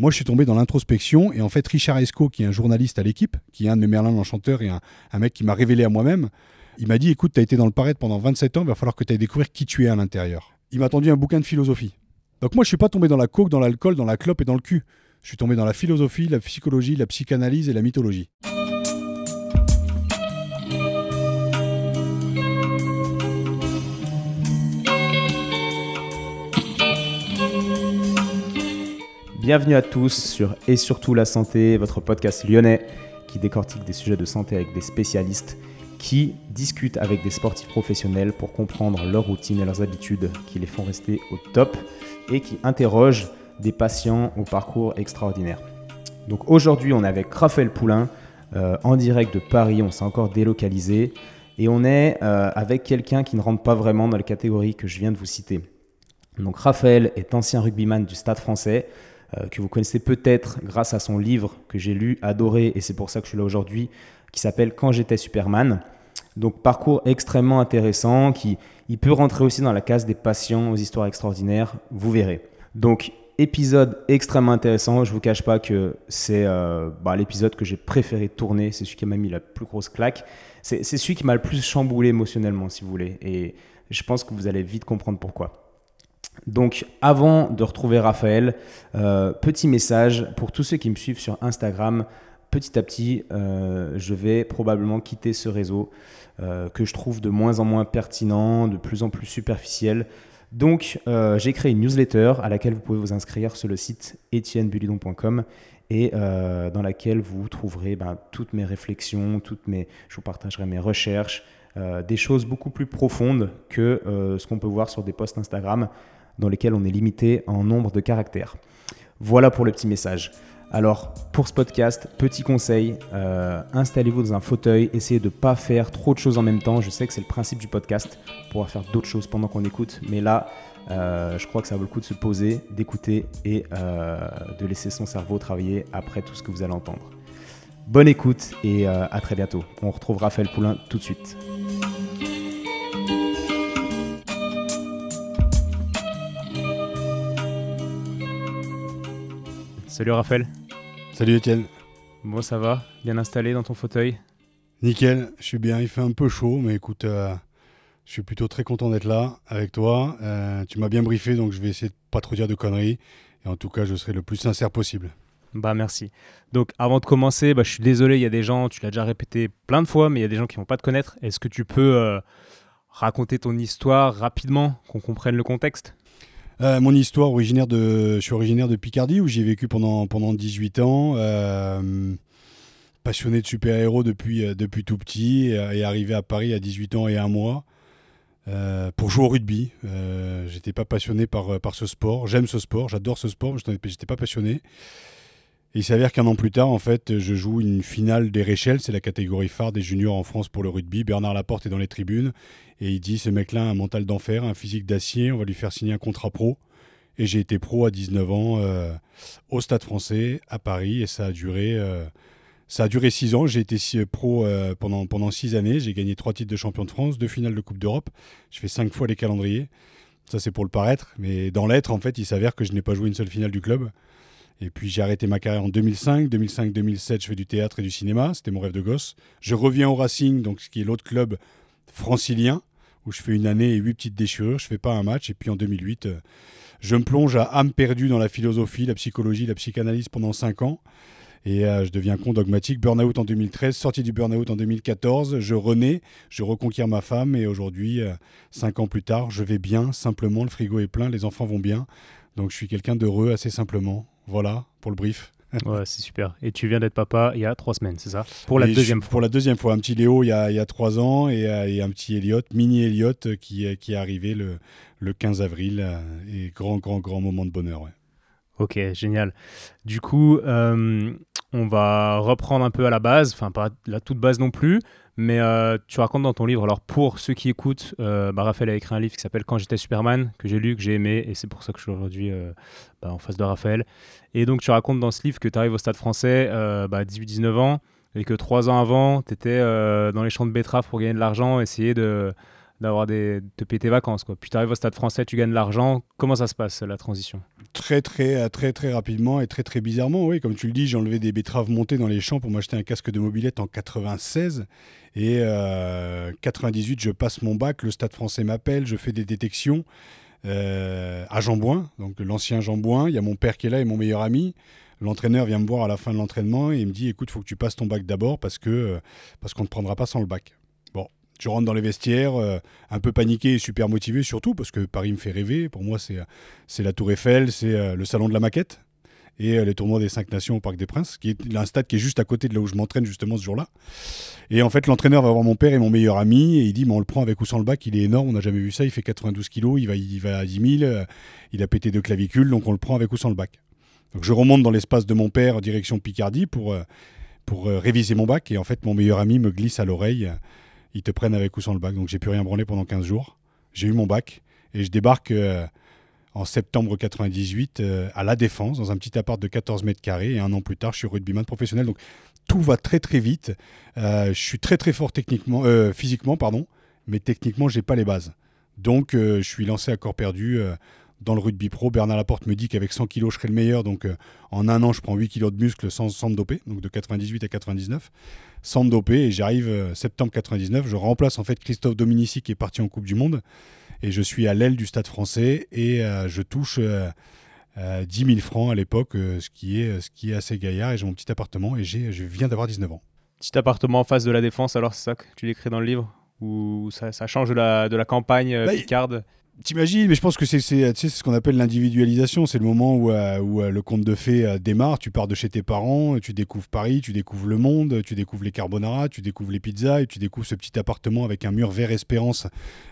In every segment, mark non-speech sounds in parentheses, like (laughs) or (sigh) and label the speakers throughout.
Speaker 1: moi, je suis tombé dans l'introspection. Et en fait, Richard Esco, qui est un journaliste à l'équipe, qui est un de mes Merlin l'Enchanteur et un, mec qui m'a révélé à moi-même, il m'a dit écoute, tu été dans le paraître pendant 27 ans, il va falloir que tu ailles découvrir qui tu es à l'intérieur. Il m'a tendu un bouquin de philosophie. Donc moi, je suis pas tombé dans la coke, dans l'alcool, dans la clope et dans le cul. Je suis tombé dans la philosophie, la psychologie, la psychanalyse et la mythologie.
Speaker 2: Bienvenue à tous sur Et surtout la santé, votre podcast lyonnais qui décortique des sujets de santé avec des spécialistes qui discutent avec des sportifs professionnels pour comprendre leurs routines et leurs habitudes qui les font rester au top et qui interrogent des patients au parcours extraordinaire. Donc aujourd'hui, on est avec Raphaël Poulain euh, en direct de Paris, on s'est encore délocalisé et on est euh, avec quelqu'un qui ne rentre pas vraiment dans les catégories que je viens de vous citer. Donc Raphaël est ancien rugbyman du Stade français, euh, que vous connaissez peut-être grâce à son livre que j'ai lu, adoré, et c'est pour ça que je suis là aujourd'hui, qui s'appelle Quand j'étais Superman. Donc parcours extrêmement intéressant qui il peut rentrer aussi dans la case des patients aux histoires extraordinaires, vous verrez. Donc épisode extrêmement intéressant, je vous cache pas que c'est euh, bah, l'épisode que j'ai préféré tourner, c'est celui qui m'a mis la plus grosse claque, c'est celui qui m'a le plus chamboulé émotionnellement si vous voulez et je pense que vous allez vite comprendre pourquoi. Donc avant de retrouver Raphaël, euh, petit message pour tous ceux qui me suivent sur Instagram, petit à petit, euh, je vais probablement quitter ce réseau euh, que je trouve de moins en moins pertinent, de plus en plus superficiel. Donc, j'ai créé une newsletter à laquelle vous pouvez vous inscrire sur le site etiennebulidon.com et dans laquelle vous trouverez ben, toutes mes réflexions, toutes mes, je vous partagerai mes recherches, des choses beaucoup plus profondes que ce qu'on peut voir sur des posts Instagram dans lesquels on est limité en nombre de caractères. Voilà pour le petit message. Alors, pour ce podcast, petit conseil, euh, installez-vous dans un fauteuil, essayez de ne pas faire trop de choses en même temps. Je sais que c'est le principe du podcast, pouvoir faire d'autres choses pendant qu'on écoute, mais là, euh, je crois que ça vaut le coup de se poser, d'écouter et euh, de laisser son cerveau travailler après tout ce que vous allez entendre. Bonne écoute et à très bientôt. On retrouve Raphaël Poulain tout de suite. Salut Raphaël.
Speaker 1: Salut Étienne.
Speaker 2: Bon, ça va? Bien installé dans ton fauteuil?
Speaker 1: Nickel, je suis bien. Il fait un peu chaud, mais écoute, euh, je suis plutôt très content d'être là avec toi. Euh, tu m'as bien briefé, donc je vais essayer de pas trop dire de conneries. Et en tout cas, je serai le plus sincère possible.
Speaker 2: Bah merci. Donc avant de commencer, bah, je suis désolé, il y a des gens, tu l'as déjà répété plein de fois, mais il y a des gens qui ne vont pas te connaître. Est-ce que tu peux euh, raconter ton histoire rapidement, qu'on comprenne le contexte?
Speaker 1: Euh, mon histoire originaire de, je suis originaire de Picardie où j'ai vécu pendant, pendant 18 ans. Euh, passionné de super-héros depuis, euh, depuis tout petit et, arrivé à Paris à 18 ans et un mois pour jouer au rugby. j'étais pas passionné par, par ce sport. J'aime ce sport, j'adore ce sport, mais j'étais pas passionné. Il s'avère qu'un an plus tard, en fait, je joue une finale des Réchelles, c'est la catégorie phare des juniors en France pour le rugby. Bernard Laporte est dans les tribunes et il dit ce mec-là a un mental d'enfer, un physique d'acier, on va lui faire signer un contrat pro. Et j'ai été pro à 19 ans euh, au Stade français à Paris et ça a duré. Euh, ça a duré six ans. J'ai été pro euh, pendant, pendant six années. J'ai gagné trois titres de champion de France, deux finales de Coupe d'Europe. Je fais cinq fois les calendriers. Ça, c'est pour le paraître. Mais dans l'être, en fait, il s'avère que je n'ai pas joué une seule finale du club. Et puis j'ai arrêté ma carrière en 2005. 2005-2007, je fais du théâtre et du cinéma. C'était mon rêve de gosse. Je reviens au Racing, donc qui est l'autre club francilien, je fais une année et huit petites déchirures. Je fais pas un match. Et puis en 2008, euh, je me plonge à âme perdue dans la philosophie, la psychologie, la psychanalyse pendant cinq ans. Et euh, je deviens con dogmatique. Burnout en 2013, sortie du burnout en 2014. Je renais, je reconquiers ma femme. Et aujourd'hui, euh, cinq ans plus tard, je vais bien. Simplement, le frigo est plein, les enfants vont bien. Donc je suis quelqu'un d'heureux assez simplement. Voilà pour le brief.
Speaker 2: Ouais, (laughs) c'est super. Et tu viens d'être papa il y a trois semaines, c'est ça? Pour la deuxième fois.
Speaker 1: Pour la deuxième fois. Un petit Léo il y a, il y a trois ans et, euh, un petit Elliot, mini Elliot, euh, qui, qui est arrivé le, le 15 avril. Euh, et grand, grand, grand moment de bonheur. Ouais.
Speaker 2: Ok, génial. Du coup, on va reprendre un peu à la base, enfin pas la toute base non plus, mais euh, tu racontes dans ton livre, alors pour ceux qui écoutent, euh, bah, Raphaël a écrit un livre qui s'appelle Quand j'étais Superman, que j'ai lu, que j'ai aimé, et c'est pour ça que je suis aujourd'hui euh, bah, en face de Raphaël. Et donc tu racontes dans ce livre que tu arrives au stade français bah, 18-19 ans, et que trois ans avant, tu étais dans les champs de betteraves pour gagner de l'argent, essayer de, d'avoir des, de payer tes vacances. Quoi. Puis tu arrives au stade français, tu gagnes de l'argent. Comment ça se passe, la transition?
Speaker 1: Très, très, très, très rapidement et très, très bizarrement. Oui, comme tu le dis, j'ai enlevé des betteraves montées dans les champs pour m'acheter un casque de mobilette en 96. Et euh, 98, je passe mon bac, le stade français m'appelle, je fais des détections. Euh, à Jambouin, donc l'ancien Jambouin. Il y a mon père qui est là et mon meilleur ami. L'entraîneur vient me voir à la fin de l'entraînement et il me dit écoute, faut que tu passes ton bac d'abord parce que euh, parce qu'on ne prendra pas sans le bac. Je rentre dans les vestiaires, euh, un peu paniqué et super motivé surtout parce que Paris me fait rêver. Pour moi, c'est c'est la Tour Eiffel, c'est le salon de la maquette et euh, les tournois des cinq nations au Parc des Princes, qui est un stade qui est juste à côté de là où je m'entraîne justement ce jour-là. Et en fait, l'entraîneur va voir mon père et mon meilleur ami et il dit, mais on le prend avec ou sans le bac, il est énorme, on n'a jamais vu ça, il fait 92 kilos, il va, il va à 10 000, euh, il a pété deux clavicules, donc on le prend avec ou sans le bac. Donc je remonte dans l'espace de mon père, direction Picardie, pour, euh, pour réviser mon bac. Et en fait, mon meilleur ami me glisse à l'oreille, ils te prennent avec ou sans le bac. Donc j'ai pu rien branler pendant 15 jours. J'ai eu mon bac et je débarque en septembre 98 euh, à La Défense, dans un petit appart de 14 mètres carrés. Et un an plus tard, je suis rugbyman professionnel. Donc tout va très très vite. Euh, je suis très très fort techniquement, euh, physiquement, pardon, mais techniquement, j'ai pas les bases. Donc je suis lancé à corps perdu dans le rugby pro. Bernard Laporte me dit qu'avec 100 kilos, je serai le meilleur. Donc en un an, je prends 8 kilos de muscle sans, sans me doper, donc de 98 à 99, sans me doper. Et j'arrive septembre 99. Je remplace en fait Christophe Dominici qui est parti en Coupe du Monde et je suis à l'aile du stade français et euh, je touche 10 euh, 000 euh, francs à l'époque, ce, qui est, ce qui est assez gaillard et j'ai mon petit appartement et je viens d'avoir 19 ans.
Speaker 2: Petit appartement en face de la défense, alors c'est ça que tu l'écris dans le livre Ou ça, ça change de la, de la campagne bah, picarde
Speaker 1: T'imagines, mais je pense que c'est ce qu'on appelle l'individualisation. C'est le moment où, euh, où euh, le conte de fées euh, démarre. Tu pars de chez tes parents, tu découvres Paris, tu découvres le monde, tu découvres les carbonara, tu découvres les pizzas et tu découvres ce petit appartement avec un mur vert Espérance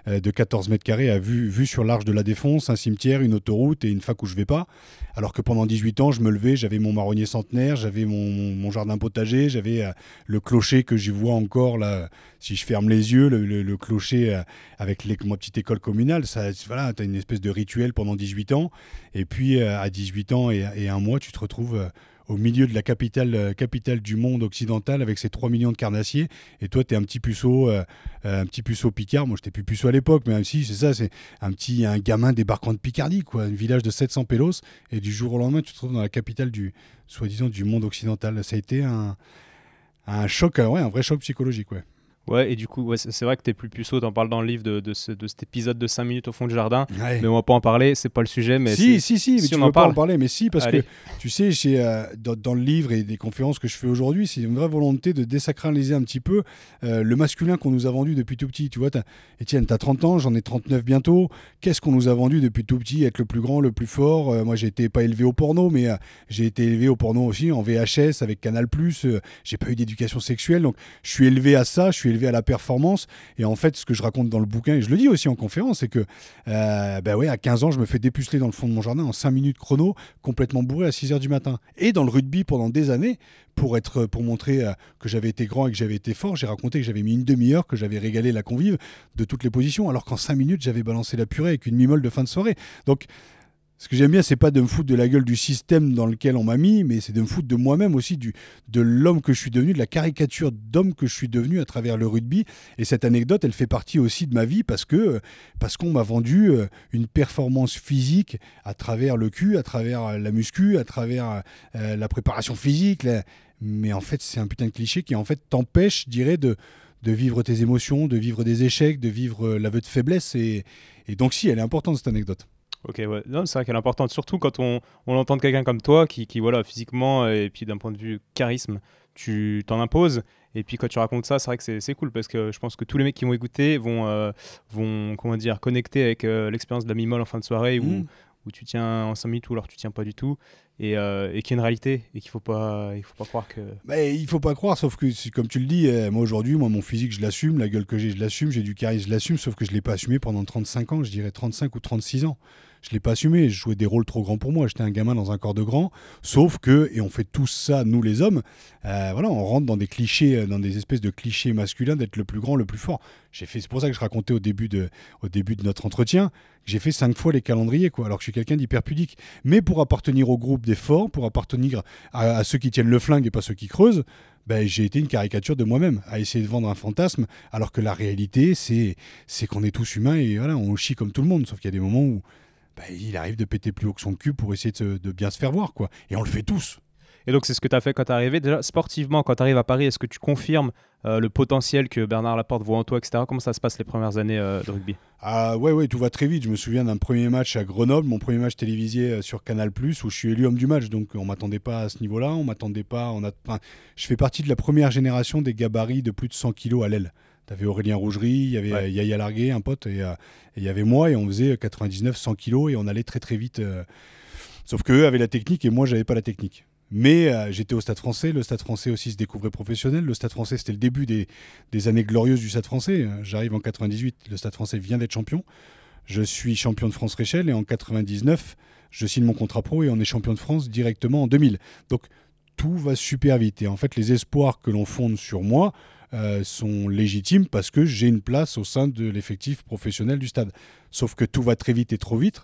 Speaker 1: de 14 mètres carrés à vue, sur l'arche de la Défense, un cimetière, une autoroute et une fac où je vais pas. Alors que pendant 18 ans, je me levais, j'avais mon marronnier centenaire, j'avais mon, jardin potager, j'avais le clocher que j'y vois encore là. Si je ferme les yeux, le, clocher avec les, ma petite école communale, ça voilà, tu as une espèce de rituel pendant 18 ans. Et puis, euh, à 18 ans et, un mois, tu te retrouves euh, au milieu de la capitale, euh, capitale du monde occidental avec ses 3 millions de carnassiers. Et toi, tu es un petit puceau, un petit puceau picard. Moi, je n'étais plus puceau à l'époque, mais si, c'est ça, c'est un petit un gamin débarquant de Picardie, quoi. Un village de 700 pélos. Et du jour au lendemain, tu te trouves dans la capitale du, soi-disant, du monde occidental. Ça a été un, un choc, ouais, un vrai choc psychologique, ouais.
Speaker 2: Ouais, et du coup, ouais, c'est vrai que t'es plus puceau, t'en parles dans le livre de, de, ce, de, cet épisode de 5 minutes au fond du jardin. Mais on va pas en parler, c'est pas le sujet. Mais
Speaker 1: si, si, si, mais tu on en parle. en parler. Mais si, parce que tu sais, euh, dans, dans, le livre et des conférences que je fais aujourd'hui, c'est une vraie volonté de désacraliser un petit peu euh, le masculin qu'on nous a vendu depuis tout petit. Tu vois, as, Etienne, t'as 30 ans, j'en ai 39 bientôt. Qu'est-ce qu'on nous a vendu depuis tout petit Être le plus grand, le plus fort? Euh, moi, j'ai été pas élevé au porno, mais j'ai été élevé au porno aussi en VHS avec Canal. j'ai pas eu d'éducation sexuelle, donc je suis élevé à ça, je suis élevé à la performance et en fait, ce que je raconte dans le bouquin, et je le dis aussi en conférence, c'est que euh, bah ouais, à 15 ans, je me fais dépuceler dans le fond de mon jardin en 5 minutes chrono, complètement bourré à 6 heures du matin. Et dans le rugby pendant des années, pour, être, pour montrer euh, que j'avais été grand et que j'avais été fort, j'ai raconté que j'avais mis une demi-heure, que j'avais régalé la convive de toutes les positions, alors qu'en 5 minutes, j'avais balancé la purée avec une mimole de fin de soirée. Donc, ce que j'aime bien, c'est pas de me foutre de la gueule du système dans lequel on m'a mis, mais c'est de me foutre de moi-même aussi, de l'homme que je suis devenu, de la caricature d'homme que je suis devenu à travers le rugby. Et cette anecdote, elle fait partie aussi de ma vie parce que parce qu'on m'a vendu euh, une performance physique à travers le cul, à travers euh, la muscu, à travers euh, la préparation physique. Mais en fait, c'est un putain de cliché qui en fait t'empêche, dirais, de de vivre tes émotions, de vivre des échecs, de vivre l'aveu de faiblesse. Et donc si, elle est importante cette anecdote.
Speaker 2: Ok, ouais. Non, c'est vrai qu'elle est importante, surtout quand on, on entend de quelqu'un comme toi qui, qui, voilà, physiquement et puis d'un point de vue charisme, tu t'en imposes. Et puis quand tu racontes ça, c'est vrai que c'est cool parce que je pense que tous les mecs qui vont écouter vont, euh, vont comment dire, connecter avec euh, l'expérience de la mimole en fin de soirée où, mmh. où tu tiens en 5 minutes ou alors tu tiens pas du tout. Et, euh, et qui est une réalité et qu'il faut pas il faut pas croire que
Speaker 1: mais il faut pas croire sauf que comme tu le dis moi aujourd'hui moi mon physique je l'assume la gueule que j'ai je l'assume j'ai du charisme je l'assume sauf que je l'ai pas assumé pendant 35 ans je dirais 35 ou 36 ans Je l'ai pas assumé. Je jouais des rôles trop grands pour moi. J'étais un gamin dans un corps de grand. Sauf que, et on fait tous ça, nous les hommes, euh, voilà, on rentre dans des clichés, euh, dans des espèces de clichés masculins d'être le plus grand, le plus fort. J'ai fait, c'est pour ça que je racontais au début de, au début de notre entretien, j'ai fait cinq fois les calendriers, quoi, alors que je suis quelqu'un d'hyper pudique. Mais pour appartenir au groupe des forts, pour appartenir à, ceux qui tiennent le flingue et pas ceux qui creusent, ben, j'ai été une caricature de moi-même, à essayer de vendre un fantasme, alors que la réalité, c'est, c'est qu'on est tous humains et voilà, on chie comme tout le monde, sauf qu'il y a des moments où ben, il arrive de péter plus haut que son cul pour essayer de, de bien se faire voir, quoi. Et on le fait tous.
Speaker 2: Et donc, c'est ce que tu as fait quand tu es arrivé. Déjà, sportivement, quand tu arrives à Paris, est-ce que tu confirmes euh, le potentiel que Bernard Laporte voit en toi, etc. Comment ça se passe les premières années euh, de rugby?
Speaker 1: Ah ouais, ouais, tout va très vite. Je me souviens d'un premier match à Grenoble, mon premier match télévisé euh, sur Canal+, où je suis élu homme du match. Donc, on m'attendait pas à ce niveau-là. On m'attendait pas. On a... je fais partie de la première génération des gabarits de plus de 100 kilos à l'aile. Tu avais Aurélien Rougerie, il y avait Yaya Largué, un pote, et il y avait moi, et on faisait 99-100 kilos, et on allait très très vite. Sauf qu'eux avaient la technique, et moi, j'avais pas la technique. Mais euh, j'étais au Stade français, le Stade français aussi se découvrait professionnel. Le Stade français, c'était le début des, années glorieuses du Stade français. J'arrive en 98, le Stade français vient d'être champion. Je suis champion de France Réchelle et en 99, je signe mon contrat pro et on est champion de France directement en 2000. Donc tout va super vite. Et en fait, les espoirs que l'on fonde sur moi euh, sont légitimes parce que j'ai une place au sein de l'effectif professionnel du stade. Sauf que tout va très vite et trop vite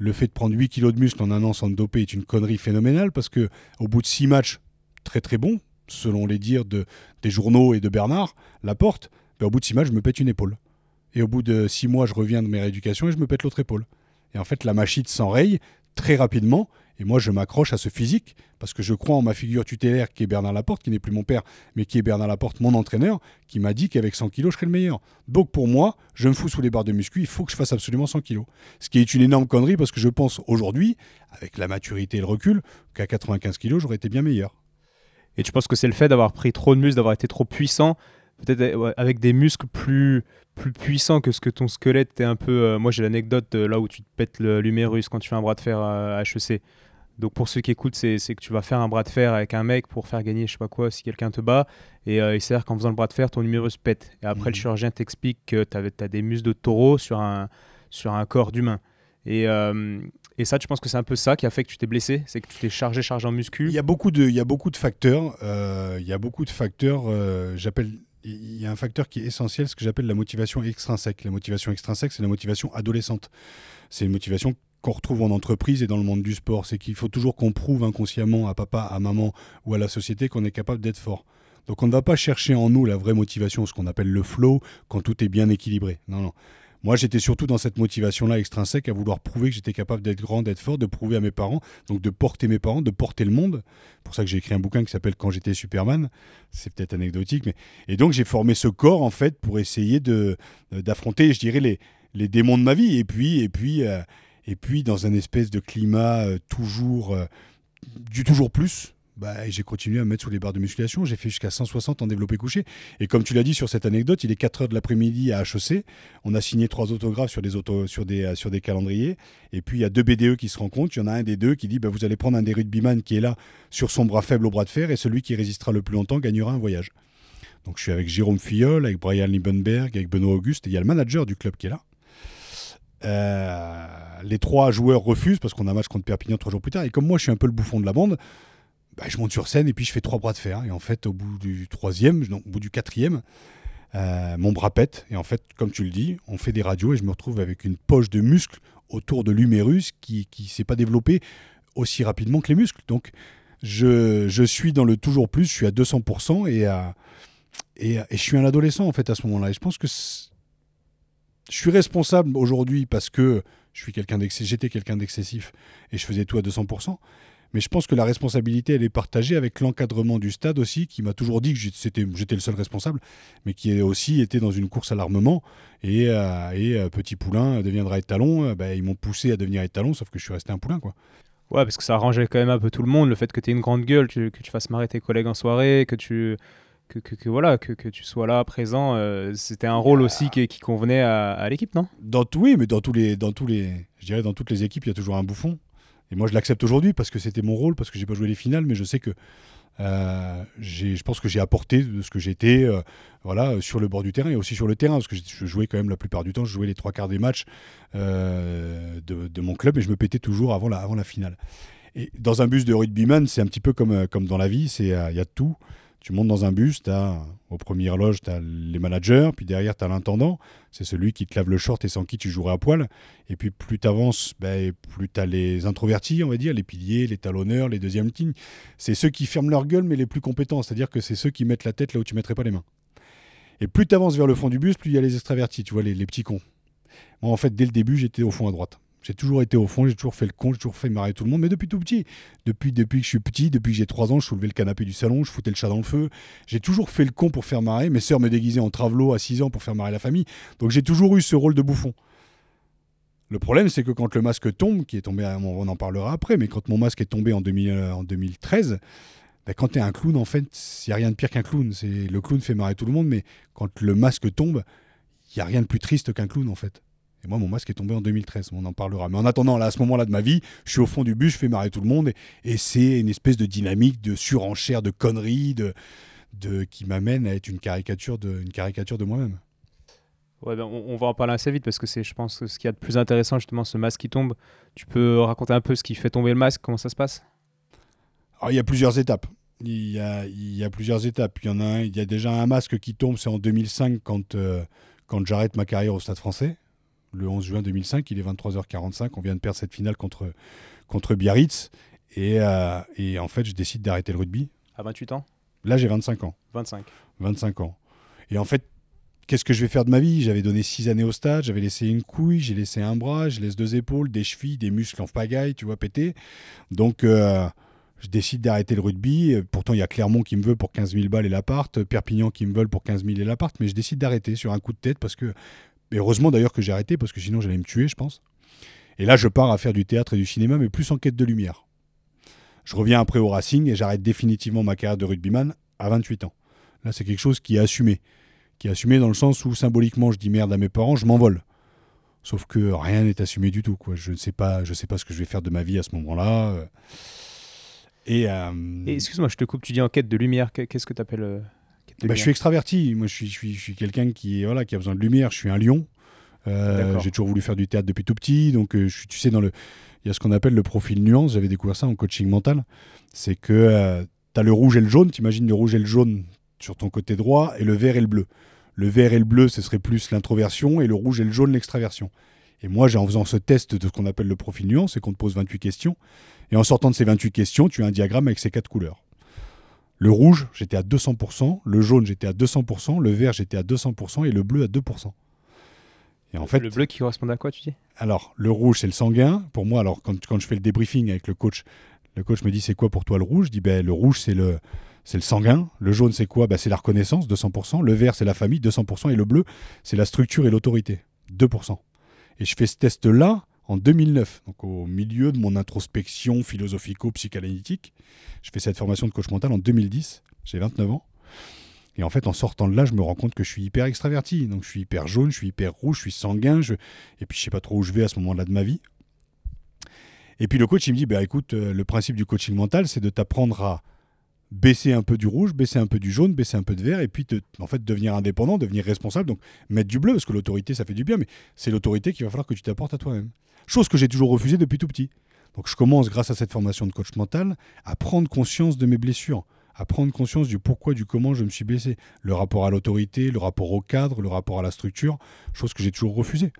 Speaker 1: le fait de prendre 8 kilos de muscle en un an sans est une connerie phénoménale parce que au bout de 6 matchs très très bons, selon les dires de, des journaux et de Bernard, Laporte, ben au bout de 6 matchs, je me pète une épaule. Et au bout de 6 mois, je reviens de mes rééducations et je me pète l'autre épaule. Et en fait, la machine s'enraye très rapidement et moi, je m'accroche à ce physique parce que je crois en ma figure tutélaire qui est Bernard Laporte, qui n'est plus mon père, mais qui est Bernard Laporte, mon entraîneur, qui m'a dit qu'avec 100 kilos, je serais le meilleur. Donc pour moi, je me fous sous les barres de muscu, il faut que je fasse absolument 100 kilos. Ce qui est une énorme connerie parce que je pense aujourd'hui, avec la maturité et le recul, qu'à 95 kilos, j'aurais été bien meilleur.
Speaker 2: Et tu penses que c'est le fait d'avoir pris trop de muscles, d'avoir été trop puissant, peut-être avec des muscles plus plus puissants que ce que ton squelette est un peu. Euh, moi, j'ai l'anecdote là où tu te pètes l'humérus quand tu fais un bras de fer à HEC. Donc pour ceux qui écoutent, c'est que tu vas faire un bras de fer avec un mec pour faire gagner je sais pas quoi si quelqu'un te bat. Et euh, il s'avère qu'en faisant le bras de fer, ton numéro se pète. Et après, le mhm. chirurgien t'explique que tu as, des muscles de taureau sur un, sur un corps d'humain. Et, euh, et, ça, tu penses que c'est un peu ça qui a fait que tu t'es blessé C'est que tu t'es chargé, chargé en muscu
Speaker 1: Il y a beaucoup de, il y a beaucoup de facteurs. Euh, il y a beaucoup de facteurs. j'appelle il y a un facteur qui est essentiel, ce que j'appelle la motivation extrinsèque. La motivation extrinsèque, c'est la motivation adolescente. C'est une motivation qu'on retrouve en entreprise et dans le monde du sport. C'est qu'il faut toujours qu'on prouve inconsciemment à papa, à maman ou à la société qu'on est capable d'être fort. Donc on ne va pas chercher en nous la vraie motivation, ce qu'on appelle le flow, quand tout est bien équilibré. Non, non. Moi, j'étais surtout dans cette motivation-là extrinsèque à vouloir prouver que j'étais capable d'être grand, d'être fort, de prouver à mes parents, donc de porter mes parents, de porter le monde. C'est pour ça que j'ai écrit un bouquin qui s'appelle Quand j'étais Superman. C'est peut-être anecdotique, mais et donc j'ai formé ce corps en fait pour essayer de d'affronter, je dirais les les démons de ma vie. Et puis et puis euh, et puis, dans un espèce de climat euh, toujours euh, du toujours plus, bah, j'ai continué à me mettre sous les barres de musculation. J'ai fait jusqu'à 160 en développé couché. Et comme tu l'as dit sur cette anecdote, il est 4 heures de l'après-midi à HEC. On a signé trois autographes sur des, sur, des, euh, sur des calendriers. Et puis il y a deux BDE qui se rencontrent. Il y en a un des deux qui dit bah, Vous allez prendre un des rugbyman qui est là sur son bras faible au bras de fer. Et celui qui résistera le plus longtemps gagnera un voyage. Donc je suis avec Jérôme Fillol, avec Brian Liebenberg, avec Benoît Auguste. Et il y a le manager du club qui est là. Euh, les trois joueurs refusent parce qu'on a match contre Perpignan trois jours plus tard. Et comme moi, je suis un peu le bouffon de la bande, bah, je monte sur scène et puis je fais trois bras de fer. Et en fait, au bout du troisième, au bout du quatrième, euh, mon bras pète. Et en fait, comme tu le dis, on fait des radios et je me retrouve avec une poche de muscles autour de l'humérus qui ne s'est pas développée aussi rapidement que les muscles. Donc, je, je, suis dans le toujours plus, je suis à 200% et, et, et je suis un adolescent en fait à ce moment-là. Et je pense que je suis responsable aujourd'hui parce que je suis quelqu'un j'étais quelqu'un d'excessif et je faisais tout à 200%. Mais je pense que la responsabilité, elle est partagée avec l'encadrement du stade aussi, qui m'a toujours dit que j'étais, le seul responsable, mais qui aussi été dans une course à l'armement. Et, euh, euh, Petit Poulain deviendra étalon. Euh, bah, ils m'ont poussé à devenir étalon, sauf que je suis resté un poulain. quoi.
Speaker 2: Ouais, parce que ça arrangeait quand même un peu tout le monde, le fait que tu aies une grande gueule, que tu fasses marrer tes collègues en soirée, que tu que, voilà que, tu sois là présent euh, c'était un rôle aussi qui, qui convenait à, l'équipe non?
Speaker 1: Dans tout oui mais dans tous les dans tous les je dirais dans toutes les équipes il y a toujours un bouffon et moi je l'accepte aujourd'hui parce que c'était mon rôle parce que j'ai pas joué les finales mais je sais que Euh, je pense que j'ai apporté de ce que j'étais euh, voilà, sur le bord du terrain et aussi sur le terrain, parce que je jouais quand même la plupart du temps, je jouais les trois quarts des matchs euh, de, mon club et je me pétais toujours avant la, avant la finale. Et dans un bus de rugbyman, c'est un petit peu comme, comme dans la vie, il y a tout. Tu montes dans un bus, as, au premier loge, tu as les managers, puis derrière, tu as l'intendant. C'est celui qui te lave le short et sans qui tu jouerais à poil. Et puis plus tu avances, ben, plus tu as les introvertis, on va dire, les piliers, les talonneurs, les deuxièmes lignes. C'est ceux qui ferment leur gueule, mais les plus compétents. C'est-à-dire que c'est ceux qui mettent la tête là où tu mettrais pas les mains. Et plus tu avances vers le fond du bus, plus il y a les extravertis, tu vois, les, les petits cons. Moi, en fait, dès le début, j'étais au fond à droite. J'ai toujours été au fond, j'ai toujours fait le con, j'ai toujours fait marrer tout le monde, mais depuis tout petit. Depuis, que je suis petit, depuis que j'ai 3 ans, je soulevais le canapé du salon, je foutais le chat dans le feu. J'ai toujours fait le con pour faire marrer. Mes sœurs me déguisaient en travelot à 6 ans pour faire marrer la famille. Donc j'ai toujours eu ce rôle de bouffon. Le problème, c'est que quand le masque tombe, qui est tombé, on en parlera après, mais quand mon masque est tombé en, 2000, euh, en 2013, ben quand tu es un clown, en fait, il n'y a rien de pire qu'un clown. Le clown fait marrer tout le monde, mais quand le masque tombe, il n'y a rien de plus triste qu'un clown, en fait. Et moi, mon masque est tombé en 2013, on en parlera. Mais en attendant, là, à ce moment-là de ma vie, je suis au fond du bus, je fais marrer tout le monde, et, c'est une espèce de dynamique, de surenchère, de conneries, de, de, qui m'amène à être une caricature de, une caricature de moi-même.
Speaker 2: Ouais, ben, on, va en parler assez vite parce que c'est, je pense, ce qu'il y a de plus intéressant, justement, ce masque qui tombe. Tu peux raconter un peu ce qui fait tomber le masque, comment ça se passe?
Speaker 1: Alors, il y a plusieurs étapes. Il y a, il y a plusieurs étapes. Il y en a un, il y a déjà un masque qui tombe, c'est en 2005 quand, euh, quand j'arrête ma carrière au Stade français le 11 juin 2005. Il est 23h45. On vient de perdre cette finale contre, contre Biarritz. Et, euh, et en fait, je décide d'arrêter le rugby.
Speaker 2: À 28 ans?
Speaker 1: Là, j'ai 25 ans.
Speaker 2: 25.
Speaker 1: 25 ans. Et en fait, qu'est-ce que je vais faire de ma vie? J'avais donné 6 années au stade, j'avais laissé une couille, j'ai laissé un bras, je laisse deux épaules, des chevilles, des muscles en pagaille, tu vois, péter. Donc, euh, je décide d'arrêter le rugby. Pourtant, il y a Clermont qui me veut pour 15 000 balles et l'appart, Perpignan qui me veut pour 15 000 et l'appart, mais je décide d'arrêter sur un coup de tête parce que mais heureusement d'ailleurs que j'ai arrêté parce que sinon j'allais me tuer, je pense. Et là, je pars à faire du théâtre et du cinéma, mais plus en quête de lumière. Je reviens après au Racing et j'arrête définitivement ma carrière de rugbyman à 28 ans. Là, c'est quelque chose qui est assumé. Qui est assumé dans le sens où symboliquement, je dis merde à mes parents, je m'envole. Sauf que rien n'est assumé du tout. Quoi. Je ne sais pas, je sais pas ce que je vais faire de ma vie à ce moment-là. Et,
Speaker 2: euh, excuse-moi, je te coupe. Tu dis en quête de lumière. Qu'est-ce que tu appelles euh,
Speaker 1: bah, je suis extraverti. Moi, je suis, je suis, je suis quelqu'un qui, voilà, qui a besoin de lumière. Je suis un lion. Euh, j'ai toujours voulu faire du théâtre depuis tout petit. Donc, euh, je, tu sais, dans le, il y a ce qu'on appelle le profil nuance. J'avais découvert ça en coaching mental. C'est que euh, tu as le rouge et le jaune. Tu imagines le rouge et le jaune sur ton côté droit et le vert et le bleu. Le vert et le bleu, ce serait plus l'introversion et le rouge et le jaune, l'extraversion. Et moi, en faisant ce test de ce qu'on appelle le profil nuance, c'est qu'on te pose 28 questions. Et en sortant de ces 28 questions, tu as un diagramme avec ces quatre couleurs. Le rouge, j'étais à 200%, le jaune, j'étais à 200%, le vert, j'étais à 200% et le bleu à 2%.
Speaker 2: Et en fait, le bleu qui correspond à quoi, tu dis?
Speaker 1: Alors, le rouge, c'est le sanguin. Pour moi, alors quand, quand, je fais le débriefing avec le coach, le coach me dit c'est quoi pour toi le rouge? Je dis ben, le rouge, c'est le, c'est le sanguin. Le jaune, c'est quoi? Ben, C'est la reconnaissance, 200%. Le vert, c'est la famille, 200%. Et le bleu, c'est la structure et l'autorité, 2%. Et je fais ce test-là en 2009, donc au milieu de mon introspection philosophico-psychanalytique. Je fais cette formation de coach mental en 2010, j'ai 29 ans. Et en fait, en sortant de là, je me rends compte que je suis hyper extraverti. Donc, je suis hyper jaune, je suis hyper rouge, je suis sanguin. Je... Et puis, je sais pas trop où je vais à ce moment-là de ma vie. Et puis, le coach, il me dit bah, écoute, euh, le principe du coaching mental, c'est de t'apprendre à baisser un peu du rouge, baisser un peu du jaune, baisser un peu de vert, et puis en fait devenir indépendant, devenir responsable, donc mettre du bleu, parce que l'autorité ça fait du bien, mais c'est l'autorité qu'il va falloir que tu t'apportes à toi-même. Chose que j'ai toujours refusée depuis tout petit. Donc je commence, grâce à cette formation de coach mental, à prendre conscience de mes blessures, à prendre conscience du pourquoi, du comment je me suis blessé. Le rapport à l'autorité, le rapport au cadre, le rapport à la structure, chose que j'ai toujours refusée.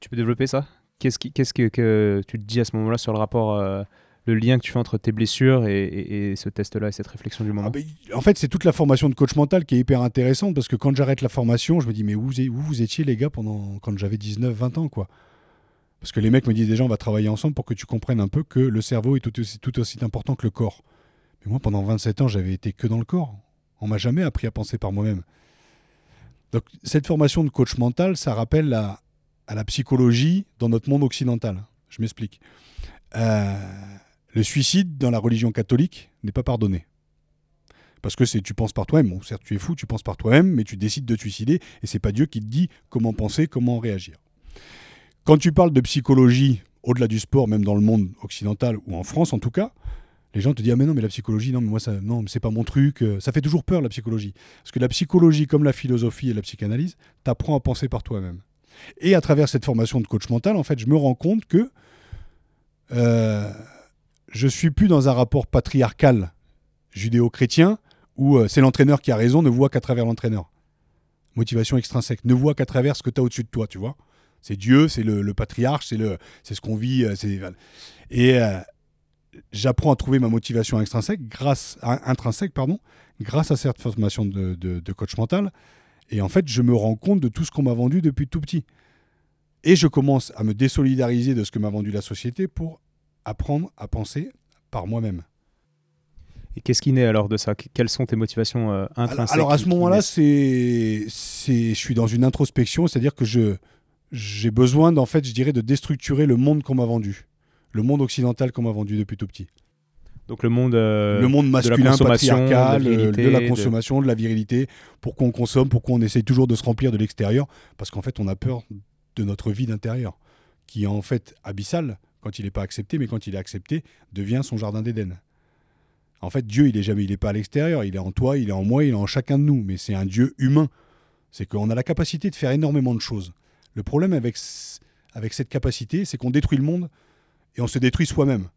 Speaker 2: Tu peux développer ça? Qu'est-ce que, tu te dis à ce moment-là sur le rapport, euh, le lien que tu fais entre tes blessures et, ce test-là et cette réflexion du moment? Ah
Speaker 1: ben, En fait, c'est toute la formation de coach mental qui est hyper intéressante parce que quand j'arrête la formation, je me dis mais où, où vous étiez les gars pendant quand j'avais 19-20 ans quoi? Parce que les mecs me disent déjà, on va travailler ensemble pour que tu comprennes un peu que le cerveau est tout aussi, important que le corps. Mais moi, pendant 27 ans, j'avais été que dans le corps. On m'a jamais appris à penser par moi-même. Donc, cette formation de coach mental, ça rappelle à, la psychologie dans notre monde occidental. Je m'explique. Euh, le suicide dans la religion catholique n'est pas pardonné. Parce que c'est tu penses par toi-même. Bon, certes, tu es fou, tu penses par toi-même, mais tu décides de te suicider et c'est pas Dieu qui te dit comment penser, comment réagir. Quand tu parles de psychologie, au-delà du sport, même dans le monde occidental ou en France en tout cas, Les gens te disent ah mais non mais la psychologie non mais moi ça non c'est pas mon truc euh, ça fait toujours peur la psychologie. Parce que la psychologie comme la philosophie et la psychanalyse t'apprend à penser par toi-même. Et à travers cette formation de coach mental en fait je me rends compte que euh, je suis plus dans un rapport patriarcal judéo-chrétien où euh, c'est l'entraîneur qui a raison ne voit qu'à travers l'entraîneur. Motivation extrinsèque ne voit qu'à travers ce que tu as au-dessus de toi tu vois c'est Dieu c'est le, le, patriarche c'est le c'est ce qu'on vit c'est et j'apprends à trouver ma motivation extrinsèque grâce à, intrinsèque pardon, grâce à cette formation de, de, coach mental. Et en fait, je me rends compte de tout ce qu'on m'a vendu depuis tout petit. Et je commence à me désolidariser de ce que m'a vendu la société pour apprendre à penser par moi-même.
Speaker 2: Et qu'est-ce qui naît alors de ça? Quelles sont tes motivations euh, intrinsèques
Speaker 1: Alors à ce moment-là, c'est, je suis dans une introspection, c'est-à-dire que je, j'ai besoin, en fait, je dirais, de déstructurer le monde qu'on m'a vendu le monde occidental qu'on m'a vendu depuis tout petit.
Speaker 2: Donc le monde, euh,
Speaker 1: le monde masculin, patriarcal, euh, de la, consommation, de... la virilité, pourquoi on consomme, pourquoi on essaye toujours de se remplir de l'extérieur, parce qu'en fait on a peur de notre vie d'intérieur, qui est en fait abyssale quand il n'est pas accepté, mais quand il est accepté, devient son jardin d'Éden. En fait, Dieu, il est jamais, il est pas à l'extérieur, il est en toi, il est en moi, il est en chacun de nous, mais c'est un Dieu humain. C'est qu'on a la capacité de faire énormément de choses. Le problème avec, avec cette capacité, c'est qu'on détruit le monde et on se détruit soi-même.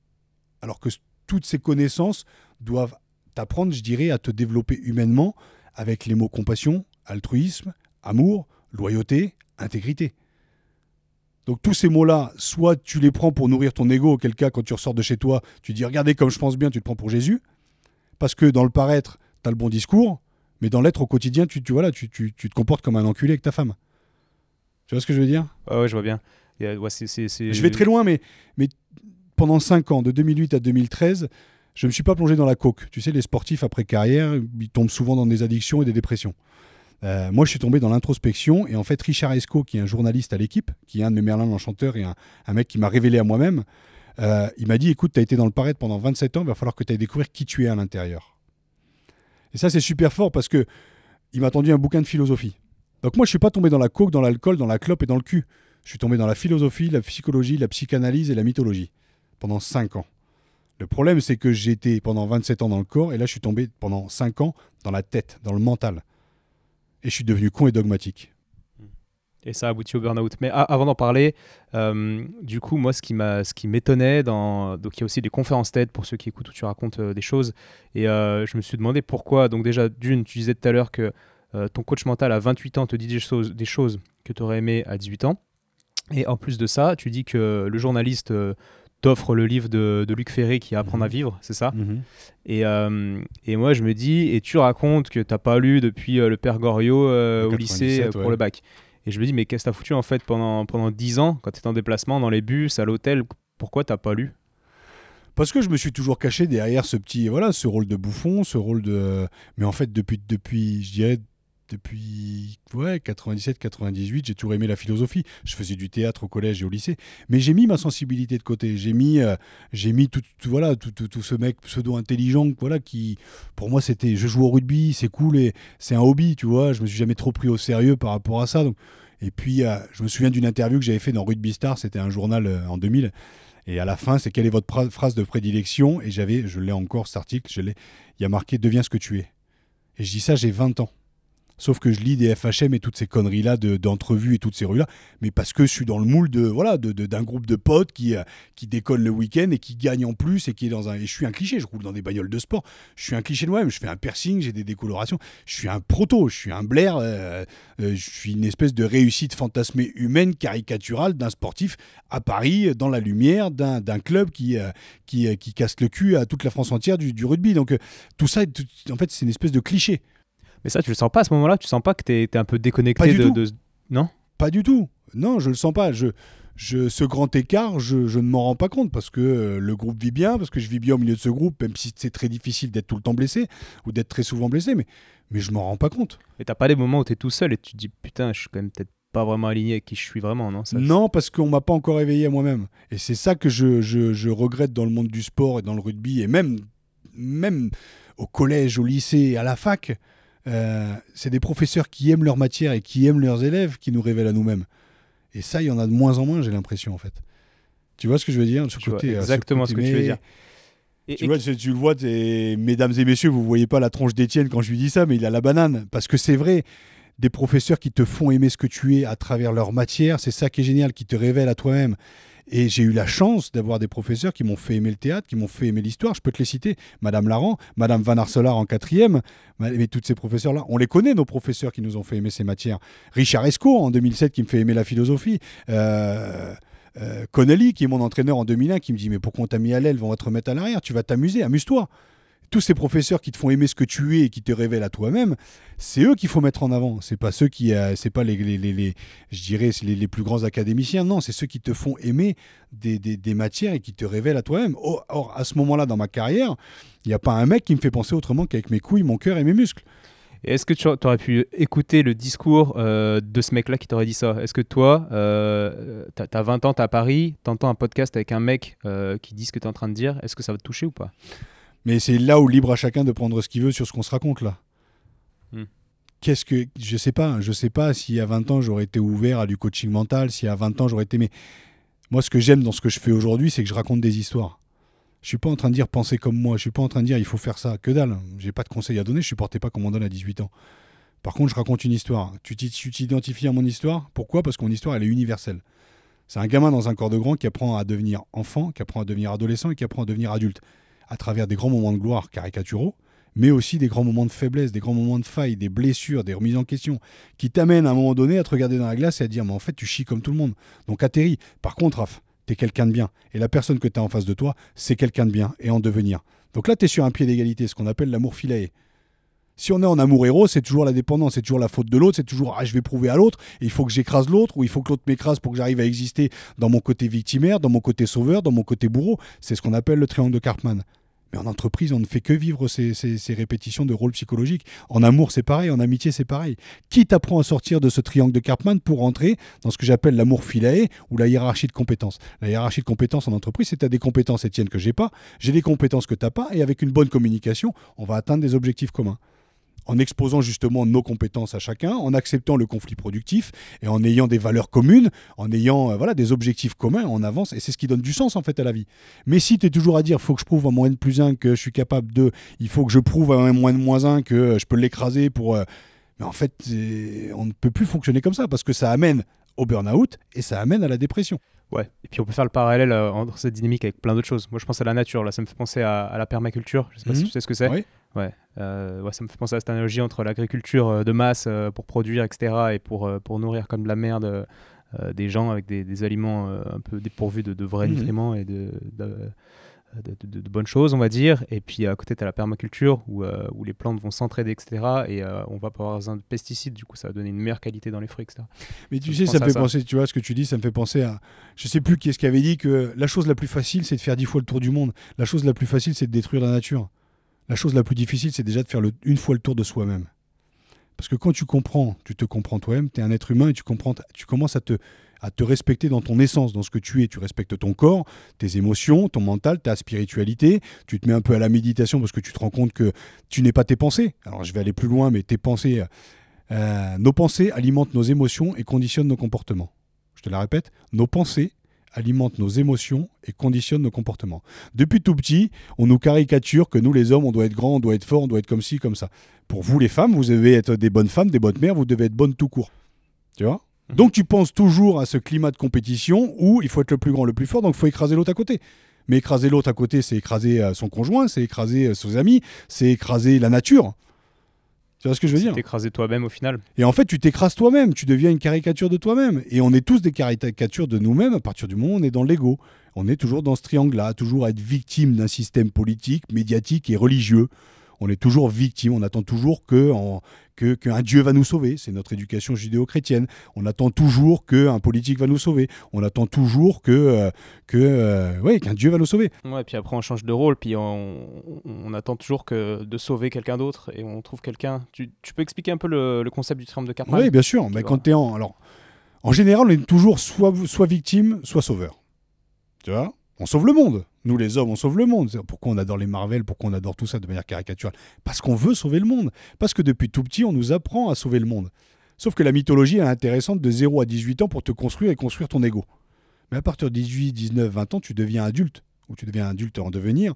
Speaker 1: Alors que toutes ces connaissances doivent t'apprendre, je dirais, à te développer humainement avec les mots compassion, altruisme, amour, loyauté, intégrité. Donc tous ces mots-là, soit tu les prends pour nourrir ton ego, auquel cas quand tu ressors de chez toi, tu dis regardez comme je pense bien, tu te prends pour Jésus, parce que dans le paraître, tu as le bon discours, mais dans l'être au quotidien, tu, tu, voilà, tu, tu, tu, te comportes comme un enculé avec ta femme. Tu vois ce que je veux dire?
Speaker 2: Ah Ouais, je vois bien.
Speaker 1: Je vais très loin, mais, mais pendant 5 ans, de 2008 à 2013, je ne me suis pas plongé dans la coke. Tu sais, les sportifs après carrière, ils tombent souvent dans des addictions et des dépressions. Euh, moi, je suis tombé dans l'introspection et en fait, Richard Esco, qui est un journaliste à l'équipe, qui est un de mes Merlin l'Enchanteur et un, un, mec qui m'a révélé à moi-même, euh, il m'a dit écoute, tu as été dans le paraître pendant 27 ans, il va falloir que tu ailles découvrir qui tu es à l'intérieur. Et ça, c'est super fort parce que il m'a tendu un bouquin de philosophie. Donc, moi, je suis pas tombé dans la coke, dans l'alcool, dans la clope et dans le cul. Je suis tombé dans la philosophie, la psychologie, la psychanalyse et la mythologie pendant 5 ans. Le problème, c'est que j'étais pendant 27 ans dans le corps et là, je suis tombé pendant 5 ans dans la tête, dans le mental. Et je suis devenu con et dogmatique.
Speaker 2: Et ça a abouti au burn-out. Mais avant d'en parler, euh, du coup, moi, ce qui m'a, ce qui m'étonnait, dans... donc il y a aussi des conférences TED pour ceux qui écoutent où tu racontes euh, des choses. Et euh, je me suis demandé pourquoi. Donc déjà, d'une, tu disais tout à l'heure que ton coach mental à 28 ans te dit des choses, des choses que tu aurais aimé à 18 ans. Et en plus de ça, tu dis que le journaliste euh, t'offre le livre de, Luc Ferré qui apprend à mhm. vivre, c'est ça mhm. et, euh, et, moi, je me dis, et tu racontes que t'as pas lu depuis euh, le Père Goriot au lycée pour le bac. Et je me dis, mais qu'est-ce que t'as foutu en fait pendant, pendant 10 ans, quand t'étais en déplacement, dans les bus, à l'hôtel Pourquoi t'as pas lu?
Speaker 1: Parce que je me suis toujours caché derrière ce petit voilà ce rôle de bouffon ce rôle de mais en fait depuis depuis je dirais depuis ouais, 97-98, j'ai toujours aimé la philosophie. Je faisais du théâtre au collège et au lycée, mais j'ai mis ma sensibilité de côté. J'ai mis, euh, mis tout, voilà, tout, tout, ce mec pseudo intelligent, voilà, qui, pour moi, c'était, je joue au rugby, c'est cool et c'est un hobby, tu vois. Je me suis jamais trop pris au sérieux par rapport à ça. Et puis, euh, je me souviens d'une interview que j'avais fait dans Rugby Star, c'était un journal euh, en 2000. Et à la fin, c'est quelle est votre phrase de prédilection? Et j'avais, je l'ai encore cet article, je il y a marqué deviens ce que tu es. Et je dis ça, j'ai 20 ans. Sauf que je lis des FHM et toutes ces conneries-là d'entrevues et toutes ces rues-là, mais parce que je suis dans le moule de voilà d'un de, d'un groupe de potes qui, euh, qui décolle le week-end et qui gagne en plus et qui est dans un. Et je suis un cliché, je roule dans des bagnoles de sport. Je suis un cliché de moi-même, je fais un piercing, j'ai des décolorations. Je suis un proto, je suis un Blair, euh, euh, je suis une espèce de réussite fantasmée humaine, caricaturale d'un sportif à Paris, dans la lumière, d'un club qui, qui, qui, casse le cul à toute la France entière du rugby. Donc tout ça, en fait, c'est une espèce de cliché.
Speaker 2: Mais ça, tu le sens pas à ce moment-là Tu sens pas que tu es, un peu déconnecté de, Non?
Speaker 1: Pas du tout. Non, je le sens pas. Je, je, ce grand écart, je, je ne m'en rends pas compte parce que euh, le groupe vit bien, parce que je vis bien au milieu de ce groupe, même si c'est très difficile d'être tout le temps blessé ou d'être très souvent blessé, mais, mais je m'en rends pas compte.
Speaker 2: Et t'as pas des moments où tu es tout seul et tu te dis putain, je suis quand même peut-être pas vraiment aligné avec qui je suis vraiment, non?
Speaker 1: Non, parce qu'on m'a pas encore éveillé à moi-même. Et c'est ça que je, je, je, regrette dans le monde du sport et dans le rugby et même, même au collège, au lycée, à la fac. Euh, c'est des professeurs qui aiment leur matière et qui aiment leurs élèves qui nous révèlent à nous-mêmes. Et ça, il y en a de moins en moins, j'ai l'impression, en fait. Tu vois ce que je veux dire
Speaker 2: ce côté, Exactement ce, que tu veux dire.
Speaker 1: tu, vois, tu, le vois, mesdames et messieurs, vous voyez pas la tronche d'Étienne quand je lui dis ça, mais il a la banane. Parce que c'est vrai, des professeurs qui te font aimer ce que tu es à travers leur matière, c'est ça qui est génial, qui te révèle à toi-même. Et j'ai eu la chance d'avoir des professeurs qui m'ont fait aimer le théâtre, qui m'ont fait aimer l'histoire. Je peux te les citer. Madame Laran, Madame Van Arcelard en quatrième, mais tous ces professeurs-là, on les connaît, nos professeurs qui nous ont fait aimer ces matières. Richard Esco en 2007 qui me fait aimer la philosophie. Euh, euh, Connelly, qui est mon entraîneur en 2001, qui me dit Mais pourquoi on t'a mis à l'aile? On va te remettre à l'arrière, tu vas t'amuser, amuse-toi. Tous ces professeurs qui te font aimer ce que tu es et qui te révèlent à toi-même, c'est eux qu'il faut mettre en avant. C'est pas ceux qui, euh, c'est pas les, je dirais, les, plus grands académiciens. Non, c'est ceux qui te font aimer des, matières et qui te révèlent à toi-même. Or, à ce moment-là, dans ma carrière, il n'y a pas un mec qui me fait penser autrement qu'avec mes couilles, mon cœur et mes muscles.
Speaker 2: Est-ce que tu aurais pu écouter le discours euh, de ce mec-là qui t'aurait dit ça? Est-ce que toi, euh, tu as 20 ans, tu à Paris, tu entends un podcast avec un mec euh, qui dit ce que tu es en train de dire, est-ce que ça va te toucher ou pas?
Speaker 1: Mais c'est là où libre à chacun de prendre ce qu'il veut sur ce qu'on se raconte là. Hmm. Qu'est-ce que. Je sais pas, je sais pas si à 20 ans j'aurais été ouvert à du coaching mental, si à 20 ans j'aurais été. Mais moi, ce que j'aime dans ce que je fais aujourd'hui, c'est que je raconte des histoires. Je suis pas en train de dire pensez comme moi. Je suis pas en train de dire il faut faire ça. Que dalle. J'ai pas de conseils à donner. Je supportais pas qu'on m'en donne à 18 ans. Par contre, je raconte une histoire. Tu t'identifies à mon histoire? Pourquoi? Parce que mon histoire, elle est universelle. C'est un gamin dans un corps de grand qui apprend à devenir enfant, qui apprend à devenir adolescent et qui apprend à devenir adulte. À travers des grands moments de gloire caricaturaux, mais aussi des grands moments de faiblesse, des grands moments de faille, des blessures, des remises en question, qui t'amènent à un moment donné à te regarder dans la glace et à dire Mais en fait, tu chies comme tout le monde. Donc atterris. Par contre, Raph, tu es quelqu'un de bien. Et la personne que tu as en face de toi, c'est quelqu'un de bien et en devenir. Donc là, tu es sur un pied d'égalité, ce qu'on appelle l'amour filaé. Si on est en amour héros, c'est toujours la dépendance, c'est toujours la faute de l'autre, c'est toujours ah, je vais prouver à l'autre, il faut que j'écrase l'autre, ou il faut que l'autre m'écrase pour que j'arrive à exister dans mon côté victimaire, dans mon côté sauveur, dans mon côté bourreau. C'est ce qu'on appelle le triangle de Karpman. Mais en entreprise, on ne fait que vivre ces, répétitions de rôles psychologiques. En amour, c'est pareil. En amitié, c'est pareil. Qui t'apprend à sortir de ce triangle de Karpman pour entrer dans ce que j'appelle l'amour filae ou la hiérarchie de compétences? La hiérarchie de compétences en entreprise, c'est tu as des compétences, Étienne, que j'ai pas. J'ai des compétences que tu n'as pas. Et avec une bonne communication, on va atteindre des objectifs communs en exposant justement nos compétences à chacun, en acceptant le conflit productif et en ayant des valeurs communes, en ayant euh, voilà, des objectifs communs, on avance et c'est ce qui donne du sens en fait à la vie. Mais si tu es toujours à dire, il faut que je prouve à moins de plus 1 que je suis capable de, il faut que je prouve à moins de moins 1 que euh, je peux l'écraser pour... Euh, mais en fait, on ne peut plus fonctionner comme ça parce que ça amène au burn-out et ça amène à la dépression.
Speaker 2: Ouais, et puis on peut faire le parallèle entre cette dynamique avec plein d'autres choses. Moi je pense à la nature, là ça me fait penser à, la permaculture, je sais pas si mhm. tu sais ce que c'est. Oui. Euh, ouais. ça me fait penser à cette analogie entre l'agriculture euh, de masse euh, pour produire, etc., et pour, pour nourrir comme de la merde des gens avec des, aliments un peu dépourvus de, vrais mhm. nutriments et de, de, bonnes choses, on va dire. Et puis à côté, tu as la permaculture où, où les plantes vont s'entraider, etc. Et on va pas avoir un de pesticides, du coup, ça va donner une meilleure qualité dans les fruits, etc.
Speaker 1: Mais tu sais, ça me fait penser, tu vois, ce que tu dis, ça me fait penser à. Je sais plus qui est-ce qui avait dit que la chose la plus facile, c'est de faire dix fois le tour du monde. La chose la plus facile, c'est de détruire la nature. La chose la plus difficile, c'est déjà de faire une fois le tour de soi-même. Parce que quand tu comprends, tu te comprends toi-même, tu es un être humain et tu, comprends, tu commences à te, respecter dans ton essence, dans ce que tu es. Tu respectes ton corps, tes émotions, ton mental, ta spiritualité. Tu te mets un peu à la méditation parce que tu te rends compte que tu n'es pas tes pensées. Alors je vais aller plus loin, mais tes pensées, euh, nos pensées alimentent nos émotions et conditionnent nos comportements. Je te la répète, nos pensées alimente nos émotions et conditionne nos comportements. Depuis tout petit, on nous caricature que nous les hommes, on doit être grand, on doit être fort, on doit être comme ci, comme ça. Pour vous les femmes, vous devez être des bonnes femmes, des bonnes mères, vous devez être bonnes tout court. Tu vois? Mhm. Donc tu penses toujours à ce climat de compétition où il faut être le plus grand, le plus fort, donc il faut écraser l'autre à côté. Mais écraser l'autre à côté, c'est écraser euh, son conjoint, c'est écraser euh, ses amis, c'est écraser la nature. Tu vois ce que je veux dire
Speaker 2: T'écraser toi-même au final.
Speaker 1: Et en fait, tu t'écrases toi-même, tu deviens une caricature de toi-même. Et on est tous des caricatures de nous-mêmes à partir du moment où on est dans l'ego. On est toujours dans ce triangle-là, toujours à être victime d'un système politique, médiatique et religieux on est toujours victime, on attend toujours que qu'un Dieu va nous sauver. C'est notre éducation judéo-chrétienne. On attend toujours qu'un politique va nous sauver. On attend toujours que, euh, que euh, qu'un Dieu va nous sauver.
Speaker 2: Ouais, puis après on change de rôle, puis on, attend toujours que de sauver quelqu'un d'autre et on trouve quelqu'un. Tu, peux expliquer un peu le, concept du triangle de Karpman
Speaker 1: Oui, bien sûr. Mais quand tu es en alors en général, on est toujours soit soit victime, soit sauveur. Tu vois? On sauve le monde. Nous, les hommes, on sauve le monde. Pourquoi on adore les Marvel Pourquoi on adore tout ça de manière caricaturale Parce qu'on veut sauver le monde. Parce que depuis tout petit, on nous apprend à sauver le monde. Sauf que la mythologie est intéressante de 0 à 18 ans pour te construire et construire ton ego. Mais à partir de 18, 19, 20 ans, tu deviens adulte, ou tu deviens adulte en devenir.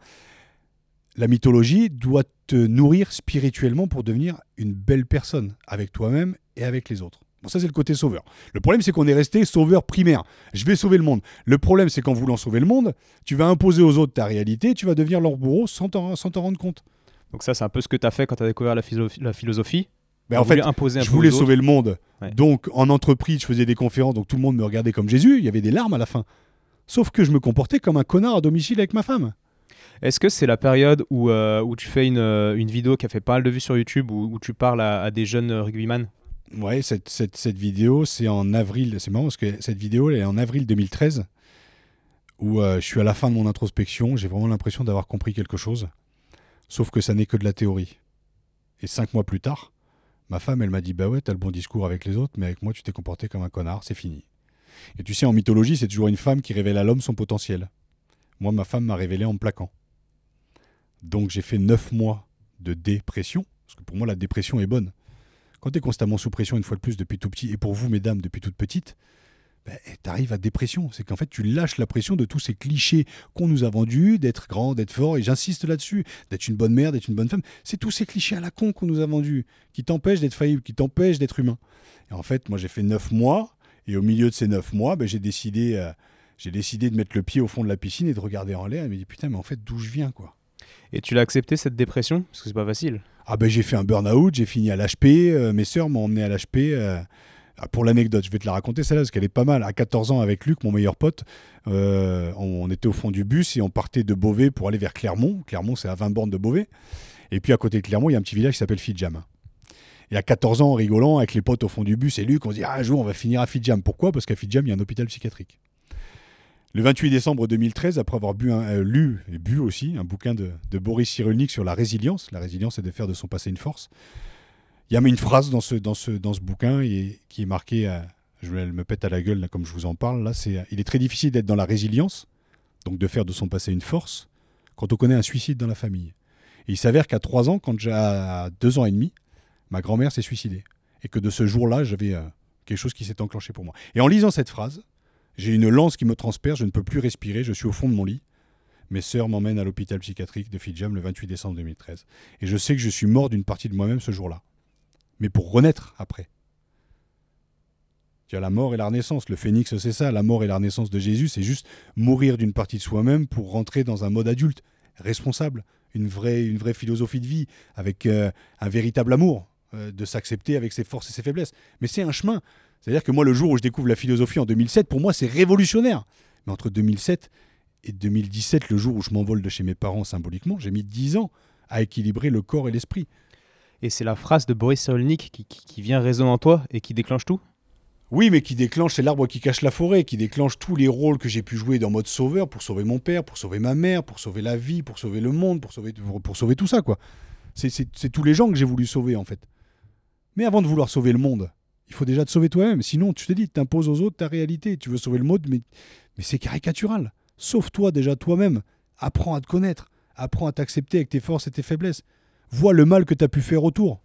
Speaker 1: la mythologie doit te nourrir spirituellement pour devenir une belle personne avec toi-même et avec les autres. Bon, ça, c'est le côté sauveur. Le problème, c'est qu'on est resté sauveur primaire. Je vais sauver le monde. Le problème, c'est qu'en voulant sauver le monde, tu vas imposer aux autres ta réalité, tu vas devenir leur bourreau sans t'en rendre compte.
Speaker 2: Donc ça, c'est un peu ce que tu as fait quand tu as découvert la, philosoph- la philosophie.
Speaker 1: Mais
Speaker 2: T'as
Speaker 1: en fait,
Speaker 2: imposer un
Speaker 1: je voulais sauver le monde.
Speaker 2: Ouais.
Speaker 1: Donc, en entreprise, je faisais des conférences, donc tout le monde me regardait comme Jésus. Il y avait des larmes à la fin. Sauf que je me comportais comme un connard à domicile avec ma femme.
Speaker 2: Est-ce que c'est la période où, euh, où tu fais une, euh, une vidéo qui a fait pas mal de vues sur YouTube, où, où tu parles à, à des jeunes rugbyman?
Speaker 1: Ouais, cette, cette, cette vidéo, c'est en avril. C'est marrant parce que cette vidéo, est en avril 2013, où euh, je suis à la fin de mon introspection. J'ai vraiment l'impression d'avoir compris quelque chose. Sauf que ça n'est que de la théorie. Et cinq mois plus tard, ma femme, elle m'a dit Bah ouais, t'as le bon discours avec les autres, mais avec moi, tu t'es comporté comme un connard, c'est fini. Et tu sais, en mythologie, c'est toujours une femme qui révèle à l'homme son potentiel. Moi, ma femme m'a révélé en plaquant. Donc, j'ai fait neuf mois de dépression, parce que pour moi, la dépression est bonne. Quand tu es constamment sous pression, une fois de plus, depuis tout petit, et pour vous, mesdames, depuis toute petite, ben, tu arrives à dépression. C'est qu'en fait, tu lâches la pression de tous ces clichés qu'on nous a vendus, d'être grand, d'être fort, et j'insiste là-dessus, d'être une bonne mère, d'être une bonne femme. C'est tous ces clichés à la con qu'on nous a vendus, qui t'empêchent d'être faillible, qui t'empêchent d'être humain. Et en fait, moi, j'ai fait neuf mois, et au milieu de ces neuf mois, ben, j'ai décidé, euh, j'ai décidé de mettre le pied au fond de la piscine et de regarder en l'air, et me dit putain, mais en fait, d'où je viens, quoi?
Speaker 2: Et tu l'as accepté cette dépression? Parce que c'est pas facile.
Speaker 1: Ah ben j'ai fait un burn-out, j'ai fini à l'HP, euh, mes sœurs m'ont emmené à l'HP. euh, ah, pour l'anecdote, je vais te la raconter celle-là parce qu'elle est pas mal. À 14 ans avec Luc, mon meilleur pote, euh, on, était au fond du bus et on partait de Beauvais pour aller vers Clermont. Clermont c'est à 20 bornes de Beauvais. Et puis à côté de Clermont, il y a un petit village qui s'appelle Fidjam. Et à 14 ans, en rigolant avec les potes au fond du bus et Luc, on se dit ah, un jour on va finir à Fidjam. Pourquoi? Parce qu'à Fidjam, il y a un hôpital psychiatrique. Le 28 décembre 2013, après avoir bu un- euh, lu et bu aussi un bouquin de, Boris Cyrulnik sur la résilience, la résilience c'est de faire de son passé une force, il y a une phrase dans ce, bouquin et- qui est marquée, euh, je elle me pète à la gueule comme je vous en parle, là, c'est, il est très difficile d'être dans la résilience, donc de faire de son passé une force, quand on connaît un suicide dans la famille. Il s'avère qu'à 3 ans, quand j'ai à 2 ans et demi, ma grand-mère s'est suicidée. Et que de ce jour-là, j'avais euh, quelque chose qui s'est enclenché pour moi. Et en lisant cette phrase, j'ai une lance qui me transperce, je ne peux plus respirer, je suis au fond de mon lit. Mes sœurs m'emmènent à l'hôpital psychiatrique de Fidjam le 28 décembre 2013. Et je sais que je suis mort d'une partie de moi-même ce jour-là. Mais pour renaître après. Tu as la mort et la renaissance. Le phénix, c'est ça. La mort et la renaissance de Jésus, c'est juste mourir d'une partie de soi-même pour rentrer dans un mode adulte, responsable, une vraie, philosophie de vie, avec euh, un véritable amour, euh, de s'accepter avec ses forces et ses faiblesses. Mais c'est un chemin. C'est-à-dire que moi, le jour où je découvre la philosophie en 2007, pour moi, c'est révolutionnaire. Mais entre 2007 et 2017, le jour où je m'envole de chez mes parents symboliquement, j'ai mis 10 ans à équilibrer le corps et l'esprit.
Speaker 2: Et c'est la phrase de Boris Cyrulnik qui, qui, qui vient résonner en toi et qui déclenche tout?
Speaker 1: Oui, mais qui déclenche, c'est l'arbre qui cache la forêt, qui déclenche tous les rôles que j'ai pu jouer dans mode sauveur pour sauver mon père, pour sauver ma mère, pour sauver la vie, pour sauver le monde, pour sauver, pour, pour sauver tout ça, quoi. C'est tous les gens que j'ai voulu sauver, en fait. Mais avant de vouloir sauver le monde, il faut déjà te sauver toi-même. Sinon, tu te dis, tu imposes aux autres ta réalité. Tu veux sauver le monde, mais, mais c'est caricatural. Sauve-toi déjà toi-même. Apprends à te connaître. Apprends à t'accepter avec tes forces et tes faiblesses. Vois le mal que tu as pu faire autour.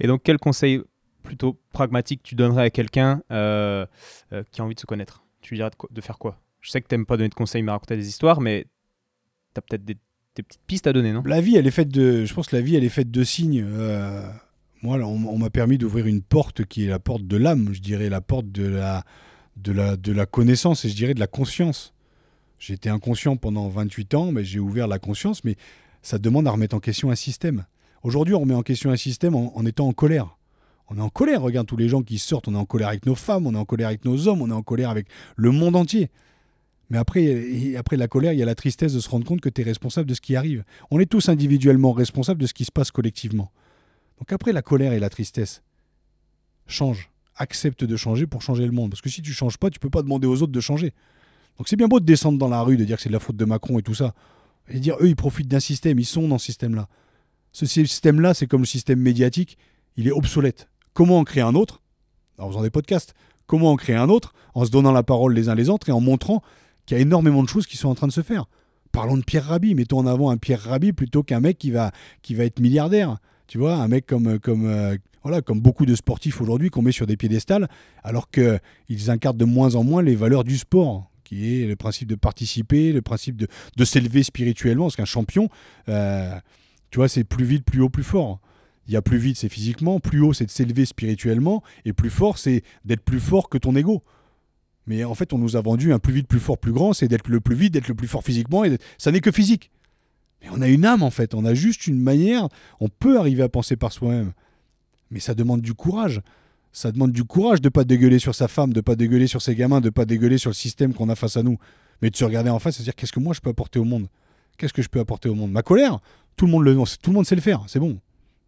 Speaker 2: Et donc, quel conseil plutôt pragmatique tu donnerais à quelqu'un euh, euh, qui a envie de se connaître? Tu lui dirais de, quoi- de faire quoi? Je sais que tu n'aimes pas donner de conseils mais raconter des histoires, mais tu as peut-être des, des petites pistes à donner, non?
Speaker 1: La vie, elle est faite de. Je pense que la vie, elle est faite de signes. Euh, moi, on, m'a permis d'ouvrir une porte qui est la porte de l'âme, je dirais, la porte de la, de la, de la connaissance et je dirais de la conscience. J'étais inconscient pendant 28 ans, mais j'ai ouvert la conscience, mais ça demande à remettre en question un système. Aujourd'hui, on remet en question un système en, étant en colère. On est en colère, regarde tous les gens qui sortent, on est en colère avec nos femmes, on est en colère avec nos hommes, on est en colère avec le monde entier. Mais après, après la colère, il y a la tristesse de se rendre compte que tu es responsable de ce qui arrive. On est tous individuellement responsables de ce qui se passe collectivement. Donc après la colère et la tristesse, change, accepte de changer pour changer le monde. Parce que si tu changes pas, tu peux pas demander aux autres de changer. Donc c'est bien beau de descendre dans la rue, de dire que c'est de la faute de Macron et tout ça. Et dire, eux, ils profitent d'un système, ils sont dans ce système-là. Ce système-là, c'est comme le système médiatique, il est obsolète. Comment en créer un autre? En faisant des podcasts. Comment en créer un autre? En se donnant la parole les uns les autres et en montrant qu'il y a énormément de choses qui sont en train de se faire. Parlons de Pierre Rabhi, mettons en avant un Pierre Rabhi plutôt qu'un mec qui va, qui va être milliardaire. Tu vois, un mec comme, comme, euh, voilà, comme beaucoup de sportifs aujourd'hui qu'on met sur des piédestals, alors qu'ils incarnent de moins en moins les valeurs du sport, qui est le principe de participer, le principe de, de s'élever spirituellement, parce qu'un champion, euh, tu vois, c'est plus vite, plus haut, plus fort. Il y a plus vite, c'est physiquement, plus haut, c'est de s'élever spirituellement, et plus fort, c'est d'être plus fort que ton ego. Mais en fait, on nous a vendu un plus vite, plus fort, plus grand, c'est d'être le plus vite, d'être le plus fort physiquement, et ça n'est que physique. Mais on a une âme, en fait, on a juste une manière, on peut arriver à penser par soi-même. Mais ça demande du courage. Ça demande du courage de pas dégueuler sur sa femme, de pas dégueuler sur ses gamins, de pas dégueuler sur le système qu'on a face à nous, mais de se regarder en face et se dire qu'est-ce que moi je peux apporter au monde? Qu'est-ce que je peux apporter au monde? Ma colère, tout le monde le, tout le monde sait le faire, c'est bon.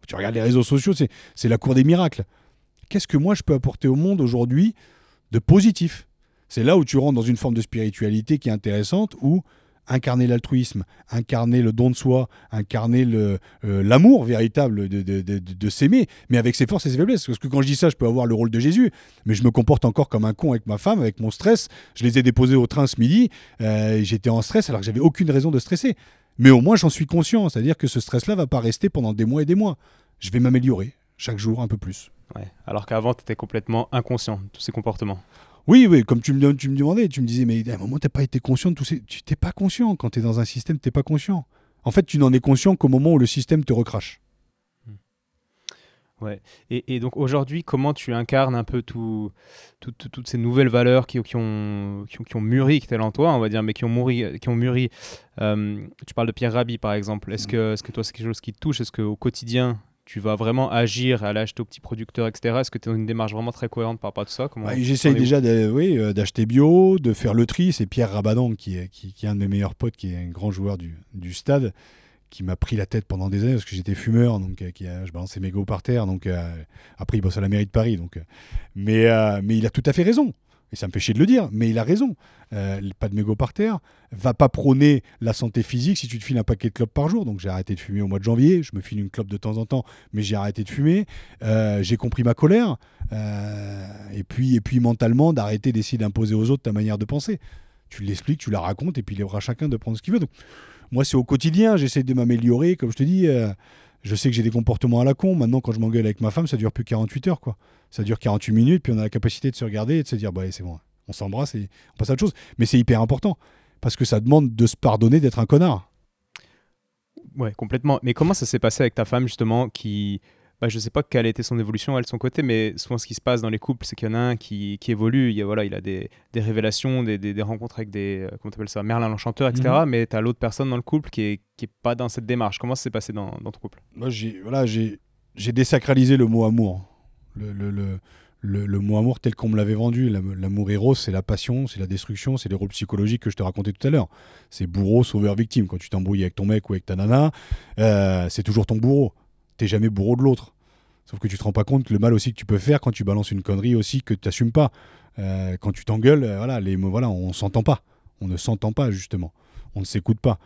Speaker 1: Tu regardes les réseaux sociaux, c'est la cour des miracles. Qu'est-ce que moi je peux apporter au monde aujourd'hui de positif? C'est là où tu rentres dans une forme de spiritualité qui est intéressante, où incarner l'altruisme, incarner le don de soi, incarner euh, l'amour véritable de, de, s'aimer, mais avec ses forces et ses faiblesses. Parce que quand je dis ça, je peux avoir le rôle de Jésus, mais je me comporte encore comme un con avec ma femme, avec mon stress. Je les ai déposés au train ce midi, euh, j'étais en stress alors que j'avais aucune raison de stresser. Mais au moins, j'en suis conscient, c'est-à-dire que ce stress-là va pas rester pendant des mois et des mois. Je vais m'améliorer chaque jour un peu plus.
Speaker 2: Ouais. Alors qu'avant, tu étais complètement inconscient de tous ces comportements.
Speaker 1: Oui, oui, comme tu me, tu me demandais, tu me disais, mais à un moment, tu n'as pas été conscient de tout ça. Tu n'es pas conscient. Quand tu es dans un système, tu n'es pas conscient. En fait, tu n'en es conscient qu'au moment où le système te recrache. Hmm.
Speaker 2: Ouais. Et, donc aujourd'hui, comment tu incarnes un peu tout, toutes ces nouvelles valeurs qui, qui, ont, qui, ont, mûri, qui en toi, on va dire, mais qui ont, mûri, qui ont mûri? Euh, tu parles de Pierre Rabhi, par exemple. Est-ce hmm. que, est -ce que toi, c'est quelque chose qui te touche? Est-ce qu'au quotidien, tu vas vraiment agir, à l'acheter aux petits producteurs, etc. Est-ce que tu as une démarche vraiment très cohérente par rapport à tout ça
Speaker 1: J'essaye déjà oui, euh, d'acheter bio, de faire le tri. C'est Pierre Rabadan, qui est, qui, est un de mes meilleurs potes, qui est un grand joueur du, du stade, qui m'a pris la tête pendant des années parce que j'étais fumeur, donc euh, qui a, je balançais mes go par terre. Donc, euh, après, il bosse à la mairie de Paris. Donc, mais, mais il a tout à fait raison et ça me fait chier de le dire, mais il a raison. Euh, pas de mégots par terre. Va pas prôner la santé physique si tu te files un paquet de clopes par jour. Donc j'ai arrêté de fumer au mois de janvier. Je me file une clope de temps en temps, mais j'ai arrêté de fumer. Euh, j'ai compris ma colère. Euh, et, puis, et puis mentalement, d'arrêter d'essayer d'imposer aux autres ta manière de penser. Tu l'expliques, tu la racontes, et puis il à chacun de prendre ce qu'il veut. Donc, moi, c'est au quotidien. J'essaie de m'améliorer. Comme je te dis, je sais que j'ai des comportements à la con. Maintenant, quand je m'engueule avec ma femme, ça dure plus 48 heures. quoi. Ça dure 48 minutes, puis on a la capacité de se regarder et de se dire, bah, c'est bon, on s'embrasse et on passe à autre chose. Mais c'est hyper important, parce que ça demande de se pardonner d'être un connard.
Speaker 2: Ouais, complètement. Mais comment ça s'est passé avec ta femme, justement, qui bah, je sais pas quelle a été son évolution, elle, de son côté, mais souvent ce qui se passe dans les couples, c'est qu'il y en a un qui, qui évolue, il, y a, voilà, il a des, des révélations, des, des, rencontres avec des, euh, comment ça, Merlin l'Enchanteur, etc. Mhm. Mais tu as l'autre personne dans le couple qui est, qui est pas dans cette démarche. Comment ça s'est passé dans, dans, ton couple?
Speaker 1: Moi, j'ai voilà, désacralisé le mot amour. Le, le, le, le, mot amour tel qu'on me l'avait vendu. L'amour héros, c'est la passion, c'est la destruction, c'est les rôles psychologiques que je te racontais tout à l'heure. C'est bourreau, sauveur, victime. Quand tu t'embrouilles avec ton mec ou avec ta nana, euh, c'est toujours ton bourreau t'es jamais bourreau de l'autre. Sauf que tu te rends pas compte le mal aussi que tu peux faire quand tu balances une connerie aussi que tu n'assumes pas. Euh, quand tu t'engueules, euh, voilà, les voilà, on s'entend pas. On ne s'entend pas justement. On ne s'écoute pas.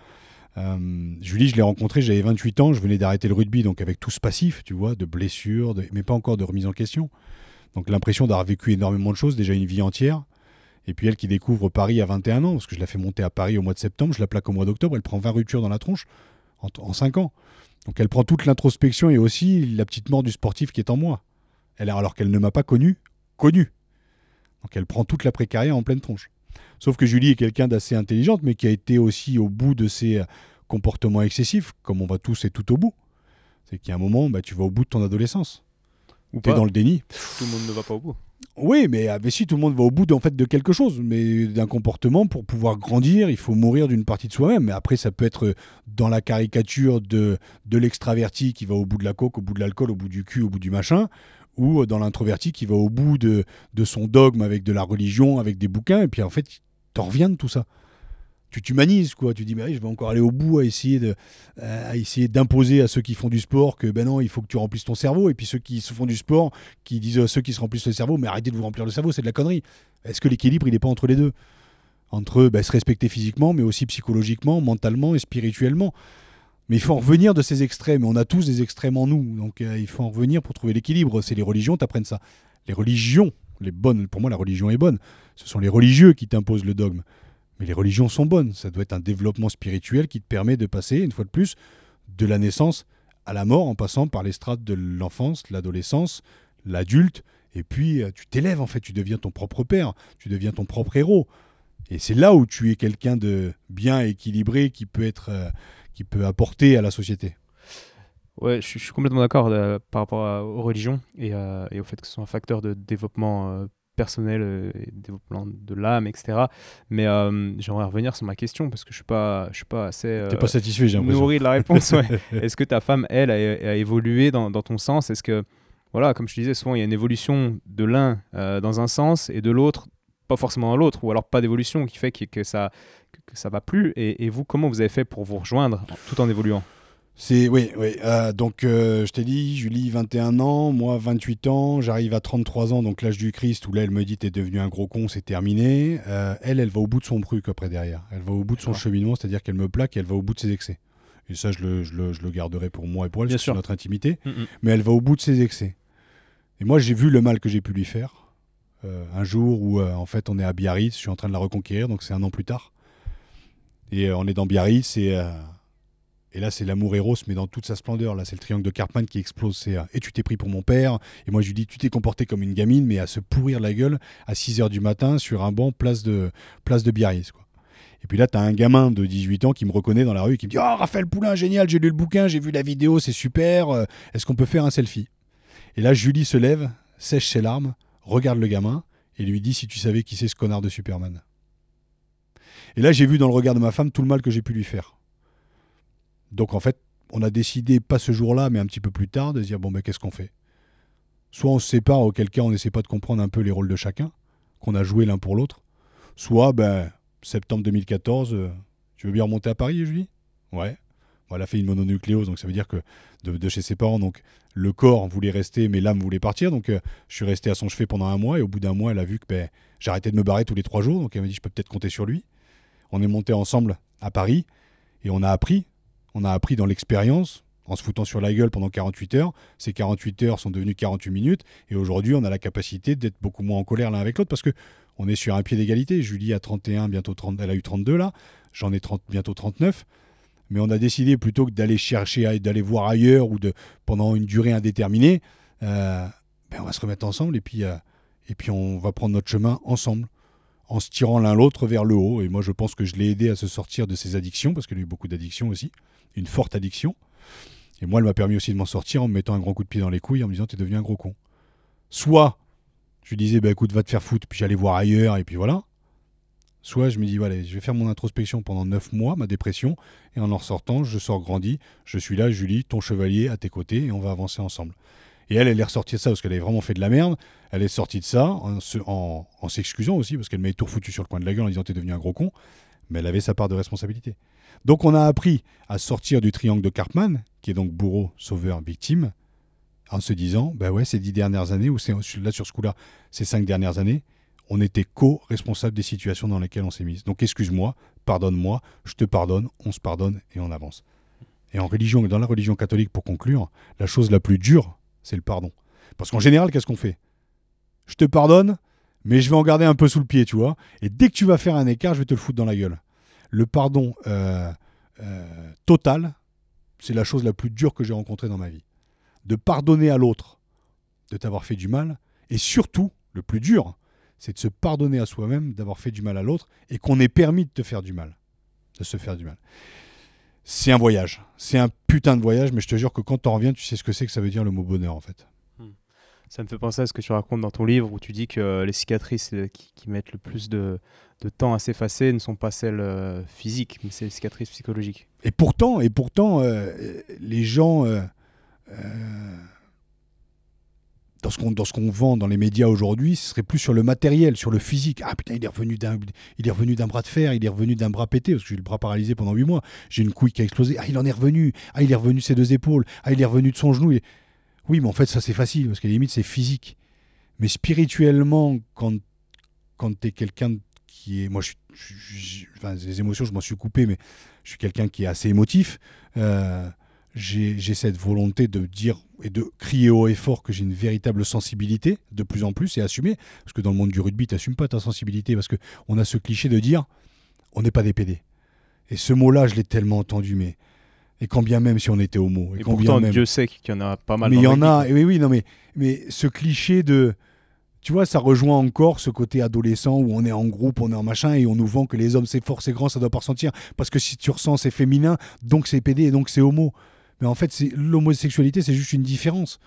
Speaker 1: Euh, Julie, je l'ai rencontrée, j'avais 28 ans, je venais d'arrêter le rugby, donc avec tout ce passif, tu vois, de blessures, mais pas encore de remise en question. Donc l'impression d'avoir vécu énormément de choses, déjà une vie entière. Et puis elle qui découvre Paris à 21 ans, parce que je la fais monter à Paris au mois de septembre, je la plaque au mois d'octobre, elle prend 20 ruptures dans la tronche en, en 5 ans. Donc elle prend toute l'introspection et aussi la petite mort du sportif qui est en moi. Elle, alors qu'elle ne m'a pas connu, connu. Donc elle prend toute la précarité en pleine tronche. Sauf que Julie est quelqu'un d'assez intelligente, mais qui a été aussi au bout de ses euh, comportements excessifs, comme on va tous et tout au bout. C'est qu'il y a un moment, bah, tu vas au bout de ton adolescence. Ou tu es dans le déni.
Speaker 2: Tout le monde ne va pas au bout.
Speaker 1: Oui, mais, ah, mais, si tout le monde va au bout en fait, de quelque chose, mais d'un comportement, pour pouvoir grandir, il faut mourir d'une partie de soi-même. Mais après, ça peut être dans la caricature de, de l'extraverti qui va au bout de la coke, au bout de l'alcool, au bout du cul, au bout du machin, ou dans l'introverti qui va au bout de, de son dogme avec de la religion, avec des bouquins, et puis en fait, t'en reviens de tout ça tu t'humanises quoi. Tu dis mais je vais encore aller au bout à essayer de à essayer d'imposer à ceux qui font du sport que ben non il faut que tu remplisses ton cerveau. Et puis ceux qui font du sport qui disent à ceux qui se remplissent le cerveau mais arrêtez de vous remplir le cerveau c'est de la connerie. Est-ce que l'équilibre il n'est pas entre les deux? Entre ben, se respecter physiquement mais aussi psychologiquement mentalement et spirituellement. Mais il faut en revenir de ces extrêmes. On a tous des extrêmes en nous. Donc euh, il faut en revenir pour trouver l'équilibre. C'est les religions t'apprennent ça. Les religions les bonnes pour moi la religion est bonne. Ce sont les religieux qui t'imposent le dogme mais les religions sont bonnes. Ça doit être un développement spirituel qui te permet de passer, une fois de plus, de la naissance à la mort en passant par les strates de l'enfance, l'adolescence, l'adulte. Et puis, euh, tu t'élèves, en fait. Tu deviens ton propre père. Tu deviens ton propre héros. Et c'est là où tu es quelqu'un de bien équilibré qui peut être, euh, qui peut apporter à la société.
Speaker 2: Ouais, je, suis- complètement d'accord euh, par rapport aux religions et, au fait que ce soit un facteur de développement personnel euh, et développement de l'âme, etc. Mais euh, j'aimerais revenir sur ma question parce que je suis pas, je suis pas assez euh,
Speaker 1: T'es pas satisfait, j'ai
Speaker 2: nourri de la réponse. ouais. (laughs) Est-ce que ta femme, elle, a, a évolué dans, dans ton sens? Est-ce que, voilà, comme je te disais, souvent il y a une évolution de l'un euh, dans un sens et de l'autre pas forcément dans l'autre, ou alors pas d'évolution qui fait que, que ça que, que ça va plus. Et, et vous, comment vous avez fait pour vous rejoindre tout en évoluant?
Speaker 1: C'est oui, oui. euh, donc euh, je t'ai dit, Julie 21 ans, moi 28 ans, j'arrive à 33 ans, donc l'âge du Christ, où là elle me dit t'es devenu un gros con, c'est terminé. Euh, elle, elle va au bout de son truc après derrière. Elle va au bout de son cheminement, c'est-à-dire qu'elle me plaque et elle va au bout de ses excès. Et ça, je le, je le, je le garderai pour moi et pour elle, c'est notre intimité. Mais elle va au bout de ses excès. Et moi, j'ai vu le mal que j'ai pu lui faire. Un jour où, en fait, on est à Biarritz, je suis en train de la reconquérir, donc c'est un an plus tard. Et on est dans Biarritz, et, et là, c'est l'amour Eros, mais dans toute sa splendeur. Là, c'est le triangle de Cartman qui explose. C'est euh, Et tu t'es pris pour mon père. Et moi, je lui dis, tu t'es comporté comme une gamine, mais à se pourrir la gueule à 6 h du matin sur un banc, place de, place de Biarritz. Et puis là, tu as un gamin de 18 ans qui me reconnaît dans la rue, qui me dit Oh, Raphaël Poulain, génial, j'ai lu le bouquin, j'ai vu la vidéo, c'est super. euh, Est-ce qu'on peut faire un selfie? Et là, Julie se lève, sèche ses larmes, regarde le gamin et lui dit Si tu savais qui c'est ce connard de Superman. Et là, j'ai vu dans le regard de ma femme tout le mal que j'ai pu lui faire. Donc en fait, on a décidé, pas ce jour-là, mais un petit peu plus tard, de dire Bon, ben qu'est-ce qu'on fait? Soit on se sépare, auquel cas on n'essaie pas de comprendre un peu les rôles de chacun, qu'on a joué l'un pour l'autre. Soit, ben, septembre 2014, euh, tu veux bien remonter à Paris, Julie Ouais. Bon, elle a fait une mononucléose, donc ça veut dire que de, de chez ses parents, donc le corps voulait rester, mais l'âme voulait partir. Donc euh, je suis resté à son chevet pendant un mois, et au bout d'un mois, elle a vu que ben, j'arrêtais de me barrer tous les trois jours, donc elle m'a dit je peux peut-être compter sur lui. On est monté ensemble à Paris, et on a appris, on a appris dans l'expérience, en se foutant sur la gueule pendant 48 heures. Ces 48 heures sont devenues 48 minutes, et aujourd'hui, on a la capacité d'être beaucoup moins en colère l'un avec l'autre, parce que on est sur un pied d'égalité. Julie a 31, bientôt 30, elle a eu 32 là, j'en ai 30, bientôt 39. Mais on a décidé plutôt que d'aller chercher, d'aller voir ailleurs ou pendant une durée indéterminée, euh, ben on va se remettre ensemble et puis, euh, et puis on va prendre notre chemin ensemble, en se tirant l'un l'autre vers le haut. Et moi, je pense que je l'ai aidé à se sortir de ses addictions, parce qu'elle a eu beaucoup d'addictions aussi, une forte addiction. Et moi, elle m'a permis aussi de m'en sortir en me mettant un grand coup de pied dans les couilles, en me disant T'es devenu un gros con. Soit je lui disais bah, Écoute, va te faire foutre, puis j'allais voir ailleurs, et puis voilà. Soit je me dis voilà, je vais faire mon introspection pendant 9 mois, ma dépression, et en en ressortant, je sors grandi, je suis là, Julie, ton chevalier, à tes côtés, et on va avancer ensemble. Et elle, elle est ressortie de ça parce qu'elle avait vraiment fait de la merde. Elle est sortie de ça en, se- en- en s'excusant aussi parce qu'elle m'avait tout foutu sur le coin de la gueule en disant t'es devenu un gros con. Mais elle avait sa part de responsabilité. Donc on a appris à sortir du triangle de Cartman, qui est donc bourreau, sauveur, victime, en se disant bah ouais, ces dix dernières années, ou là sur ce coup-là, ces cinq dernières années, on était co-responsable des situations dans lesquelles on s'est mis. Donc excuse-moi, pardonne-moi, je te pardonne, on se pardonne et on avance. Et en religion, dans la religion catholique, pour conclure, la chose la plus dure, c'est le pardon. Parce qu'en général, qu'est-ce qu'on fait? Je te pardonne, mais je vais en garder un peu sous le pied, tu vois. Et dès que tu vas faire un écart, je vais te le foutre dans la gueule. Le pardon euh, euh, total, c'est la chose la plus dure que j'ai rencontrée dans ma vie. De pardonner à l'autre de t'avoir fait du mal, et surtout, le plus dur, c'est de se pardonner à soi-même d'avoir fait du mal à l'autre et qu'on ait permis de te faire du mal, de se faire du mal. C'est un voyage, c'est un putain de voyage, mais je te jure que quand t'en reviens, tu sais ce que c'est que ça veut dire le mot bonheur en fait.
Speaker 2: Ça me fait penser à ce que tu racontes dans ton livre où tu dis que les cicatrices euh, qui mettent le plus de, de temps à s'effacer ne sont pas celles euh, physiques, mais c'est les cicatrices psychologiques.
Speaker 1: Et pourtant, et pourtant, euh, les gens, euh, euh, dans ce qu'on vend dans les médias aujourd'hui, ce serait plus sur le matériel, sur le physique. Ah putain, il est revenu d'un, bras de fer, il est revenu d'un bras pété parce que j'ai le bras paralysé pendant huit mois. J'ai une couille qui a explosé. Ah, il en est revenu. Ah, il est revenu de ses deux épaules. Ah, il est revenu de son genou. Oui, mais en fait, ça c'est facile parce qu'à la limite c'est physique. Mais spirituellement, quand quand t'es quelqu'un qui est, moi, je, suis- je- je- enfin, les émotions, je m'en suis coupé, mais je suis quelqu'un qui est assez émotif. Euh, j'ai cette volonté de dire et de crier haut et fort que j'ai une véritable sensibilité, de plus en plus, et assumer. Parce que dans le monde du rugby, tu n'assumes pas ta sensibilité, parce qu'on a ce cliché de dire on n'est pas des PD. Et ce mot-là, je l'ai tellement entendu, mais. Et quand bien même si on était homo. Et,
Speaker 2: Et
Speaker 1: quand bien même.
Speaker 2: Dieu sait qu'il y en a pas mal.
Speaker 1: Mais il y en a, oui, oui, non, mais, mais ce cliché de, tu vois, ça rejoint encore ce côté adolescent où on est en groupe, on est en machin et on nous vend que les hommes c'est fort, c'est grand, ça doit pas ressentir. Parce que si tu ressens c'est féminin, donc c'est PD et donc c'est homo. Mais en fait, l'homosexualité, c'est juste une différence.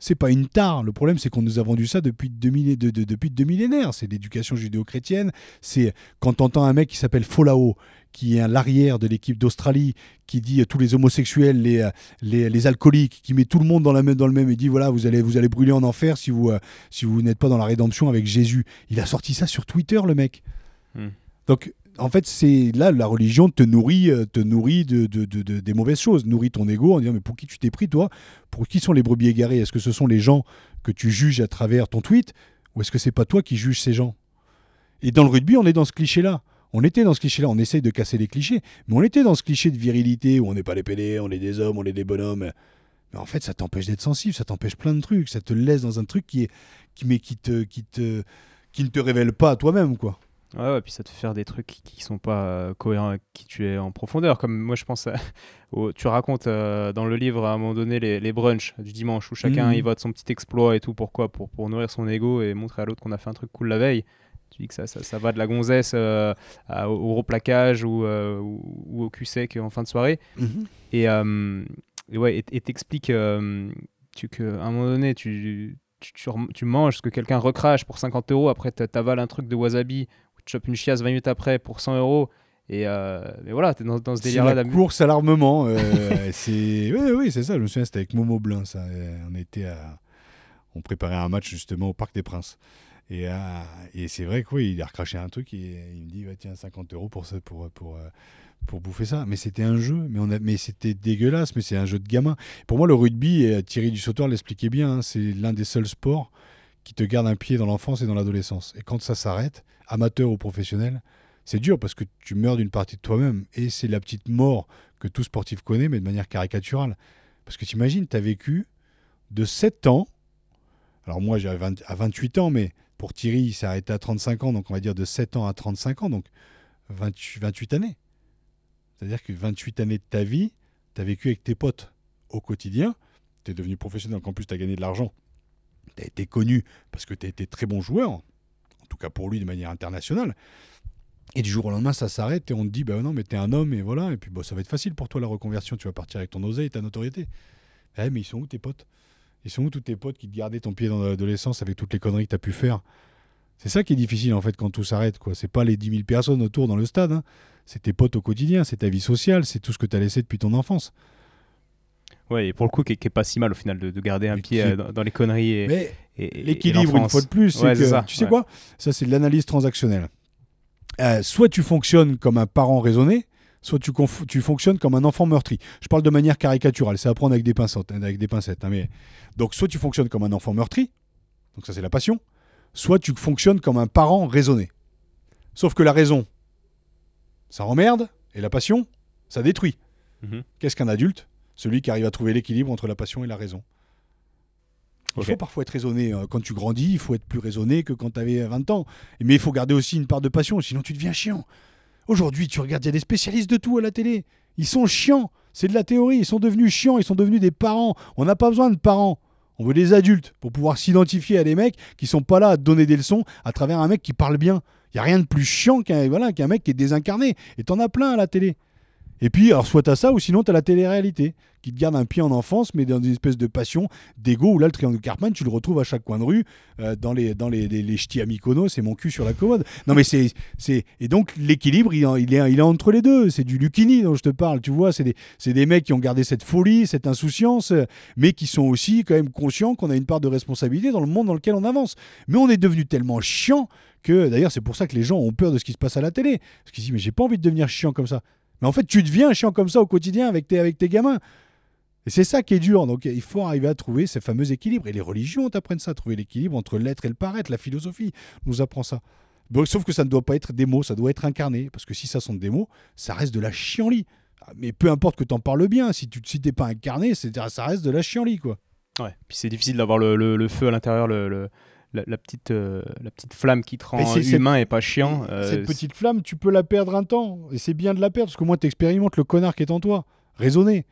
Speaker 1: C'est pas une tare. Le problème, c'est qu'on nous a vendu ça depuis, deux millénaires. depuis deux millénaires. C'est l'éducation judéo-chrétienne. C'est quand t'entends un mec qui s'appelle Folao, qui est l'arrière de l'équipe d'Australie, qui dit tous les homosexuels, les, les, alcooliques, qui met tout le monde dans, la même, dans le même et dit voilà, vous allez, vous allez brûler en enfer si vous, euh, si vous n'êtes pas dans la rédemption avec Jésus. Il a sorti ça sur Twitter, le mec. Hmm. Donc en fait, c'est là la religion te nourrit, euh, te nourrit de, des mauvaises choses, nourrit ton ego en disant mais pour qui tu t'es pris toi? Pour qui sont les brebis égarés Est-ce que ce sont les gens que tu juges à travers ton tweet? Ou est-ce que c'est pas toi qui juges ces gens? Et dans le rugby, on est dans ce cliché-là. On était dans ce cliché-là, on essaye de casser les clichés, mais on était dans ce cliché de virilité où on n'est pas les PD, on est des hommes, on est des bonhommes. Mais en fait, ça t'empêche d'être sensible, ça t'empêche plein de trucs, ça te laisse dans un truc qui est qui qui ne te révèle pas à toi-même quoi.
Speaker 2: Ouais, ouais, puis ça te fait faire des trucs qui, sont pas euh, cohérents avec qui tu es en profondeur. Comme moi, je pense, (laughs) tu racontes euh, dans le livre à un moment donné les, les brunchs du dimanche où chacun mmh. il vote son petit exploit et tout. Pourquoi? Pour, pour nourrir son ego et montrer à l'autre qu'on a fait un truc cool la veille. Tu dis que ça, ça, ça va de la gonzesse euh, au replaquage ou, ou, au cul sec en fin de soirée. Mmh. Et, et, ouais, et t'expliques qu'à un moment donné, tu, tu, tu, manges ce que quelqu'un recrache pour 50 euros, après tu avales un truc de wasabi tu chopes une chiasse 20 minutes après pour 100 euros. Et euh, mais voilà, tu es dans, ce délire-là.
Speaker 1: la course à l'armement. Euh, (laughs) c'est... Oui, oui, c'est ça. Je me souviens, c'était avec Momo Blin. Ça. On, était à... on préparait un match justement au Parc des Princes. Et, euh, et c'est vrai qu'il il a recraché un truc et il me dit tiens, 50 euros pour, ça, pour, pour, pour bouffer ça. Mais c'était un jeu. Mais, on a... mais c'était dégueulasse. Mais c'est un jeu de gamin. Pour moi, le rugby, Thierry Dussautoir l'expliquait bien, hein, c'est l'un des seuls sports qui te garde un pied dans l'enfance et dans l'adolescence. Et quand ça s'arrête, amateur ou professionnel, c'est dur parce que tu meurs d'une partie de toi-même. Et c'est la petite mort que tout sportif connaît, mais de manière caricaturale. Parce que tu imagines, tu as vécu de 7 ans, alors moi j'ai à 28 ans, mais pour Thierry, il s'est arrêté à 35 ans, donc on va dire de 7 ans à 35 ans, donc 28, années. C'est-à-dire que 28 années de ta vie, tu as vécu avec tes potes au quotidien, tu es devenu professionnel, donc en plus tu as gagné de l'argent. Tu as été connu parce que tu as été très bon joueur, tout cas pour lui de manière internationale. Et du jour au lendemain, ça s'arrête et on te dit, bah non, mais t'es un homme et voilà, et puis ça va être facile pour toi la reconversion, tu vas partir avec ton oseille et ta notoriété. Eh, mais ils sont où tes potes? Ils sont où tous tes potes qui te gardaient ton pied dans l'adolescence avec toutes les conneries que tu as pu faire? C'est ça qui est difficile en fait quand tout s'arrête, quoi. C'est pas les 10 000 personnes autour dans le stade, hein. c'est tes potes au quotidien, c'est ta vie sociale, c'est tout ce que tu as laissé depuis ton enfance.
Speaker 2: Ouais, et pour le coup, qui, est pas si mal au final de, garder un pied euh, dans, les conneries. Et,
Speaker 1: mais l'équilibre, une fois de plus, c'est que, tu sais quoi? Ça, c'est de l'analyse transactionnelle. Euh, soit tu fonctionnes comme un parent raisonné, soit tu, tu, fonctionnes comme un enfant meurtri. Je parle de manière caricaturale, c'est à prendre avec des pincettes. Avec des pincettes hein, mais... Donc, soit tu fonctionnes comme un enfant meurtri, donc ça c'est la passion, soit tu fonctionnes comme un parent raisonné. Sauf que la raison, ça emmerde, et la passion, ça détruit. Mhm. Qu'est-ce qu'un adulte? Celui qui arrive à trouver l'équilibre entre la passion et la raison. Il faut parfois être raisonné. Hein. Quand tu grandis, il faut être plus raisonné que quand tu avais 20 ans. Mais il faut garder aussi une part de passion, sinon tu deviens chiant. Aujourd'hui, tu regardes, il y a des spécialistes de tout à la télé. Ils sont chiants. C'est de la théorie. Ils sont devenus chiants. Ils sont devenus des parents. On n'a pas besoin de parents. On veut des adultes pour pouvoir s'identifier à des mecs qui sont pas là à donner des leçons à travers un mec qui parle bien. Il n'y a rien de plus chiant qu'un voilà, qu'un mec qui est désincarné. Et t'en as plein à la télé. Et puis, alors, soit t'as ça, ou sinon t'as la télé-réalité, qui te garde un pied en enfance, mais dans une espèce de passion, d'ego, où là, le triangle Cartman, tu le retrouves à chaque coin de rue, euh, dans les, dans les, les, ch'tis c'est mon cul sur la commode. Non, mais c'est. c'est Et donc, l'équilibre, il, il, est, il est entre les deux. C'est du Lucchini dont je te parle, tu vois. C'est des, des mecs qui ont gardé cette folie, cette insouciance, mais qui sont aussi quand même conscients qu'on a une part de responsabilité dans le monde dans lequel on avance. Mais on est devenu tellement chiant que, d'ailleurs, c'est pour ça que les gens ont peur de ce qui se passe à la télé. Parce qu'ils disent, mais j'ai pas envie de devenir chiant comme ça. Mais en fait, tu deviens chiant comme ça au quotidien avec tes, avec tes gamins. Et c'est ça qui est dur. Donc il faut arriver à trouver ce fameux équilibre. Et les religions t'apprennent ça, trouver l'équilibre entre l'être et le paraître. La philosophie nous apprend ça. sauf que ça ne doit pas être des mots, ça doit être incarné. Parce que si ça sont des mots, ça reste de la chienlit. Ah, mais peu importe que tu en parles bien, si tu si pas incarné, ça reste de la chienlit, quoi.
Speaker 2: Ouais, puis c'est difficile d'avoir le, le, feu à l'intérieur, la, petite, euh, la petite flamme qui te rend humain et pas chiant.
Speaker 1: Euh, cette petite flamme, tu peux la perdre un temps. Et c'est bien de la perdre, parce que moi, tu expérimentes le connard qui est en toi. Raisonner.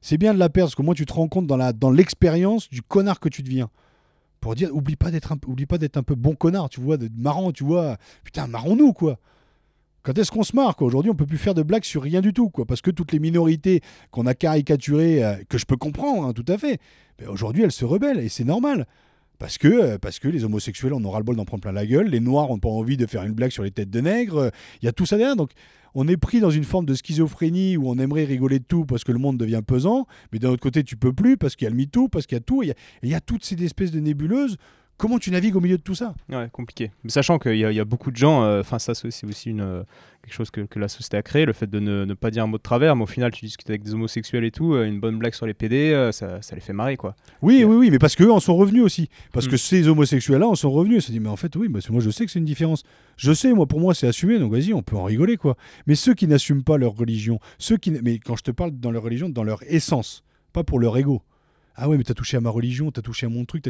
Speaker 1: C'est bien de la perdre, parce que moi, tu te rends compte dans l'expérience dans du connard que tu deviens. pour dire oublie pas d'être un, oublie pas d'être un peu bon connard, tu vois, d'être marrant, tu vois. Putain, marrons-nous quoi. Quand est-ce qu'on se marre Aujourd'hui, on peut plus faire de blagues sur rien du tout, quoi, parce que toutes les minorités qu'on a caricaturées, euh, que je peux comprendre, hein, tout à fait, mais aujourd'hui, elles se rebellent et c'est normal. Parce que, euh, parce que les homosexuels en aura le bol d'en prendre plein la gueule, les noirs n'ont pas envie de faire une blague sur les têtes de nègres, il y a tout ça derrière. Donc on est pris dans une forme de schizophrénie où on aimerait rigoler de tout parce que le monde devient pesant, mais d'un autre côté tu peux plus parce qu'il y a le MeToo, parce qu'il y a tout, il y a, toutes ces espèces de nébuleuses comment tu navigues au milieu de tout ça?
Speaker 2: Ouais, compliqué. sachant qu'il y, a beaucoup de gens, euh, enfin ça c'est aussi une, euh, quelque chose que, la société a créé, le fait de ne, pas dire un mot de travers, mais au final tu discutes avec des homosexuels et tout, euh, une bonne blague sur les PD, ça, les fait marrer quoi.
Speaker 1: Oui, oui, oui, mais parce qu'eux en sont revenus aussi. Parce que mm. ces homosexuels-là en sont revenus. Ils se disent, mais en fait, oui, moi je sais que c'est une différence. Je sais, moi pour moi c'est assumé, donc vas-y, on peut en rigoler quoi. Mais ceux qui n'assument pas leur religion, ceux qui. Mais quand je te parle dans leur religion, dans leur essence, pas pour leur ego. Ah ouais, mais t'as touché à ma religion, t'as touché à mon truc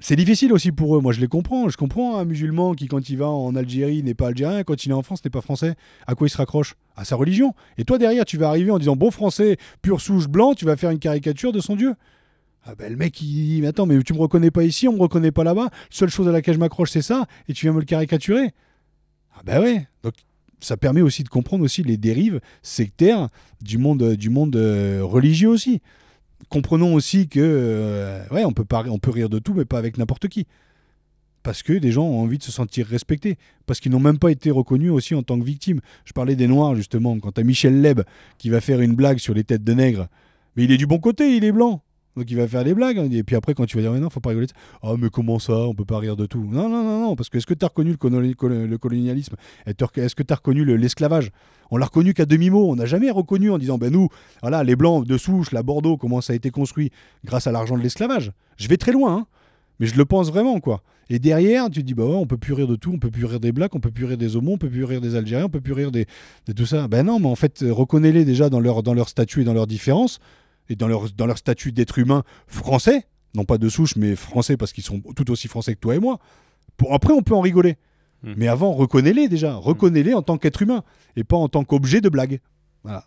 Speaker 1: c'est difficile aussi pour eux. Moi, je les comprends. Je comprends un musulman qui, quand il va en Algérie, n'est pas algérien, quand il est en France, n'est pas français. À quoi il se raccroche? À sa religion. Et toi, derrière, tu vas arriver en disant bon français, pure souche blanc, tu vas faire une caricature de son Dieu. Ah ben, le mec, il dit mais attends, mais tu me reconnais pas ici, on me reconnaît pas là-bas. Seule chose à laquelle je m'accroche, c'est ça, et tu viens me le caricaturer. Ah ben ouais. Donc, ça permet aussi de comprendre aussi les dérives sectaires du monde, du monde euh, religieux aussi comprenons aussi que euh, ouais, on peut, rire de tout, mais pas avec n'importe qui. Parce que des gens ont envie de se sentir respectés. Parce qu'ils n'ont même pas été reconnus aussi en tant que victimes. Je parlais des Noirs, justement. Quand as Michel Leb qui va faire une blague sur les têtes de nègres, mais il est du bon côté, il est blanc. Donc il va faire des blagues. Hein. Et puis après, quand tu vas dire, mais non, faut pas rigoler. Ah, mais comment ça On peut pas rire de tout. Non, non, non, non. Parce que est-ce que tu as reconnu le, colonialisme? Est-ce que tu as reconnu l'esclavage? On l'a reconnu qu'à demi-mot. On n'a jamais reconnu en disant, ben nous, voilà, les Blancs de souche, la Bordeaux, comment ça a été construit grâce à l'argent de l'esclavage. Je vais très loin, hein. mais je le pense vraiment, quoi. Et derrière, tu te dis, bah ouais, on peut plus rire de tout, on peut plus rire des blacks, on peut plus rire des homos, on peut plus rire des Algériens, on peut plus rire des, de tout ça. Ben non, mais en fait, reconnais-les déjà dans leur, dans leur statut et dans leurs différences et dans leur, dans leur statut d'être humain français, non pas de souche, mais français parce qu'ils sont tout aussi français que toi et moi. Pour, après, on peut en rigoler. Hmm. Mais avant, reconnais-les déjà. Hmm. Reconnais-les en tant qu'être humain et pas en tant qu'objet de blague. Voilà.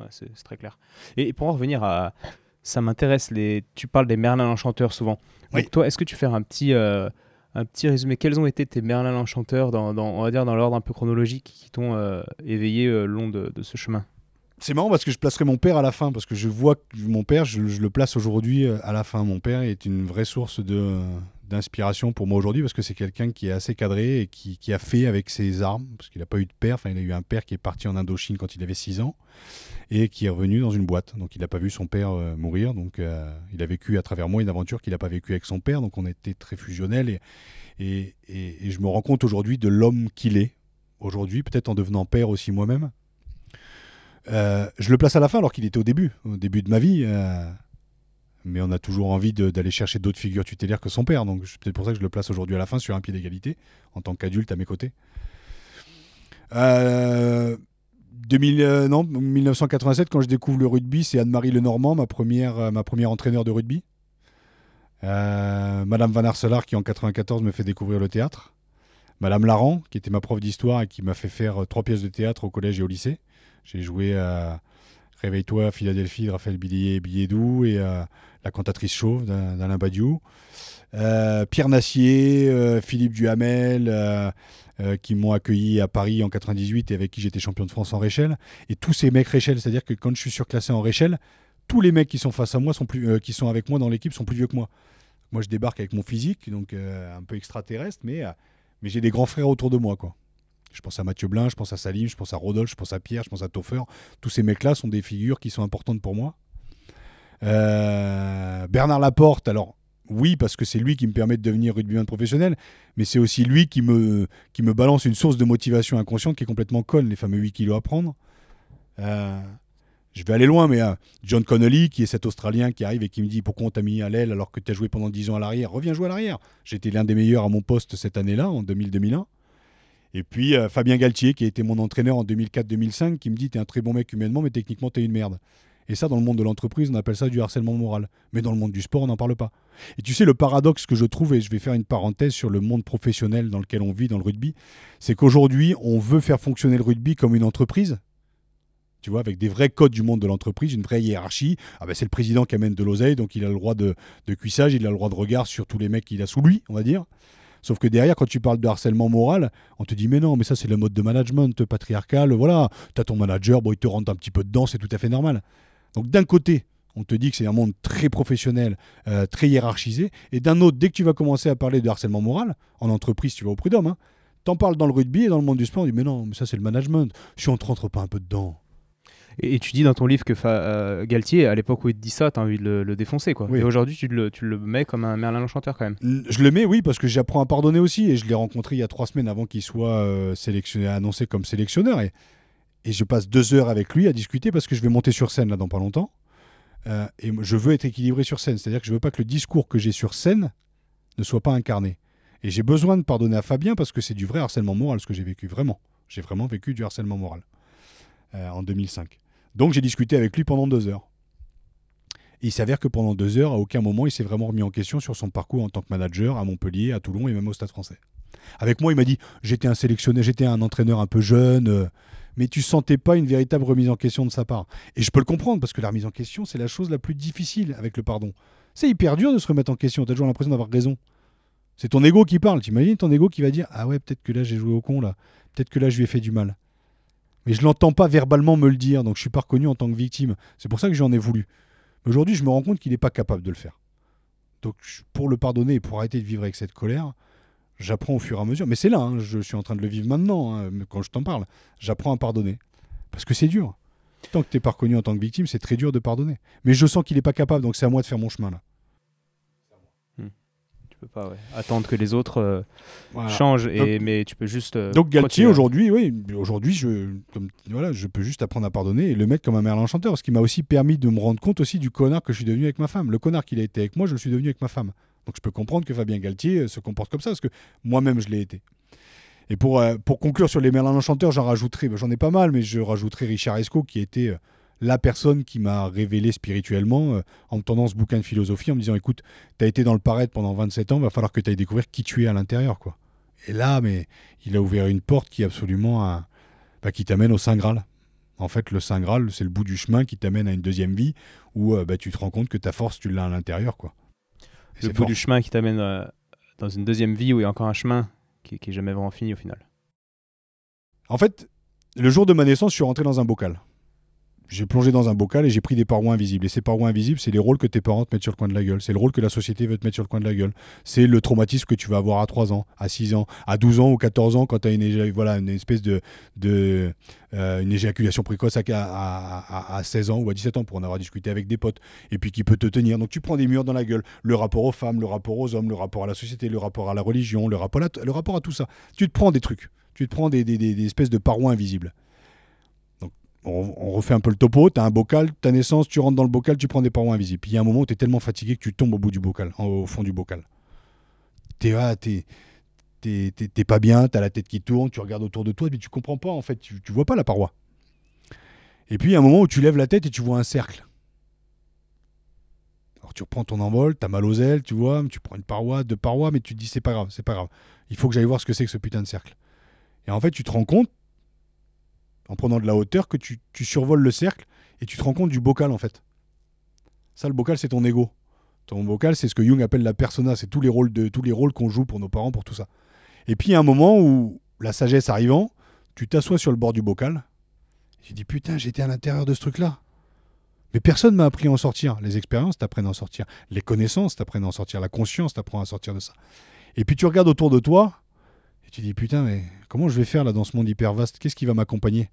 Speaker 2: Ouais, c'est très clair. Et, pour en revenir à. Ça m'intéresse, les... tu parles des Merlin l'Enchanteur souvent. Donc, toi, est-ce que tu fais un petit. Euh, un petit résumé? Quels ont été tes Merlin l'Enchanteur dans, dans, on va dire dans l'ordre un peu chronologique qui t'ont euh, éveillé euh, le long de, de, ce chemin?
Speaker 1: C'est marrant parce que je placerai mon père à la fin, parce que je vois que mon père, je, le place aujourd'hui euh, à la fin. Mon père est une vraie source d'inspiration pour moi aujourd'hui, parce que c'est quelqu'un qui est assez cadré et qui, a fait avec ses armes, parce qu'il n'a pas eu de père, enfin il a eu un père qui est parti en Indochine quand il avait 6 ans, et qui est revenu dans une boîte. Donc il n'a pas vu son père euh, mourir, donc euh, il a vécu à travers moi une aventure qu'il n'a pas vécue avec son père, donc on été très fusionnels, et, et, je me rends compte aujourd'hui de l'homme qu'il est, aujourd'hui, peut-être en devenant père aussi moi-même je le place à la fin alors qu'il était au début, au début de ma vie. Euh, mais on a toujours envie d'aller chercher d'autres figures tutélaires que son père. Donc c'est peut-être pour ça que je le place aujourd'hui à la fin sur un pied d'égalité, en tant qu'adulte à mes côtés. Euh, 2000, non, 1987, quand je découvre le rugby, c'est Anne-Marie Lenormand, ma première, euh, ma première entraîneur de rugby. Madame Van Arselaar, qui en 94 me fait découvrir le théâtre. Madame Laran, qui était ma prof d'histoire et qui m'a fait faire trois pièces de théâtre au collège et au lycée. J'ai joué à Réveille-toi, Philadelphie de Raphaël Billet, Billedou et à La cantatrice chauve d'Alain Badiou. Euh, Pierre Nassier, euh, Philippe Duhamel, euh, qui m'ont accueilli à Paris en 98 et avec qui j'étais champion de France en Réchelle. Et tous ces mecs Réchelle, c'est-à-dire que quand je suis surclassé en Réchelle, tous les mecs qui sont face à moi, qui sont avec moi dans l'équipe, sont plus vieux que moi. Moi, je débarque avec mon physique, donc un peu extraterrestre, mais, mais j'ai des grands frères autour de moi, quoi. Je pense à Mathieu Blin, je pense à Salim, je pense à Rodolphe, je pense à Pierre, je pense à Toffer. Tous ces mecs-là sont des figures qui sont importantes pour moi. Euh, Bernard Laporte, alors oui, parce que c'est lui qui me permet de devenir rugbyman professionnel, mais c'est aussi lui qui me, qui me balance une source de motivation inconsciente qui est complètement conne, les fameux 8 kilos à prendre. Euh, je vais aller loin, mais euh, John Connolly, qui est cet Australien qui arrive et qui me dit pourquoi on t'a mis à l'aile alors que tu as joué pendant 10 ans à l'arrière, reviens jouer à l'arrière. J'étais l'un des meilleurs à mon poste cette année-là, en 2000-2001. Et puis euh, Fabien Galtier, qui a été mon entraîneur en 2004-2005, qui me dit T'es un très bon mec humainement, mais techniquement, t'es une merde. Et ça, dans le monde de l'entreprise, on appelle ça du harcèlement moral. Mais dans le monde du sport, on n'en parle pas. Et tu sais, le paradoxe que je trouve, et je vais faire une parenthèse sur le monde professionnel dans lequel on vit dans le rugby, c'est qu'aujourd'hui, on veut faire fonctionner le rugby comme une entreprise, Tu vois, avec des vrais codes du monde de l'entreprise, une vraie hiérarchie. Ah ben c'est le président qui amène de l'oseille, donc il a le droit de, de cuissage, il a le droit de regard sur tous les mecs qu'il a sous lui, on va dire. Sauf que derrière, quand tu parles de harcèlement moral, on te dit mais non, mais ça c'est le mode de management patriarcal, voilà, t'as ton manager, bon, il te rentre un petit peu dedans, c'est tout à fait normal. Donc d'un côté, on te dit que c'est un monde très professionnel, euh, très hiérarchisé, et d'un autre, dès que tu vas commencer à parler de harcèlement moral, en entreprise, tu vas au prud'homme, hein, t'en parles dans le rugby et dans le monde du sport, on dit mais non, mais ça c'est le management, si on ne rentre pas un peu dedans.
Speaker 2: Et, tu dis dans ton livre que euh, Galtier, à l'époque où il te dit ça, tu as envie de le, défoncer. Quoi. Et aujourd'hui, tu le, tu le mets comme un Merlin l'Enchanteur quand même.
Speaker 1: Je le mets, oui, parce que j'apprends à pardonner aussi. Et je l'ai rencontré il y a trois semaines avant qu'il soit euh, sélectionné, annoncé comme sélectionneur. Et, et je passe deux heures avec lui à discuter parce que je vais monter sur scène là dans pas longtemps. Euh, et je veux être équilibré sur scène. C'est-à-dire que je veux pas que le discours que j'ai sur scène ne soit pas incarné. Et j'ai besoin de pardonner à Fabien parce que c'est du vrai harcèlement moral ce que j'ai vécu, vraiment. J'ai vraiment vécu du harcèlement moral en 2005. Donc j'ai discuté avec lui pendant deux heures. Il s'avère que pendant deux heures, à aucun moment, il s'est vraiment remis en question sur son parcours en tant que manager à Montpellier, à Toulon et même au Stade français. Avec moi, il m'a dit J'étais un sélectionné, j'étais un entraîneur un peu jeune, euh, mais tu sentais pas une véritable remise en question de sa part. Et je peux le comprendre, parce que la remise en question, c'est la chose la plus difficile avec le pardon. C'est hyper dur de se remettre en question, tu as toujours l'impression d'avoir raison. C'est ton ego qui parle, t'imagines ton ego qui va dire Ah ouais, peut-être que là j'ai joué au con, là, peut-être que là je lui ai fait du mal. Mais je l'entends pas verbalement me le dire, donc je suis pas reconnu en tant que victime. C'est pour ça que j'en ai voulu. Mais aujourd'hui, je me rends compte qu'il n'est pas capable de le faire. Donc pour le pardonner et pour arrêter de vivre avec cette colère, j'apprends au fur et à mesure. Mais c'est là, hein, je suis en train de le vivre maintenant, hein, quand je t'en parle. J'apprends à pardonner. Parce que c'est dur. Tant que tu n'es pas reconnu en tant que victime, c'est très dur de pardonner. Mais je sens qu'il n'est pas capable, donc c'est à moi de faire mon chemin là
Speaker 2: peux pas attendre que les autres euh, changent, et, mais tu peux juste. Euh,
Speaker 1: donc Galtier, aujourd'hui, oui, aujourd'hui, je, voilà, je peux juste apprendre à pardonner et le mettre comme un merlin chanteur, ce qui m'a aussi permis de me rendre compte aussi du connard que je suis devenu avec ma femme. Le connard qu'il a été avec moi, je le suis devenu avec ma femme. Donc je peux comprendre que Fabien Galtier euh, se comporte comme ça, parce que moi-même, je l'ai été. Et pour, pour conclure sur les Merlin enchanteurs, j'en rajouterai, j'en ai pas mal, mais je rajouterai Richard Esco, qui était la personne qui m'a révélé spirituellement euh, en me tendant ce bouquin de philosophie en me disant écoute, tu as été dans le paraître pendant 27 ans, va falloir que tu ailles découvrir qui tu es à l'intérieur. quoi. Et là, mais il a ouvert une porte qui est absolument bah, qui t'amène au Saint Graal. En fait, le Saint Graal, c'est le bout du chemin qui t'amène à une deuxième vie où euh, bah, tu te rends compte que ta force, tu l'as à l'intérieur. quoi.
Speaker 2: le bout du chemin qui t'amène euh, dans une deuxième vie où il y a encore un chemin qui, qui est jamais vraiment fini au final.
Speaker 1: En fait, le jour de ma naissance, je suis rentré dans un bocal j'ai plongé dans un bocal et j'ai pris des parois invisibles. Et ces parois invisibles, c'est les rôles que tes parents te mettent sur le coin de la gueule. C'est le rôle que la société veut te mettre sur le coin de la gueule. C'est le traumatisme que tu vas avoir à 3 ans, à 6 ans, à 12 ans ou 14 ans quand tu as une, espèce de, de euh, éjaculation précoce à, à, à, 16 ans ou à 17 ans pour en avoir discuté avec des potes et puis qui peut te tenir. Donc tu prends des murs dans la gueule. Le rapport aux femmes, le rapport aux hommes, le rapport à la société, le rapport à la religion, le rapport à, le rapport à tout ça. Tu te prends des trucs. Tu te prends des espèces de parois invisibles on, refait un peu le topo, tu as un bocal, ta naissance, tu rentres dans le bocal, tu prends des parois invisibles. Puis il y a un moment où tu es tellement fatigué que tu tombes au bout du bocal, au fond du bocal. Tu t'es pas bien, tu as la tête qui tourne, tu regardes autour de toi, mais tu comprends pas en fait, tu, tu vois pas la paroi. Et puis il y a un moment où tu lèves la tête et tu vois un cercle. Alors tu reprends ton envol, tu as mal aux ailes, tu vois, tu prends une paroi, deux parois, mais tu te dis c'est pas grave, c'est pas grave. Il faut que j'aille voir ce que c'est que ce putain de cercle. Et en fait, tu te rends compte en prenant de la hauteur, que tu, survoles le cercle et tu te rends compte du bocal en fait. Ça, le bocal, c'est ton ego. Ton bocal, c'est ce que Jung appelle la persona, c'est tous les rôles de tous les rôles qu'on joue pour nos parents, pour tout ça. Et puis il y a un moment où la sagesse arrivant, tu t'assois sur le bord du bocal. Et tu dis putain, j'étais à l'intérieur de ce truc-là. Mais personne m'a appris à en sortir. Les expériences t'apprennent à en sortir. Les connaissances t'apprennent à en sortir. La conscience t'apprend à sortir de ça. Et puis tu regardes autour de toi et tu dis putain, mais comment je vais faire là dans ce monde hyper vaste Qu'est-ce qui va m'accompagner?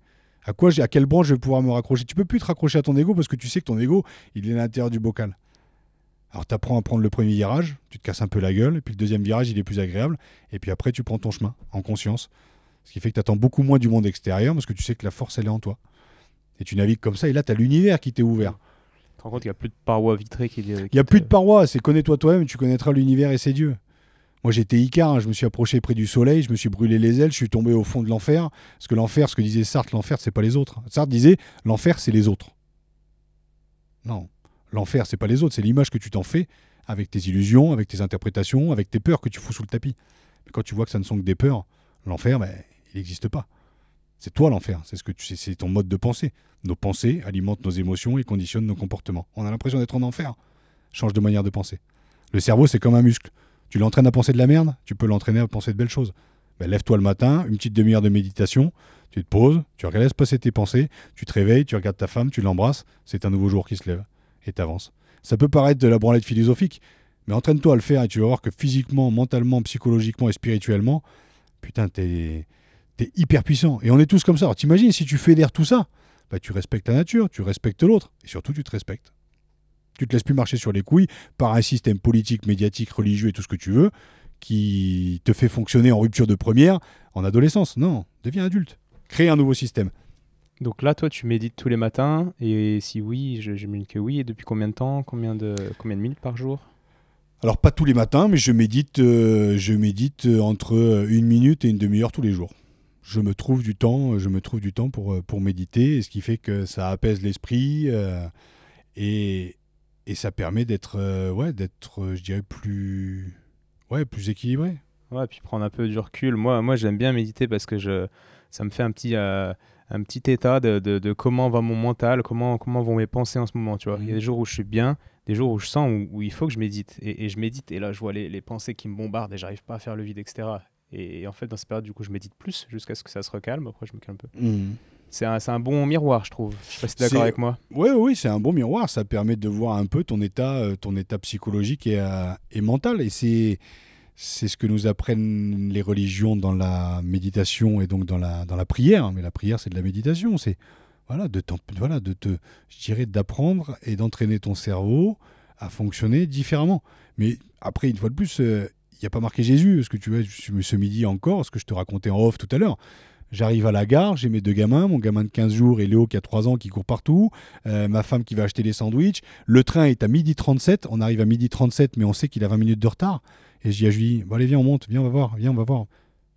Speaker 1: À quoi à quelle branche je vais pouvoir me raccrocher? Tu peux plus te raccrocher à ton ego parce que tu sais que ton ego, il est à l'intérieur du bocal. Alors tu apprends à prendre le premier virage, tu te casses un peu la gueule, et puis le deuxième virage, il est plus agréable, et puis après tu prends ton chemin en conscience. Ce qui fait que tu attends beaucoup moins du monde extérieur parce que tu sais que la force, elle est en toi. Et tu navigues comme ça, et là, tu as l'univers qui t'est ouvert.
Speaker 2: Tu te rends compte qu'il n'y a plus de parois vitrées qui.
Speaker 1: Il n'y a plus de parois, c'est connais-toi toi-même, tu connaîtras l'univers et ses dieux. Moi, j'étais Icar, hein, je me suis approché près du soleil, je me suis brûlé les ailes, je suis tombé au fond de l'enfer. Parce que l'enfer, ce que disait Sartre, l'enfer, c'est pas les autres. Sartre disait, l'enfer, c'est les autres. Non, l'enfer, c'est pas les autres, c'est l'image que tu t'en fais avec tes illusions, avec tes interprétations, avec tes peurs que tu fous sous le tapis. Mais quand tu vois que ça ne sont que des peurs, l'enfer, ben, il n'existe pas. C'est toi l'enfer, c'est ce que tu c'est ton mode de pensée. Nos pensées alimentent nos émotions et conditionnent nos comportements. On a l'impression d'être en enfer. Change de manière de penser. Le cerveau, c'est comme un muscle. Tu l'entraînes à penser de la merde, tu peux l'entraîner à penser de belles choses. Ben, lève-toi le matin, une petite demi-heure de méditation, tu te poses, tu laisses passer tes pensées, tu te réveilles, tu regardes ta femme, tu l'embrasses, c'est un nouveau jour qui se lève et t'avances. Ça peut paraître de la branlette philosophique, mais entraîne-toi à le faire et tu vas voir que physiquement, mentalement, psychologiquement et spirituellement, putain, t'es es hyper puissant. Et on est tous comme ça. Alors t'imagines, si tu fédères tout ça, bah, tu respectes ta nature, tu respectes l'autre, et surtout tu te respectes. Tu te laisses plus marcher sur les couilles par un système politique, médiatique, religieux et tout ce que tu veux, qui te fait fonctionner en rupture de première en adolescence. Non, deviens adulte. Crée un nouveau système.
Speaker 2: Donc là, toi, tu médites tous les matins, et si oui, je j'imagine que oui. Et depuis combien de temps Combien de, combien de minutes par jour?
Speaker 1: Alors, pas tous les matins, mais je médite, euh, je médite entre une minute et une demi-heure tous les jours je me trouve du temps, je me trouve du temps pour, pour méditer, ce qui fait que ça apaise l'esprit euh, et, et, ça permet d'être, euh, ouais, d'être, je dirais, plus, ouais, plus équilibré.
Speaker 2: Ouais, puis prendre un peu du recul. Moi, moi j'aime bien méditer parce que je, ça me fait un petit, euh, un petit état de, de, comment va mon mental, comment, comment vont mes pensées en ce moment. Tu vois. Il y a des jours où je suis bien, des jours où je sens où, il faut que je médite. Et, et, je médite, et là, je vois les, les pensées qui me bombardent et j'arrive pas à faire le vide, etc. Et, en fait, dans cette période, du coup, je médite plus jusqu'à ce que ça se recalme. Après, je me calme un peu. Hmm. C'est un, un, bon miroir, je trouve. Je sais pas si tu es d'accord avec moi.
Speaker 1: Oui, oui, c'est un bon miroir. Ça permet de voir un peu ton état, euh, ton état psychologique et, euh, et mental. Et c'est c'est ce que nous apprennent les religions dans la méditation et donc dans la, dans la prière. Mais la prière, c'est de la méditation. C'est voilà, de, voilà, de te, je dirais, d'apprendre et d'entraîner ton cerveau à fonctionner différemment. Mais après, une fois de plus, euh, il n'y a pas marqué Jésus, ce que tu vois, ce midi encore, ce que je te racontais en off tout à l'heure. J'arrive à la gare, j'ai mes deux gamins, mon gamin de 15 jours et Léo qui a 3 ans qui court partout, euh, ma femme qui va acheter des sandwichs. Le train est à midi 37, on arrive à midi 37 mais on sait qu'il a 20 minutes de retard. Et je dis à Julie, bon allez viens on monte, viens on va voir, viens on va voir.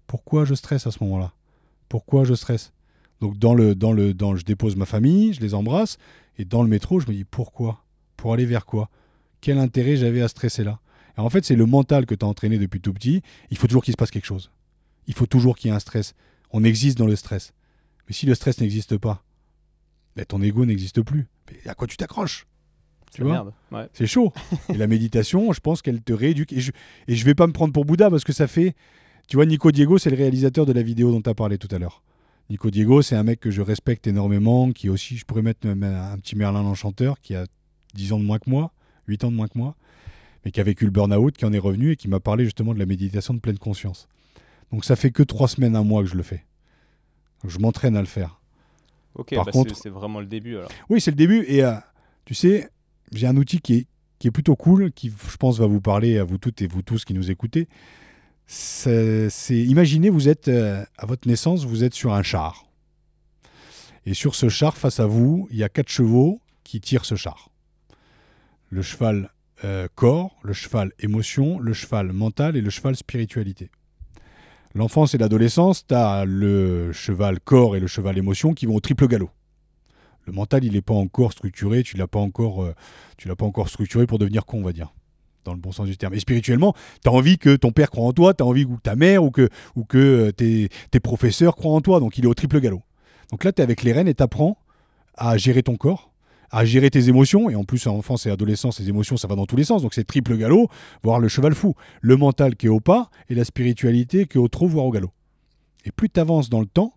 Speaker 1: Pourquoi je stresse à ce moment-là? Pourquoi je stresse? Donc dans le, dans le, dans, je dépose ma famille, je les embrasse, et dans le métro je me dis pourquoi? Pour aller vers quoi? Quel intérêt j'avais à stresser là? En fait, c'est le mental que tu as entraîné depuis tout petit. Il faut toujours qu'il se passe quelque chose. Il faut toujours qu'il y ait un stress. On existe dans le stress. Mais si le stress n'existe pas, ben, ton ego n'existe plus. à quoi tu t'accroches?
Speaker 2: Tu vois?
Speaker 1: C'est chaud. (laughs) et la méditation, je pense qu'elle te rééduque. Et je, et je vais pas me prendre pour Bouddha parce que ça fait. Tu vois, Nico Diego, c'est le réalisateur de la vidéo dont tu as parlé tout à l'heure. Nico Diego, c'est un mec que je respecte énormément, qui aussi, je pourrais mettre un petit Merlin l'Enchanteur, qui a 10 ans de moins que moi, 8 ans de moins que moi mais qui a vécu le burn-out, qui en est revenu et qui m'a parlé justement de la méditation de pleine conscience. Donc ça fait que trois semaines, un mois que je le fais. je m'entraîne à le faire.
Speaker 2: Ok, Par bah, contre, c'est vraiment le début alors.
Speaker 1: Oui, c'est le début. Et euh, tu sais, j'ai un outil qui est, qui est plutôt cool, qui je pense va vous parler à vous toutes et vous tous qui nous écoutez. C'est, imaginez, vous êtes euh, à votre naissance, vous êtes sur un char. Et sur ce char, face à vous, il y a quatre chevaux qui tirent ce char. Le cheval euh, corps, le cheval émotion, le cheval mental et le cheval spiritualité. L'enfance et l'adolescence, tu as le cheval corps et le cheval émotion qui vont au triple galop. Le mental, il n'est pas encore structuré, tu l'as pas encore, euh, tu l'as pas encore structuré pour devenir con, on va dire, dans le bon sens du terme. Et spirituellement, tu as envie que ton père croit en toi, tu as envie que ta mère ou que, ou que euh, tes, tes professeurs croient en toi, donc il est au triple galop. Donc là, tu es avec les rênes et tu apprends à gérer ton corps, à gérer tes émotions. Et en plus, en enfance et adolescence, les émotions, ça va dans tous les sens. Donc c'est triple galop, voire le cheval fou. Le mental qui est au pas et la spiritualité qui est au trot, voire au galop. Et plus tu avances dans le temps,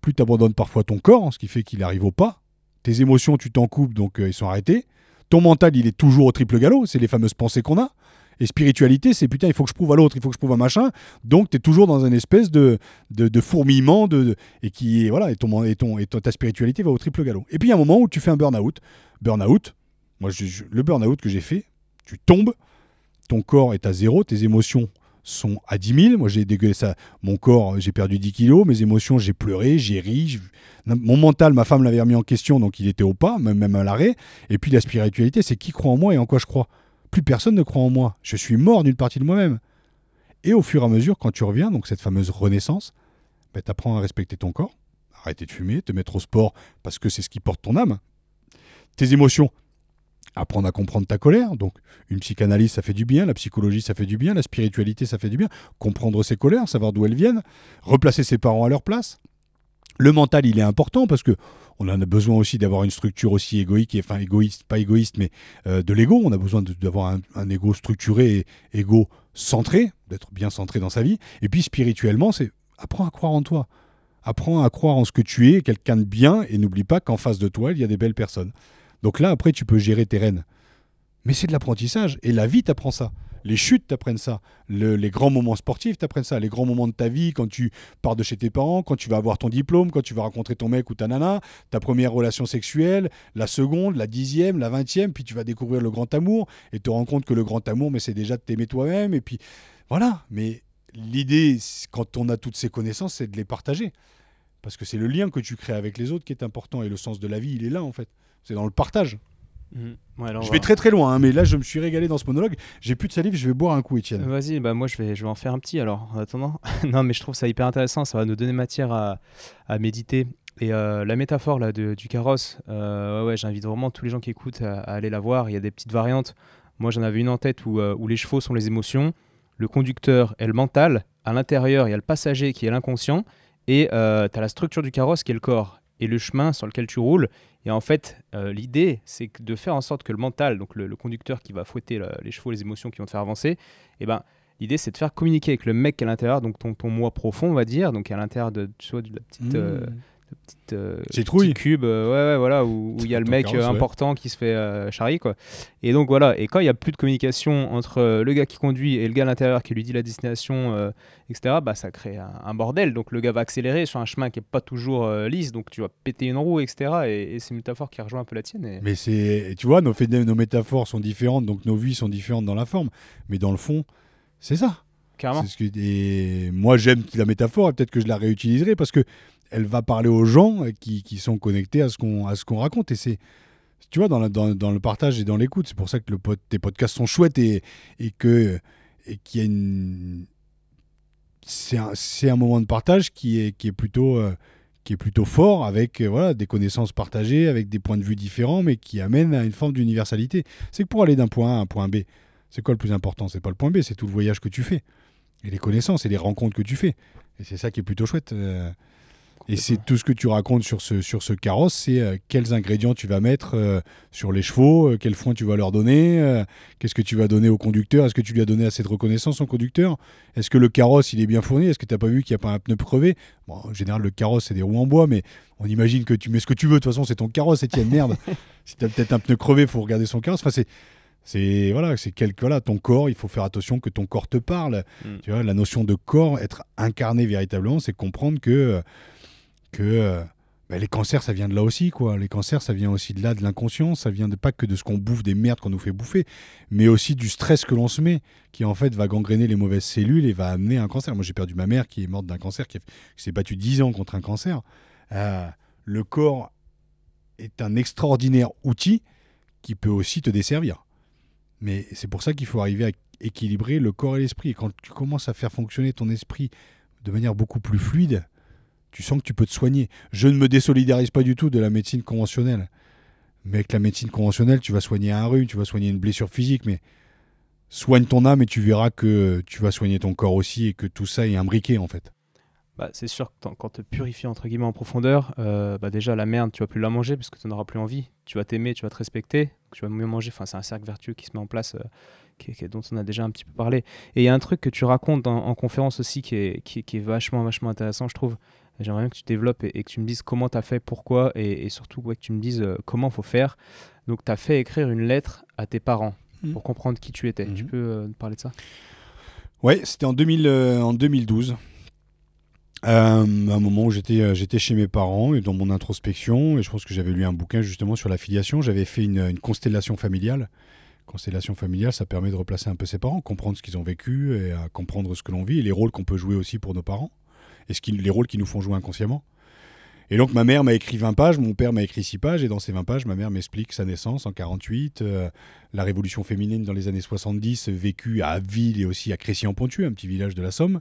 Speaker 1: plus tu abandonnes parfois ton corps, ce qui fait qu'il arrive au pas. Tes émotions, tu t'en coupes, donc euh, ils sont arrêtés. Ton mental, il est toujours au triple galop. C'est les fameuses pensées qu'on a. Et spiritualité, c'est putain, il faut que je prouve à l'autre, il faut que je prouve à machin. Donc, tu es toujours dans une espèce de, de, fourmillement de, et qui voilà, et, ton, et, ton, et ta spiritualité va au triple galop. Et puis, il y a un moment où tu fais un burn-out. Burn-out, moi, je, le burn-out que j'ai fait, tu tombes, ton corps est à zéro, tes émotions sont à 10 000. Moi, j'ai dégueulé ça. Mon corps, j'ai perdu 10 kilos. Mes émotions, j'ai pleuré, j'ai ri. Mon mental, ma femme l'avait remis en question, donc il était au pas, même, même à l'arrêt. Et puis la spiritualité, c'est qui croit en moi et en quoi je crois plus personne ne croit en moi. Je suis mort d'une partie de moi-même. Et au fur et à mesure, quand tu reviens, donc cette fameuse renaissance, ben, tu apprends à respecter ton corps, arrêter de fumer, te mettre au sport parce que c'est ce qui porte ton âme. Tes émotions, apprendre à comprendre ta colère. Donc, une psychanalyse, ça fait du bien, la psychologie, ça fait du bien, la spiritualité, ça fait du bien. Comprendre ses colères, savoir d'où elles viennent, replacer ses parents à leur place, Le mental, il est important parce que on a besoin aussi d'avoir une structure aussi égoïque, enfin égoïste, pas égoïste, mais euh, de l'ego. On a besoin d'avoir un, un, ego structuré et ego centré, d'être bien centré dans sa vie. Et puis spirituellement, c'est apprends à croire en toi. Apprends à croire en ce que tu es, quelqu'un de bien, et n'oublie pas qu'en face de toi, il y a des belles personnes. Donc là, après, tu peux gérer tes rênes. Mais c'est de l'apprentissage, et la vie t'apprend ça. Les chutes t'apprennent ça. les grands moments sportifs t'apprennent ça. Les grands moments de ta vie, quand tu pars de chez tes parents, quand tu vas avoir ton diplôme, quand tu vas rencontrer ton mec ou ta nana, ta première relation sexuelle, la seconde, la dixième, la vingtième, puis tu vas découvrir le grand amour et te rends compte que le grand amour, mais c'est déjà de t'aimer toi-même. Et puis voilà. Mais l'idée, quand on a toutes ces connaissances, c'est de les partager. Parce que c'est le lien que tu crées avec les autres qui est important. Et le sens de la vie, il est là, en fait. C'est dans le partage. Mhm. je vais très très loin, hein, mais là je me suis régalé dans ce monologue. J'ai plus de salive, je vais boire un coup, Étienne.
Speaker 2: Vas-y, bah moi je vais, je vais en faire un petit alors en attendant. (laughs) non, mais je trouve ça hyper intéressant, ça va nous donner matière à, à méditer. Et euh, la métaphore là, de, du carrosse, euh, ouais, j'invite vraiment tous les gens qui écoutent à, aller la voir. Il y a des petites variantes. Moi j'en avais une en tête où, euh, où les chevaux sont les émotions, le conducteur est le mental, à l'intérieur il y a le passager qui est l'inconscient, et tu as la structure du carrosse qui est le corps et le chemin sur lequel tu roules. Et en fait, euh, l'idée, c'est de faire en sorte que le mental, donc le, conducteur qui va fouetter les chevaux, les émotions qui vont te faire avancer, eh ben, l'idée, c'est de faire communiquer avec le mec à l'intérieur, donc ton, ton moi profond, on va dire, donc à l'intérieur de, de la petite. Euh, mmh
Speaker 1: petite euh, petit
Speaker 2: cube euh, ouais, ouais, voilà où il y a le mec euh, important qui se fait euh, charrier quoi. Et donc voilà. Et quand il y a plus de communication entre le gars qui conduit et le gars à l'intérieur qui lui dit la destination etc bah ça crée un, bordel. Donc le gars va accélérer sur un chemin qui est pas toujours lisse. Donc tu vas péter une roue etc et, c'est une métaphore qui rejoint un peu la tienne
Speaker 1: mais c'est tu vois nos, nos métaphores sont différentes donc nos vies sont différentes dans la forme. Mais dans le fond c'est ça.
Speaker 2: Carrément.
Speaker 1: Ce que, et moi j'aime la métaphore et peut-être que je la réutiliserai parce que elle va parler aux gens qui, qui sont connectés à ce qu'on raconte. Et c'est, tu vois, dans, dans, dans, le partage et dans l'écoute, c'est pour ça que le, tes podcasts sont chouettes et, et que et qu'il y a une. C'est un, un, moment de partage qui est, qui est plutôt. Euh, qui est plutôt fort avec euh, voilà, des connaissances partagées, avec des points de vue différents, mais qui amène à une forme d'universalité. C'est que pour aller d'un point A à un point B, c'est quoi le plus important? C'est pas le point B, c'est tout le voyage que tu fais, et les connaissances et les rencontres que tu fais. Et c'est ça qui est plutôt chouette. Euh, et c'est tout ce que tu racontes sur ce, sur ce carrosse, c'est euh, quels ingrédients tu vas mettre euh, sur les chevaux, euh, quel foin tu vas leur donner, qu'est-ce que tu vas donner au conducteur, est-ce que tu lui as donné assez de reconnaissance au conducteur, est-ce que le carrosse il est bien fourni, est-ce que tu n'as pas vu qu'il n'y a pas un pneu crevé? Bon, En général le carrosse c'est des roues en bois, mais on imagine que tu mets ce que tu veux, de toute façon c'est ton carrosse, Etienne, merde. (laughs) si tu as peut-être un pneu crevé, il faut regarder son carrosse. Enfin, c'est c'est voilà, c'est quelque voilà, ton corps, il faut faire attention que ton corps te parle. Mm. Tu vois, la notion de corps, être incarné véritablement, c'est comprendre que que euh, bah, les cancers, ça vient de là aussi, quoi. Les cancers, ça vient aussi de là, de l'inconscient. Ça vient de, pas que de ce qu'on bouffe, des merdes qu'on nous fait bouffer, mais aussi du stress que l'on se met, qui en fait va gangréner les mauvaises cellules et va amener un cancer. Moi, j'ai perdu ma mère qui est morte d'un cancer, qui, s'est battue 10 ans contre un cancer. Euh, le corps est un extraordinaire outil qui peut aussi te desservir. Mais c'est pour ça qu'il faut arriver à équilibrer le corps et l'esprit. Et quand tu commences à faire fonctionner ton esprit de manière beaucoup plus fluide, tu sens que tu peux te soigner. Je ne me désolidarise pas du tout de la médecine conventionnelle. Mais avec la médecine conventionnelle, tu vas soigner un rhume, tu vas soigner une blessure physique, mais soigne ton âme et tu verras que tu vas soigner ton corps aussi et que tout ça est imbriqué en fait.
Speaker 2: Bah, c'est sûr que quand tu purifies entre guillemets en profondeur, euh, bah déjà la merde, tu vas plus la manger parce que tu n'en auras plus envie. Tu vas t'aimer, tu vas te respecter, tu vas mieux manger. Enfin, c'est un cercle vertueux qui se met en place, euh, dont on a déjà un petit peu parlé. Et il y a un truc que tu racontes en, conférence aussi qui est, qui, qui est vachement, vachement intéressant, je trouve. J'aimerais bien que tu développes et, que tu me dises comment tu as fait, pourquoi, et, surtout que tu me dises euh, comment il faut faire. Donc, tu as fait écrire une lettre à tes parents mmh. pour comprendre qui tu étais. Tu mmh. peux euh, parler de ça?
Speaker 1: Ouais, c'était en, 2000, euh, en 2012. un moment où j'étais j'étais chez mes parents et dans mon introspection, et je pense que j'avais lu un bouquin justement sur la filiation, j'avais fait une, une, constellation familiale. Constellation familiale, ça permet de replacer un peu ses parents, comprendre ce qu'ils ont vécu et à comprendre ce que l'on vit et les rôles qu'on peut jouer aussi pour nos parents et les rôles qui nous font jouer inconsciemment. Et donc ma mère m'a écrit 20 pages, mon père m'a écrit 6 pages, et dans ces 20 pages, ma mère m'explique sa naissance en 48, euh, la révolution féminine dans les années 70, vécue à Abbeville et aussi à Crécy-en-Ponthieu, un petit village de la Somme,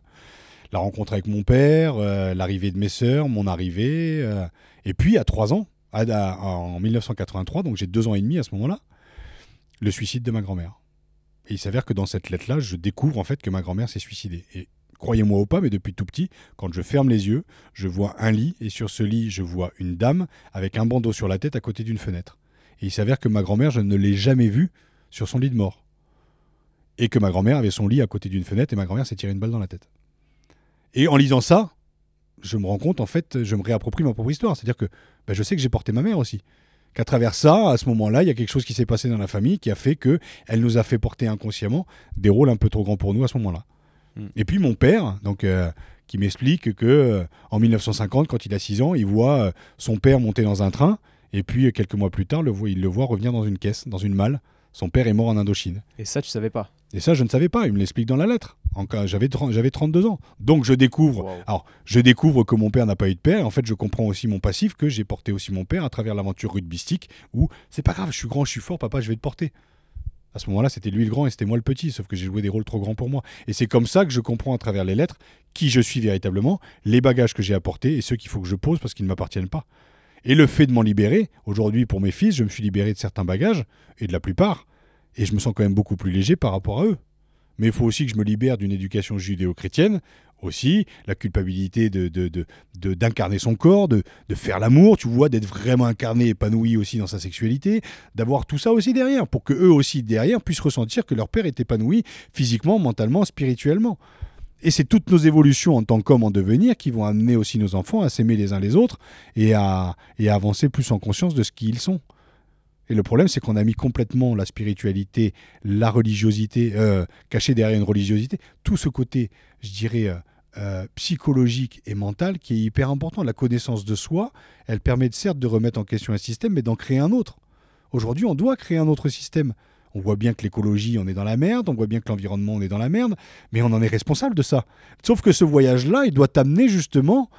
Speaker 1: la rencontre avec mon père, euh, l'arrivée de mes sœurs, mon arrivée, euh, et puis à 3 ans, en 1983, donc j'ai 2 ans et demi à ce moment-là, le suicide de ma grand-mère. Et il s'avère que dans cette lettre-là, je découvre en fait que ma grand-mère s'est suicidée. Et croyez-moi ou pas, mais depuis tout petit, quand je ferme les yeux, je vois un lit, et sur ce lit, je vois une dame avec un bandeau sur la tête à côté d'une fenêtre. Et il s'avère que ma grand-mère, je ne l'ai jamais vue sur son lit de mort. Et que ma grand-mère avait son lit à côté d'une fenêtre, et ma grand-mère s'est tiré une balle dans la tête. Et en lisant ça, je me rends compte, en fait, je me réapproprie ma propre histoire. C'est-à-dire que ben, je sais que j'ai porté ma mère aussi. Qu'à travers ça, à ce moment-là, il y a quelque chose qui s'est passé dans la famille qui a fait que elle nous a fait porter inconsciemment des rôles un peu trop grands pour nous à ce moment-là. Mm. Et puis mon père, donc, euh, qui m'explique que euh, en 1950, quand il a 6 ans, il voit euh, son père monter dans un train, et puis quelques mois plus tard, le il le voit revenir dans une caisse, dans une malle. Son père est mort en Indochine.
Speaker 2: Et ça, tu savais pas
Speaker 1: Et ça, je ne savais pas. Il me l'explique dans la lettre. J'avais 32 ans. Donc je découvre, alors je découvre que mon père n'a pas eu de père. En fait, je comprends aussi mon passif que j'ai porté aussi mon père à travers l'aventure rugbystique où c'est pas grave, je suis grand, je suis fort, papa, je vais te porter. À ce moment-là, c'était lui le grand et c'était moi le petit, sauf que j'ai joué des rôles trop grands pour moi. Et c'est comme ça que je comprends à travers les lettres qui je suis véritablement, les bagages que j'ai apportés et ceux qu'il faut que je pose parce qu'ils ne m'appartiennent pas. Et le fait de m'en libérer, aujourd'hui pour mes fils, je me suis libéré de certains bagages, et de la plupart, et je me sens quand même beaucoup plus léger par rapport à eux. Mais il faut aussi que je me libère d'une éducation judéo-chrétienne, aussi, la culpabilité de, d'incarner son corps, de, faire l'amour, tu vois, d'être vraiment incarné, épanoui aussi dans sa sexualité, d'avoir tout ça aussi derrière, pour que eux aussi derrière puissent ressentir que leur père est épanoui physiquement, mentalement, spirituellement. Et c'est toutes nos évolutions en tant qu'hommes en devenir qui vont amener aussi nos enfants à s'aimer les uns les autres et à, et à avancer plus en conscience de ce qu'ils sont. Et le problème, c'est qu'on a mis complètement la spiritualité, la religiosité, euh, cachée derrière une religiosité, tout ce côté, je dirais, euh, euh, psychologique et mental qui est hyper important. La connaissance de soi, elle permet certes de remettre en question un système, mais d'en créer un autre. Aujourd'hui, on doit créer un autre système. On voit bien que l'écologie, on est dans la merde, on voit bien que l'environnement, on est dans la merde, mais on en est responsable de ça. Sauf que ce voyage-là, il doit t'amener justement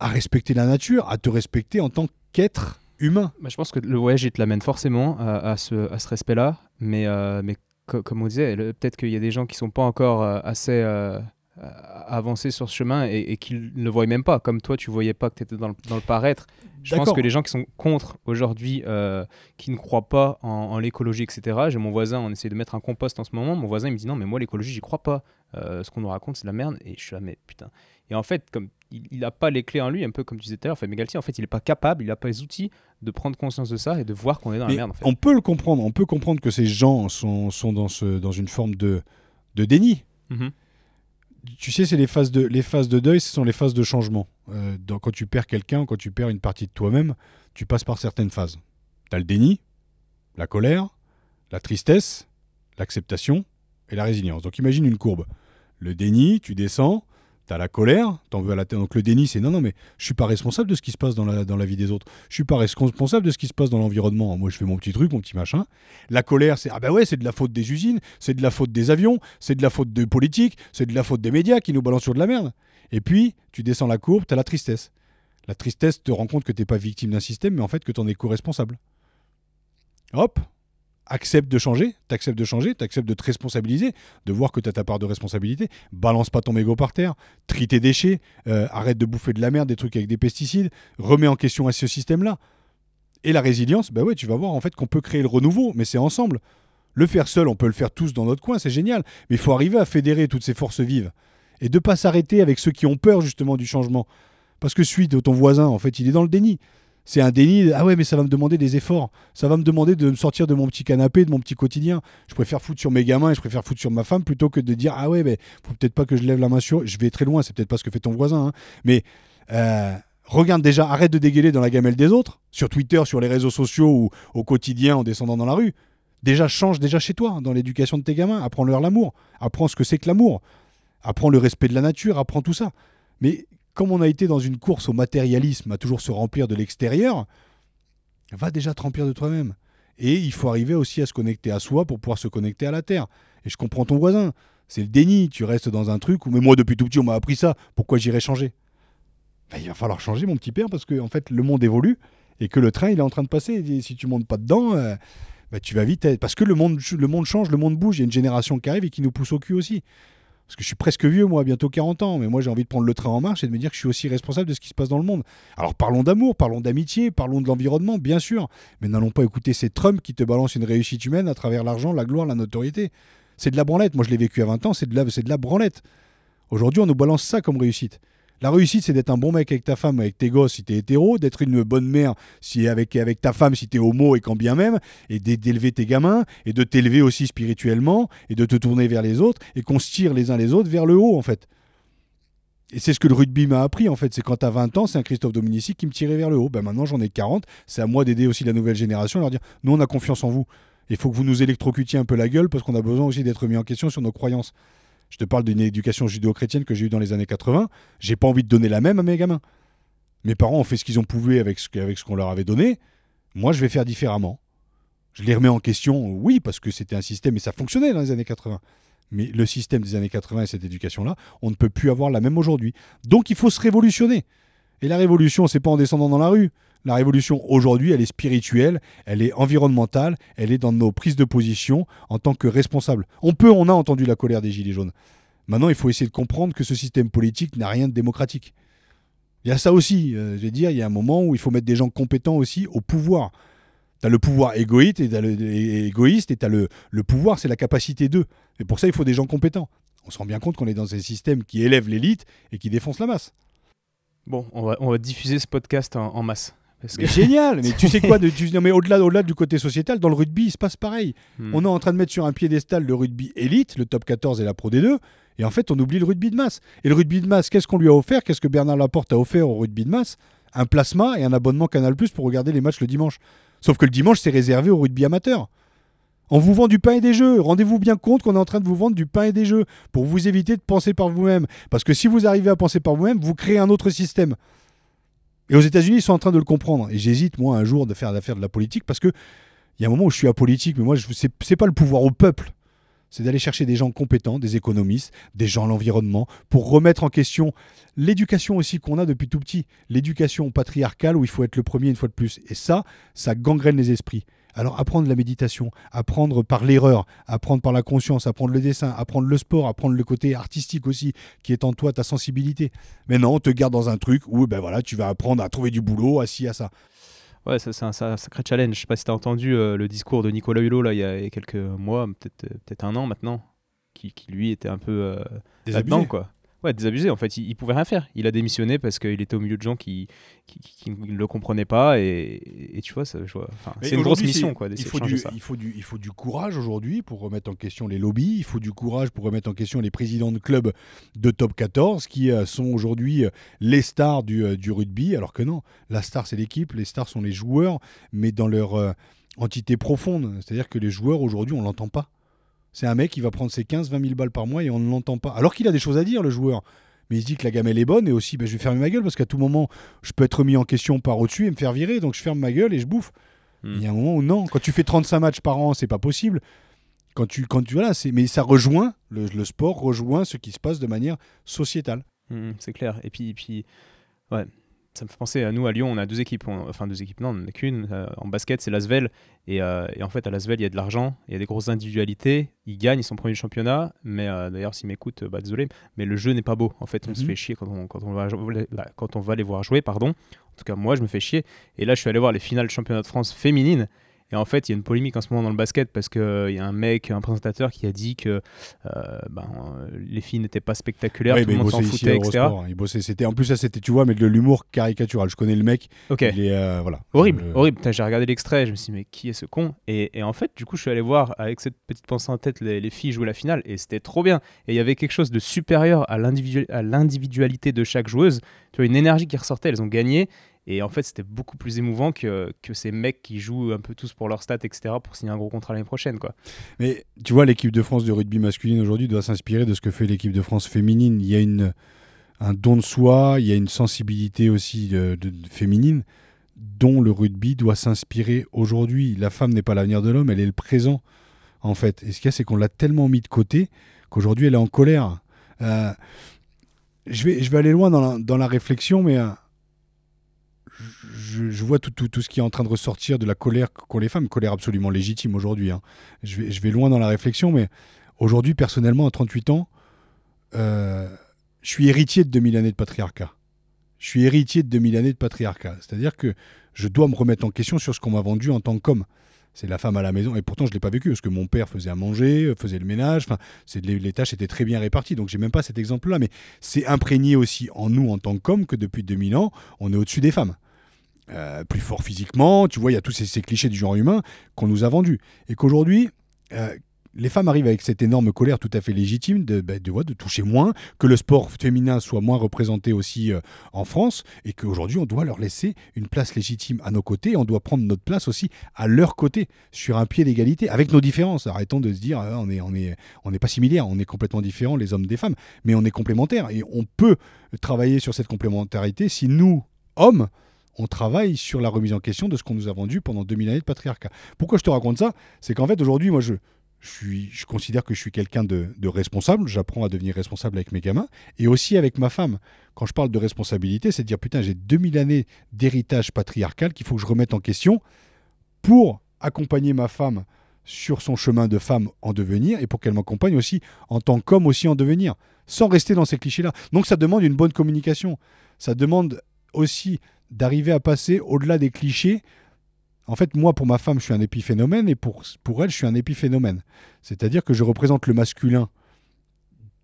Speaker 1: à respecter la nature, à te respecter en tant qu'être humain.
Speaker 2: Bah, je pense que le voyage, il te l'amène forcément à, ce, respect-là. Mais, euh, mais comme on disait, peut-être qu'il y a des gens qui ne sont pas encore euh, assez euh, avancés sur ce chemin et, qui ne le voient même pas. Comme toi, tu ne voyais pas que tu étais dans le, paraître. Je pense que les gens qui sont contre aujourd'hui, qui ne croient pas en, l'écologie, etc. J'ai mon voisin, on essaie de mettre un compost en ce moment. Mon voisin, il me dit non, mais moi, l'écologie, j'y crois pas. Ce qu'on nous raconte, c'est de la merde. Et je suis là, mais putain. Et en fait, comme il n'a pas les clés en lui, un peu comme tu disais tout à l'heure, fait en fait, il n'est pas capable, il n'a pas les outils de prendre conscience de ça et de voir qu'on est dans la merde.
Speaker 1: On peut le comprendre, on peut comprendre que ces gens sont, sont dans, ce, dans une forme de, de déni. Mhm. Tu sais, c'est les phases de les phases de deuil, ce sont les phases de changement. Euh, quand tu perds quelqu'un, quand tu perds une partie de toi-même, tu passes par certaines phases. Tu as le déni, la colère, la tristesse, l'acceptation et la résilience. Donc imagine une courbe. Le déni, tu descends, T'as la colère, t'en veux à la. Donc le déni, c'est non, non, mais je suis pas responsable de ce qui se passe dans la, vie des autres. Je suis pas responsable de ce qui se passe dans l'environnement. Moi, je fais mon petit truc, mon petit machin. La colère, c'est ah ben ouais, c'est de la faute des usines, c'est de la faute des avions, c'est de la faute des politiques, c'est de la faute des médias qui nous balancent sur de la merde. Et puis, tu descends la courbe, t'as la tristesse. La tristesse te rend compte que t'es pas victime d'un système, mais en fait que t'en es co-responsable. Hop, accepte de changer, t'acceptes de changer, t'acceptes de te responsabiliser, de voir que tu as ta part de responsabilité. Balance pas ton mégot par terre, trie tes déchets, euh, arrête de bouffer de la merde, des trucs avec des pesticides, remets en question ce système-là. Et la résilience, bah ouais, tu vas voir en fait qu'on peut créer le renouveau, mais c'est ensemble. Le faire seul, on peut le faire tous dans notre coin, c'est génial, mais il faut arriver à fédérer toutes ces forces vives et de pas s'arrêter avec ceux qui ont peur justement du changement. Parce que celui de ton voisin, en fait, il est dans le déni c'est un déni. Ah ouais, mais ça va me demander des efforts. Ça va me demander de me sortir de mon petit canapé, de mon petit quotidien. Je préfère foutre sur mes gamins et je préfère foutre sur ma femme plutôt que de dire Ah ouais, mais faut peut-être pas que je lève la main sur. Je vais très loin, c'est peut-être pas ce que fait ton voisin. Hein. Mais euh, regarde déjà, arrête de dégueuler dans la gamelle des autres, sur Twitter, sur les réseaux sociaux ou au quotidien en descendant dans la rue. Déjà, change déjà chez toi, dans l'éducation de tes gamins. Apprends-leur l'amour. Apprends ce que c'est que l'amour. Apprends le respect de la nature. Apprends tout ça. Mais comme on a été dans une course au matérialisme, à toujours se remplir de l'extérieur, va déjà te remplir de toi-même. Et il faut arriver aussi à se connecter à soi pour pouvoir se connecter à la terre. Et je comprends ton voisin. C'est le déni. Tu restes dans un truc où, mais moi, depuis tout petit, on m'a appris ça. Pourquoi j'irais changer? Ben, Il va falloir changer, mon petit père, parce que en fait, le monde évolue et que le train, il est en train de passer. Si tu montes pas dedans, euh, ben, tu vas vite. Parce que le monde, le monde change, le monde bouge. Il y a une génération qui arrive et qui nous pousse au cul aussi. Parce que je suis presque vieux, moi, bientôt 40 ans, mais moi j'ai envie de prendre le train en marche et de me dire que je suis aussi responsable de ce qui se passe dans le monde. Alors parlons d'amour, parlons d'amitié, parlons de l'environnement, bien sûr, mais n'allons pas écouter ces Trump qui te balancent une réussite humaine à travers l'argent, la gloire, la notoriété. C'est de la branlette. Moi je l'ai vécu à 20 ans, c'est de, la, de la branlette. Aujourd'hui, on nous balance ça comme réussite. La réussite, c'est d'être un bon mec avec ta femme, avec tes gosses si t'es hétéro, d'être une bonne mère si avec, ta femme si t'es homo et quand bien même, et d'élever tes gamins, et de t'élever aussi spirituellement, et de te tourner vers les autres, et qu'on se tire les uns les autres vers le haut, en fait. Et c'est ce que le rugby m'a appris, en fait. C'est quand t'as 20 ans, c'est un Christophe Dominici qui me tirait vers le haut. Ben maintenant, j'en ai 40. C'est à moi d'aider aussi la nouvelle génération, leur dire nous, on a confiance en vous. Il faut que vous nous électrocutiez un peu la gueule parce qu'on a besoin aussi d'être mis en question sur nos croyances. Je te parle d'une éducation judéo-chrétienne que j'ai eue dans les années 80. J'ai pas envie de donner la même à mes gamins. Mes parents ont fait ce qu'ils ont pu avec ce, avec ce qu'on leur avait donné. Moi, je vais faire différemment. Je les remets en question, oui, parce que c'était un système et ça fonctionnait dans les années 80. Mais le système des années 80 et cette éducation-là, on ne peut plus avoir la même aujourd'hui. Donc il faut se révolutionner. Et la révolution, c'est pas en descendant dans la rue. La révolution aujourd'hui, elle est spirituelle, elle est environnementale, elle est dans nos prises de position en tant que responsables. On peut, on a entendu la colère des Gilets jaunes. Maintenant, il faut essayer de comprendre que ce système politique n'a rien de démocratique. Il y a ça aussi, euh, je vais dire, il y a un moment où il faut mettre des gens compétents aussi au pouvoir. Tu as le pouvoir égoïste et tu as le, égoïste le, pouvoir, c'est la capacité d'eux. Et pour ça, il faut des gens compétents. On se rend bien compte qu'on est dans un système qui élève l'élite et qui défonce la masse.
Speaker 2: Bon, on va diffuser ce podcast en masse.
Speaker 1: C'est génial, mais tu sais quoi de, (laughs) tu, mais au-delà, au-delà du côté sociétal, dans le rugby, il se passe pareil. Hmm. On est en train de mettre sur un piédestal le rugby élite, le top 14 et la Pro D2, et en fait, on oublie le rugby de masse. Et le rugby de masse, qu'est-ce qu'on lui a offert? Qu'est-ce que Bernard Laporte a offert au rugby de masse? Un plasma et un abonnement Canal Plus pour regarder les matchs le dimanche. Sauf que le dimanche, c'est réservé au rugby amateur. On vous vend du pain et des jeux. Rendez-vous bien compte qu'on est en train de vous vendre du pain et des jeux pour vous éviter de penser par vous-même. Parce que si vous arrivez à penser par vous-même, vous créez un autre système. Et aux États-Unis, ils sont en train de le comprendre. Et j'hésite, moi, un jour, de faire l'affaire de la politique parce que il y a un moment où je suis apolitique, mais moi, ce n'est pas le pouvoir au peuple. C'est d'aller chercher des gens compétents, des économistes, des gens à l'environnement, pour remettre en question l'éducation aussi qu'on a depuis tout petit. L'éducation patriarcale où il faut être le premier une fois de plus. Et ça, ça gangrène les esprits. Alors apprendre la méditation, apprendre par l'erreur, apprendre par la conscience, apprendre le dessin, apprendre le sport, apprendre le côté artistique aussi, qui est en toi, ta sensibilité. Mais non, on te garde dans un truc où ben voilà, tu vas apprendre à trouver du boulot, assis à ça.
Speaker 2: Ouais, c'est un, sacré challenge. Je sais pas si tu as entendu euh, le discours de Nicolas Hulot là, il y a quelques mois, peut-être peut un an maintenant, qui, lui était un peu euh, là-dedans. Quoi. Ouais, désabusé en fait. Il, il, pouvait rien faire. Il a démissionné parce qu'il était au milieu de gens qui qui, ne le comprenaient pas. Et, tu vois, ça, c'est une grosse mission quoi.
Speaker 1: Il faut, du, il, faut du, il faut du courage aujourd'hui pour remettre en question les lobbies. Il faut du courage pour remettre en question les présidents de clubs de top 14 qui euh, sont aujourd'hui euh, les stars du, euh, du, rugby. Alors que non, la star c'est l'équipe, les stars sont les joueurs, mais dans leur entité profonde. C'est-à-dire que les joueurs aujourd'hui, on l'entend pas. C'est un mec qui va prendre ses 15-20 000 balles par mois et on ne l'entend pas. Alors qu'il a des choses à dire, le joueur. Mais il se dit que la gamelle est bonne et aussi, ben, je vais fermer ma gueule parce qu'à tout moment, je peux être mis en question par au-dessus et me faire virer. Donc je ferme ma gueule et je bouffe. Hmm. Il y a un moment où non. Quand tu fais 35 matchs par an, c'est pas possible. Quand tu, quand tu, voilà, mais ça rejoint, le, sport rejoint ce qui se passe de manière sociétale.
Speaker 2: Hmm, c'est clair. Et puis, et puis ouais, ça me fait penser à nous à Lyon, on a deux équipes, enfin deux équipes, non, on n'en a qu'une. Euh, en basket, c'est l'Asvel. Et, euh, et, en fait, à l'Asvel, il y a de l'argent, il y a des grosses individualités. Ils gagnent, ils sont premiers du championnat. Mais euh, d'ailleurs, s'ils m'écoutent, bah, désolé, mais le jeu n'est pas beau. En fait, on se mhm. fait chier quand on, quand, on va, quand on va les voir jouer. pardon. En tout cas, moi, je me fais chier. Et là, je suis allé voir les finales du championnat de France féminines. Et en fait, il y a une polémique en ce moment dans le basket parce qu'il euh, il y a un mec, un présentateur qui a dit que euh, ben, les filles n'étaient pas spectaculaires, tout le monde s'en foutait, etc. Hein.
Speaker 1: il bossait, c'était, en plus, ça, c'était, tu vois, mais de l'humour caricatural. Je connais le mec.
Speaker 2: Ok.
Speaker 1: Il est, euh, voilà.
Speaker 2: Horrible, horrible. J'ai regardé l'extrait, je me suis dit, mais qui est ce con? Et, et, en fait, du coup, je suis allé voir avec cette petite pensée en tête les, les filles jouer la finale et c'était trop bien. Et il y avait quelque chose de supérieur à l'individualité de chaque joueuse. Tu vois, une énergie qui ressortait, elles ont gagné. Et en fait, c'était beaucoup plus émouvant que, que ces mecs qui jouent un peu tous pour leur stat, etc., pour signer un gros contrat l'année prochaine. Quoi.
Speaker 1: Mais tu vois, l'équipe de France de rugby masculine aujourd'hui doit s'inspirer de ce que fait l'équipe de France féminine. Il y a une, un don de soi, il y a une sensibilité aussi féminine dont le rugby doit s'inspirer aujourd'hui. La femme n'est pas l'avenir de l'homme, elle est le présent, en fait. Et ce qu'il y a, c'est qu'on l'a tellement mis de côté qu'aujourd'hui, elle est en colère. Euh, je, vais, je vais aller loin dans la, dans la réflexion, mais... Euh, je, vois tout, ce qui est en train de ressortir de la colère qu'ont les femmes, colère absolument légitime aujourd'hui. Hein. Je, vais, loin dans la réflexion, mais aujourd'hui, personnellement, à 38 ans, euh, je suis héritier de 2000 années de patriarcat. Je suis héritier de 2000 années de patriarcat. C'est-à-dire que je dois me remettre en question sur ce qu'on m'a vendu en tant qu'homme. C'est la femme à la maison. Et pourtant, je ne l'ai pas vécu parce que mon père faisait à manger, faisait le ménage. Enfin, les, les tâches étaient très bien réparties. Donc, j'ai même pas cet exemple-là. Mais c'est imprégné aussi en nous en tant qu'hommes que depuis 2000 ans, on est au-dessus des femmes. Euh, plus fort physiquement, tu vois, il y a tous ces, clichés du genre humain qu'on nous a vendus. Et qu'aujourd'hui, euh, les femmes arrivent avec cette énorme colère tout à fait légitime de, bah, de, de, toucher moins, que le sport féminin soit moins représenté aussi euh, en France, et qu'aujourd'hui on doit leur laisser une place légitime à nos côtés, on doit prendre notre place aussi à leur côté, sur un pied d'égalité, avec nos différences. Arrêtons de se dire on n'est on est, on est pas similaires, on est complètement différents les hommes des femmes, mais on est complémentaires, et on peut travailler sur cette complémentarité si nous, hommes, on travaille sur la remise en question de ce qu'on nous a vendu pendant 2000 années de patriarcat. Pourquoi je te raconte ça? C'est qu'en fait, aujourd'hui, moi, je, je, considère que je suis quelqu'un de, responsable. J'apprends à devenir responsable avec mes gamins et aussi avec ma femme. Quand je parle de responsabilité, c'est de dire putain, j'ai 2000 années d'héritage patriarcal qu'il faut que je remette en question pour accompagner ma femme sur son chemin de femme en devenir et pour qu'elle m'accompagne aussi en tant qu'homme aussi en devenir, sans rester dans ces clichés-là. Donc ça demande une bonne communication. Ça demande aussi d'arriver à passer au-delà des clichés en fait, moi, pour ma femme, je suis un épiphénomène et pour, pour elle, je suis un épiphénomène. C'est-à-dire que je représente le masculin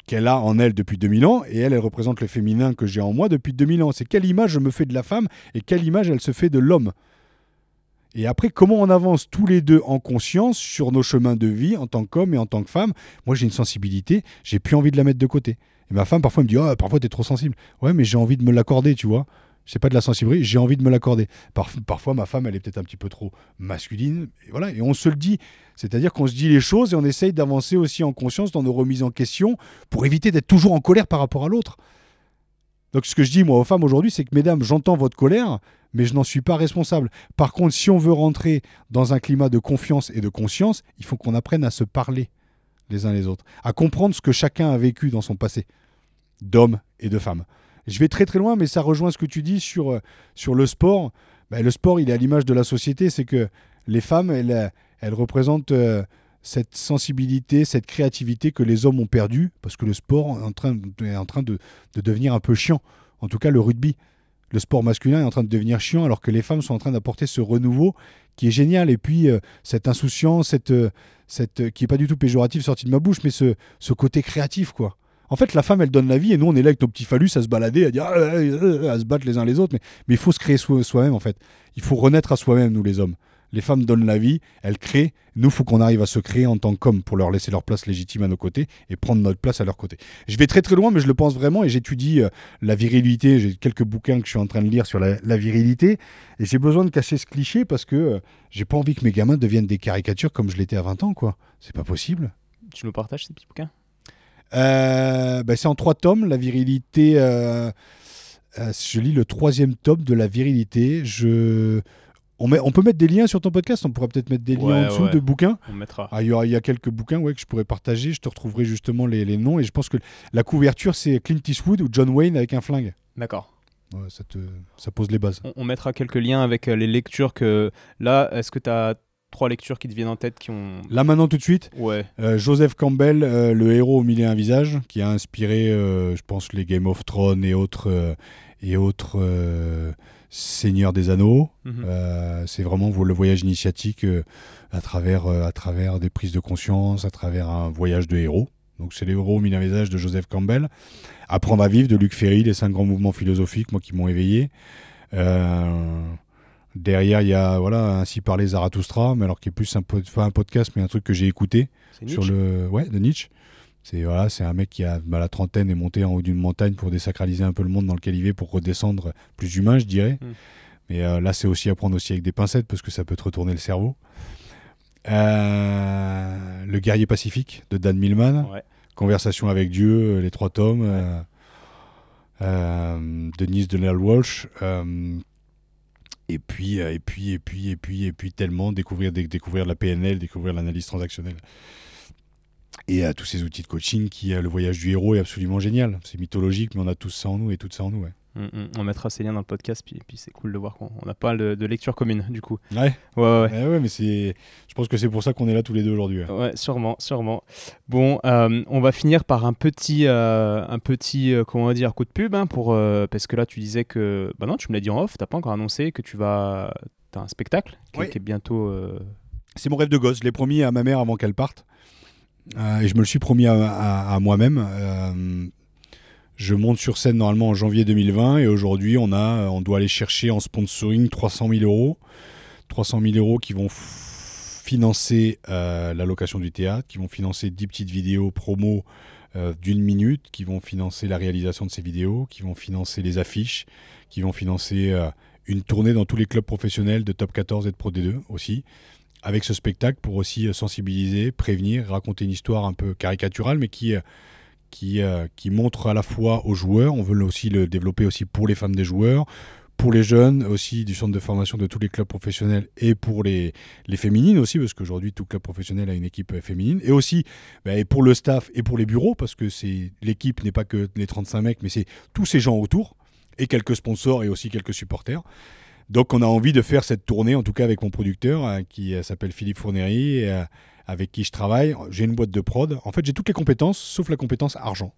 Speaker 1: qu'elle a en elle depuis 2000 ans et elle, elle représente le féminin que j'ai en moi depuis 2000 ans. C'est quelle image je me fais de la femme et quelle image elle se fait de l'homme. Et après, comment on avance tous les deux en conscience sur nos chemins de vie en tant qu'homme et en tant que femme? Moi, j'ai une sensibilité, j'ai plus envie de la mettre de côté. Et ma femme, parfois, me dit Oh, parfois, t'es trop sensible. Ouais, mais j'ai envie de me l'accorder, tu vois c'est pas de la sensibilité, j'ai envie de me l'accorder. parfois, ma femme, elle est peut-être un petit peu trop masculine. Et voilà, et on se le dit. C'est-à-dire qu'on se dit les choses et on essaye d'avancer aussi en conscience dans nos remises en question pour éviter d'être toujours en colère par rapport à l'autre. Donc, ce que je dis, moi, aux femmes aujourd'hui, c'est que, mesdames, j'entends votre colère, mais je n'en suis pas responsable. Par contre, si on veut rentrer dans un climat de confiance et de conscience, il faut qu'on apprenne à se parler les uns les autres, à comprendre ce que chacun a vécu dans son passé, d'hommes et de femmes. Je vais très très loin, mais ça rejoint ce que tu dis sur, euh, sur le sport. Ben, le sport, il est à l'image de la société, c'est que les femmes, elles, euh, elles représentent euh, cette sensibilité, cette créativité que les hommes ont perdue, parce que le sport est en train, de, devenir un peu chiant. En tout cas, le rugby. Le sport masculin est en train de devenir chiant, alors que les femmes sont en train d'apporter ce renouveau qui est génial. Et puis, cette insouciance, cette, cette, qui n'est pas du tout péjorative sortie de ma bouche, mais ce, ce côté créatif, quoi. En fait, la femme, elle donne la vie et nous, on est là avec nos petits phallus à se balader, à ah, ah, ah, se battre les uns les autres. Mais, il faut se créer soi-même, en fait. Il faut renaître à soi-même, nous, les hommes. Les femmes donnent la vie, elles créent. Nous, faut qu'on arrive à se créer en tant qu'hommes pour leur laisser leur place légitime à nos côtés et prendre notre place à leur côté. Je vais très très loin, mais je le pense vraiment et j'étudie euh, la virilité. J'ai quelques bouquins que je suis en train de lire sur la, virilité et j'ai besoin de cacher ce cliché parce que euh, j'ai pas envie que mes gamins deviennent des caricatures comme je l'étais à 20 ans, quoi. C'est pas possible.
Speaker 2: Tu nous partages ces petits bouquins?
Speaker 1: Bah, c'est en trois tomes, la virilité. Euh, euh, je lis le troisième tome de la virilité. Je... On, met, on peut mettre des liens sur ton podcast, on pourrait peut-être mettre des liens en dessous de bouquins.
Speaker 2: On mettra.
Speaker 1: Ah, il, y a, quelques bouquins ouais, que je pourrais partager, je te retrouverai justement les, les noms. Et je pense que la couverture, c'est Clint Eastwood ou John Wayne avec un flingue.
Speaker 2: D'accord.
Speaker 1: ça, te, ça pose les bases.
Speaker 2: On, on, mettra quelques liens avec les lectures que. Là, est-ce que tu as trois lectures qui te viennent en tête qui ont.
Speaker 1: Là maintenant tout de suite
Speaker 2: Ouais.
Speaker 1: Euh, Joseph Campbell, euh, Le héros au milieu d'un visage, qui a inspiré, euh, je pense, les Game of Thrones et autres, et autres Seigneurs des Anneaux. Mhm. c'est vraiment le voyage initiatique à, travers, à travers des prises de conscience, à travers un voyage de héros. Donc c'est Le héros au milieu d'un visage de Joseph Campbell. Apprendre à vivre de Luc Ferry, les cinq grands mouvements philosophiques, moi qui m'ont éveillé. Derrière, il y a voilà, Ainsi parlait Zarathustra, mais alors qui est plus un, un podcast, mais un truc que j'ai écouté sur le ouais de Nietzsche. C'est voilà, c'est un mec qui a bah, la trentaine et monté en haut d'une montagne pour désacraliser un peu le monde dans lequel il vit, pour redescendre plus humain, je dirais. Hmm. Mais euh, là, c'est aussi à prendre aussi avec des pincettes parce que ça peut te retourner le cerveau. Euh, le guerrier pacifique de Dan Millman. Conversation avec Dieu, les trois tomes. Euh, Denise Denal Walsh et puis, euh, et puis, et puis, et puis, et puis tellement découvrir, découvrir la PNL, découvrir l'analyse transactionnelle. Et à tous ces outils de coaching qui, le voyage du héros est absolument génial. C'est mythologique, mais on a tous ça en nous et tout ça en nous.
Speaker 2: Mm, mm. On mettra ces liens dans le podcast, puis, puis c'est cool de voir qu'on a pas de, de, lecture commune, du coup.
Speaker 1: Ouais.
Speaker 2: Ouais,
Speaker 1: ouais. ouais, mais c'est. Je pense que c'est pour ça qu'on est là tous les deux aujourd'hui.
Speaker 2: Ouais. sûrement, sûrement. Bon, euh, on va finir par un petit, euh, un petit, euh, comment dire, coup de pub, hein, pour parce que là, tu disais que, bah non, tu me l'as dit en off, t'as pas encore annoncé que tu vas, t'as un spectacle qui, est bientôt
Speaker 1: c'est mon rêve de gosse. Je l'ai promis à ma mère avant qu'elle parte. Euh, et je me le suis promis à, moi-même. Euh, je monte sur scène normalement en janvier 2020 et aujourd'hui on a, on doit aller chercher en sponsoring 300 000 euros, 300 000 euros qui vont financer euh, la location du théâtre, qui vont financer 10 petites vidéos promo d'une minute, qui vont financer la réalisation de ces vidéos, qui vont financer les affiches, qui vont financer une tournée dans tous les clubs professionnels de top 14 et de Pro D2 aussi avec ce spectacle pour aussi euh, sensibiliser, prévenir, raconter une histoire un peu caricaturale, mais qui, euh, qui, euh, qui montre à la fois aux joueurs, on veut aussi le développer aussi pour les femmes des joueurs, pour les jeunes aussi du centre de formation de tous les clubs professionnels et pour les, féminines aussi, parce qu'aujourd'hui tout club professionnel a une équipe féminine, et aussi bah, pour le staff et pour les bureaux, parce que l'équipe n'est pas que les 35 mecs, mais c'est tous ces gens autour, et quelques sponsors et aussi quelques supporters. Donc on a envie de faire cette tournée, en tout cas avec mon producteur, hein, qui euh, s'appelle Philippe Fournery, euh, avec qui je travaille. J'ai une boîte de prod. En fait, j'ai toutes les compétences, sauf la compétence argent.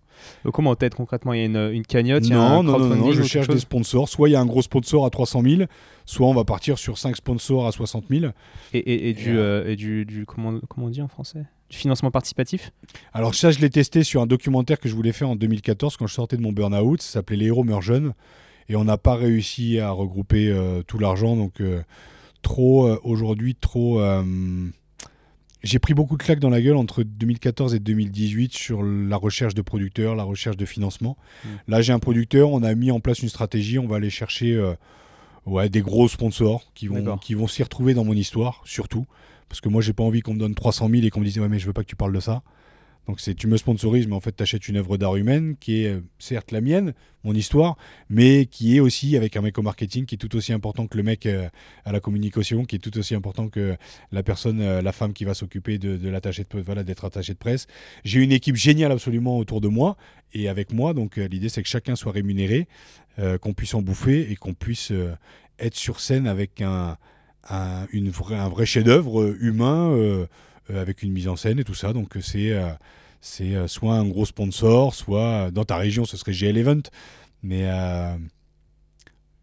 Speaker 2: Donc comment tête concrètement Il y a une, une cagnotte
Speaker 1: Non,
Speaker 2: y a un
Speaker 1: non, non, non, je cherche des sponsors. Soit il y a un gros sponsor à 300 000, soit on va partir sur 5 sponsors à 60 000.
Speaker 2: Et, et, et, du, euh, et du, du, comment, comment on dit en français? Du financement participatif?
Speaker 1: Alors ça, je l'ai testé sur un documentaire que je voulais faire en 2014 quand je sortais de mon burn-out. Ça s'appelait Les héros meurent jeunes et on n'a pas réussi à regrouper euh, tout l'argent. Donc, euh, trop, euh, aujourd'hui, trop. J'ai pris beaucoup de claques dans la gueule entre 2014 et 2018 sur la recherche de producteurs, la recherche de financement. Mmh. Là, j'ai un producteur, on a mis en place une stratégie, on va aller chercher ouais, des gros sponsors qui vont, qui vont s'y retrouver dans mon histoire, surtout. Parce que moi, j'ai pas envie qu'on me donne 300 000 et qu'on me dise, ouais, mais je veux pas que tu parles de ça. Donc c'est tu me sponsorises, mais en fait tu achètes une œuvre d'art humaine qui est euh, certes la mienne, mon histoire, mais qui est aussi avec un mec au marketing qui est tout aussi important que le mec euh, à la communication, qui est tout aussi important que la personne, euh, la femme qui va s'occuper de, de de voilà, d'être attaché de presse. J'ai une équipe géniale absolument autour de moi et avec moi, donc l'idée c'est que chacun soit rémunéré, qu'on puisse en bouffer et qu'on puisse être sur scène avec un, un vrai chef-d'œuvre humain. Avec une mise en scène et tout ça. Donc c'est euh, c'est euh, soit un gros sponsor, soit dans ta région, ce serait GL Event. Mais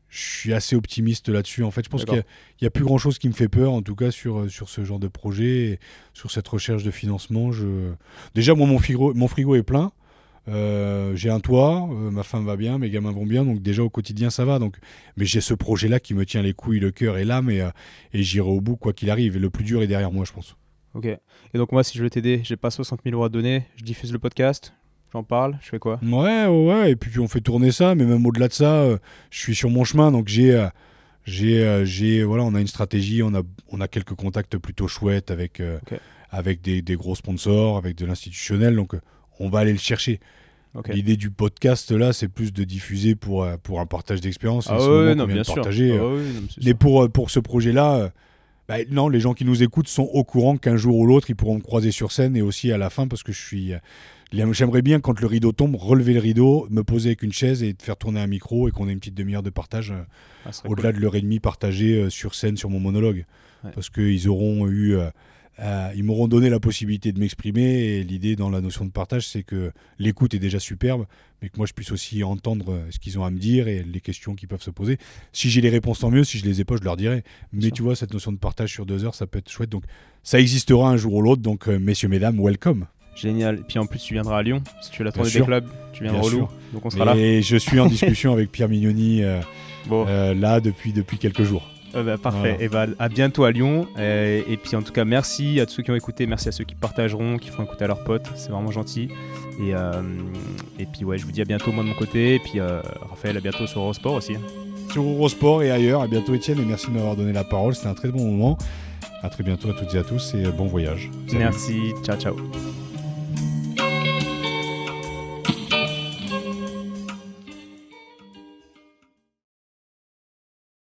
Speaker 1: je suis assez optimiste là-dessus. En fait, je pense qu'il n'y a, plus grand-chose qui me fait peur, en tout cas sur, sur ce genre de projet, sur cette recherche de financement. Je... Déjà, moi, mon frigo, mon frigo est plein. j'ai un toit, ma femme va bien, mes gamins vont bien, donc déjà au quotidien ça va. Donc, mais j'ai ce projet-là qui me tient les couilles, le cœur et l'âme, et, et j'irai au bout quoi qu'il arrive. Et le plus dur est derrière moi, je pense.
Speaker 2: Ok. Et donc moi, si je veux t'aider, j'ai pas 60 000 euros à donner, je diffuse le podcast, j'en parle, je fais quoi?
Speaker 1: Ouais, ouais, et puis on fait tourner ça, mais même au-delà de ça, euh, je suis sur mon chemin, donc j'ai, euh, j'ai, euh, j'ai, voilà, on a une stratégie, on a, on a quelques contacts plutôt chouettes avec, avec des, des, gros sponsors, avec de l'institutionnel, donc on va aller le chercher. L'idée du podcast là, c'est plus de diffuser pour, pour un partage d'expérience.
Speaker 2: Ah ouais, non, bien sûr.
Speaker 1: Partager, ah mais pour, pour ce projet-là, bah, non, les gens qui nous écoutent sont au courant qu'un jour ou l'autre, ils pourront me croiser sur scène et aussi à la fin parce que je suis. Euh, j'aimerais bien, quand le rideau tombe, relever le rideau, me poser avec une chaise et faire tourner un micro et qu'on ait une petite demi-heure de partage euh, ah, au-delà de l'heure et demie partagée euh, sur scène sur mon monologue. Parce qu'ils auront eu euh, ils m'auront donné la possibilité de m'exprimer et l'idée dans la notion de partage, c'est que l'écoute est déjà superbe, mais que moi je puisse aussi entendre euh, ce qu'ils ont à me dire et les questions qui peuvent se poser. Si j'ai les réponses, tant mieux. Si je les ai pas, je leur dirai. Mais tu vois, cette notion de partage sur deux heures, ça peut être chouette. Donc ça existera un jour ou l'autre. Donc euh, messieurs, mesdames, welcome.
Speaker 2: Génial. Et puis en plus, tu viendras à Lyon. Si tu veux la tournée des clubs, tu viendras au Loup. Donc on sera là.
Speaker 1: Et je suis en (laughs) discussion avec Pierre Mignoni là depuis, depuis quelques jours.
Speaker 2: Euh, bah, parfait. Et bah, à bientôt à Lyon. Et, puis en tout cas, merci à tous ceux qui ont écouté, merci à ceux qui partageront, qui font écouter à leurs potes. C'est vraiment gentil. Et, euh, et puis ouais, je vous dis à bientôt moi de mon côté. Et puis euh, Raphaël, à bientôt sur Eurosport aussi.
Speaker 1: Sur Eurosport et ailleurs. À bientôt Étienne et merci de m'avoir donné la parole. C'était un très bon moment. À très bientôt à toutes et à tous et bon voyage.
Speaker 2: Merci. Ciao ciao.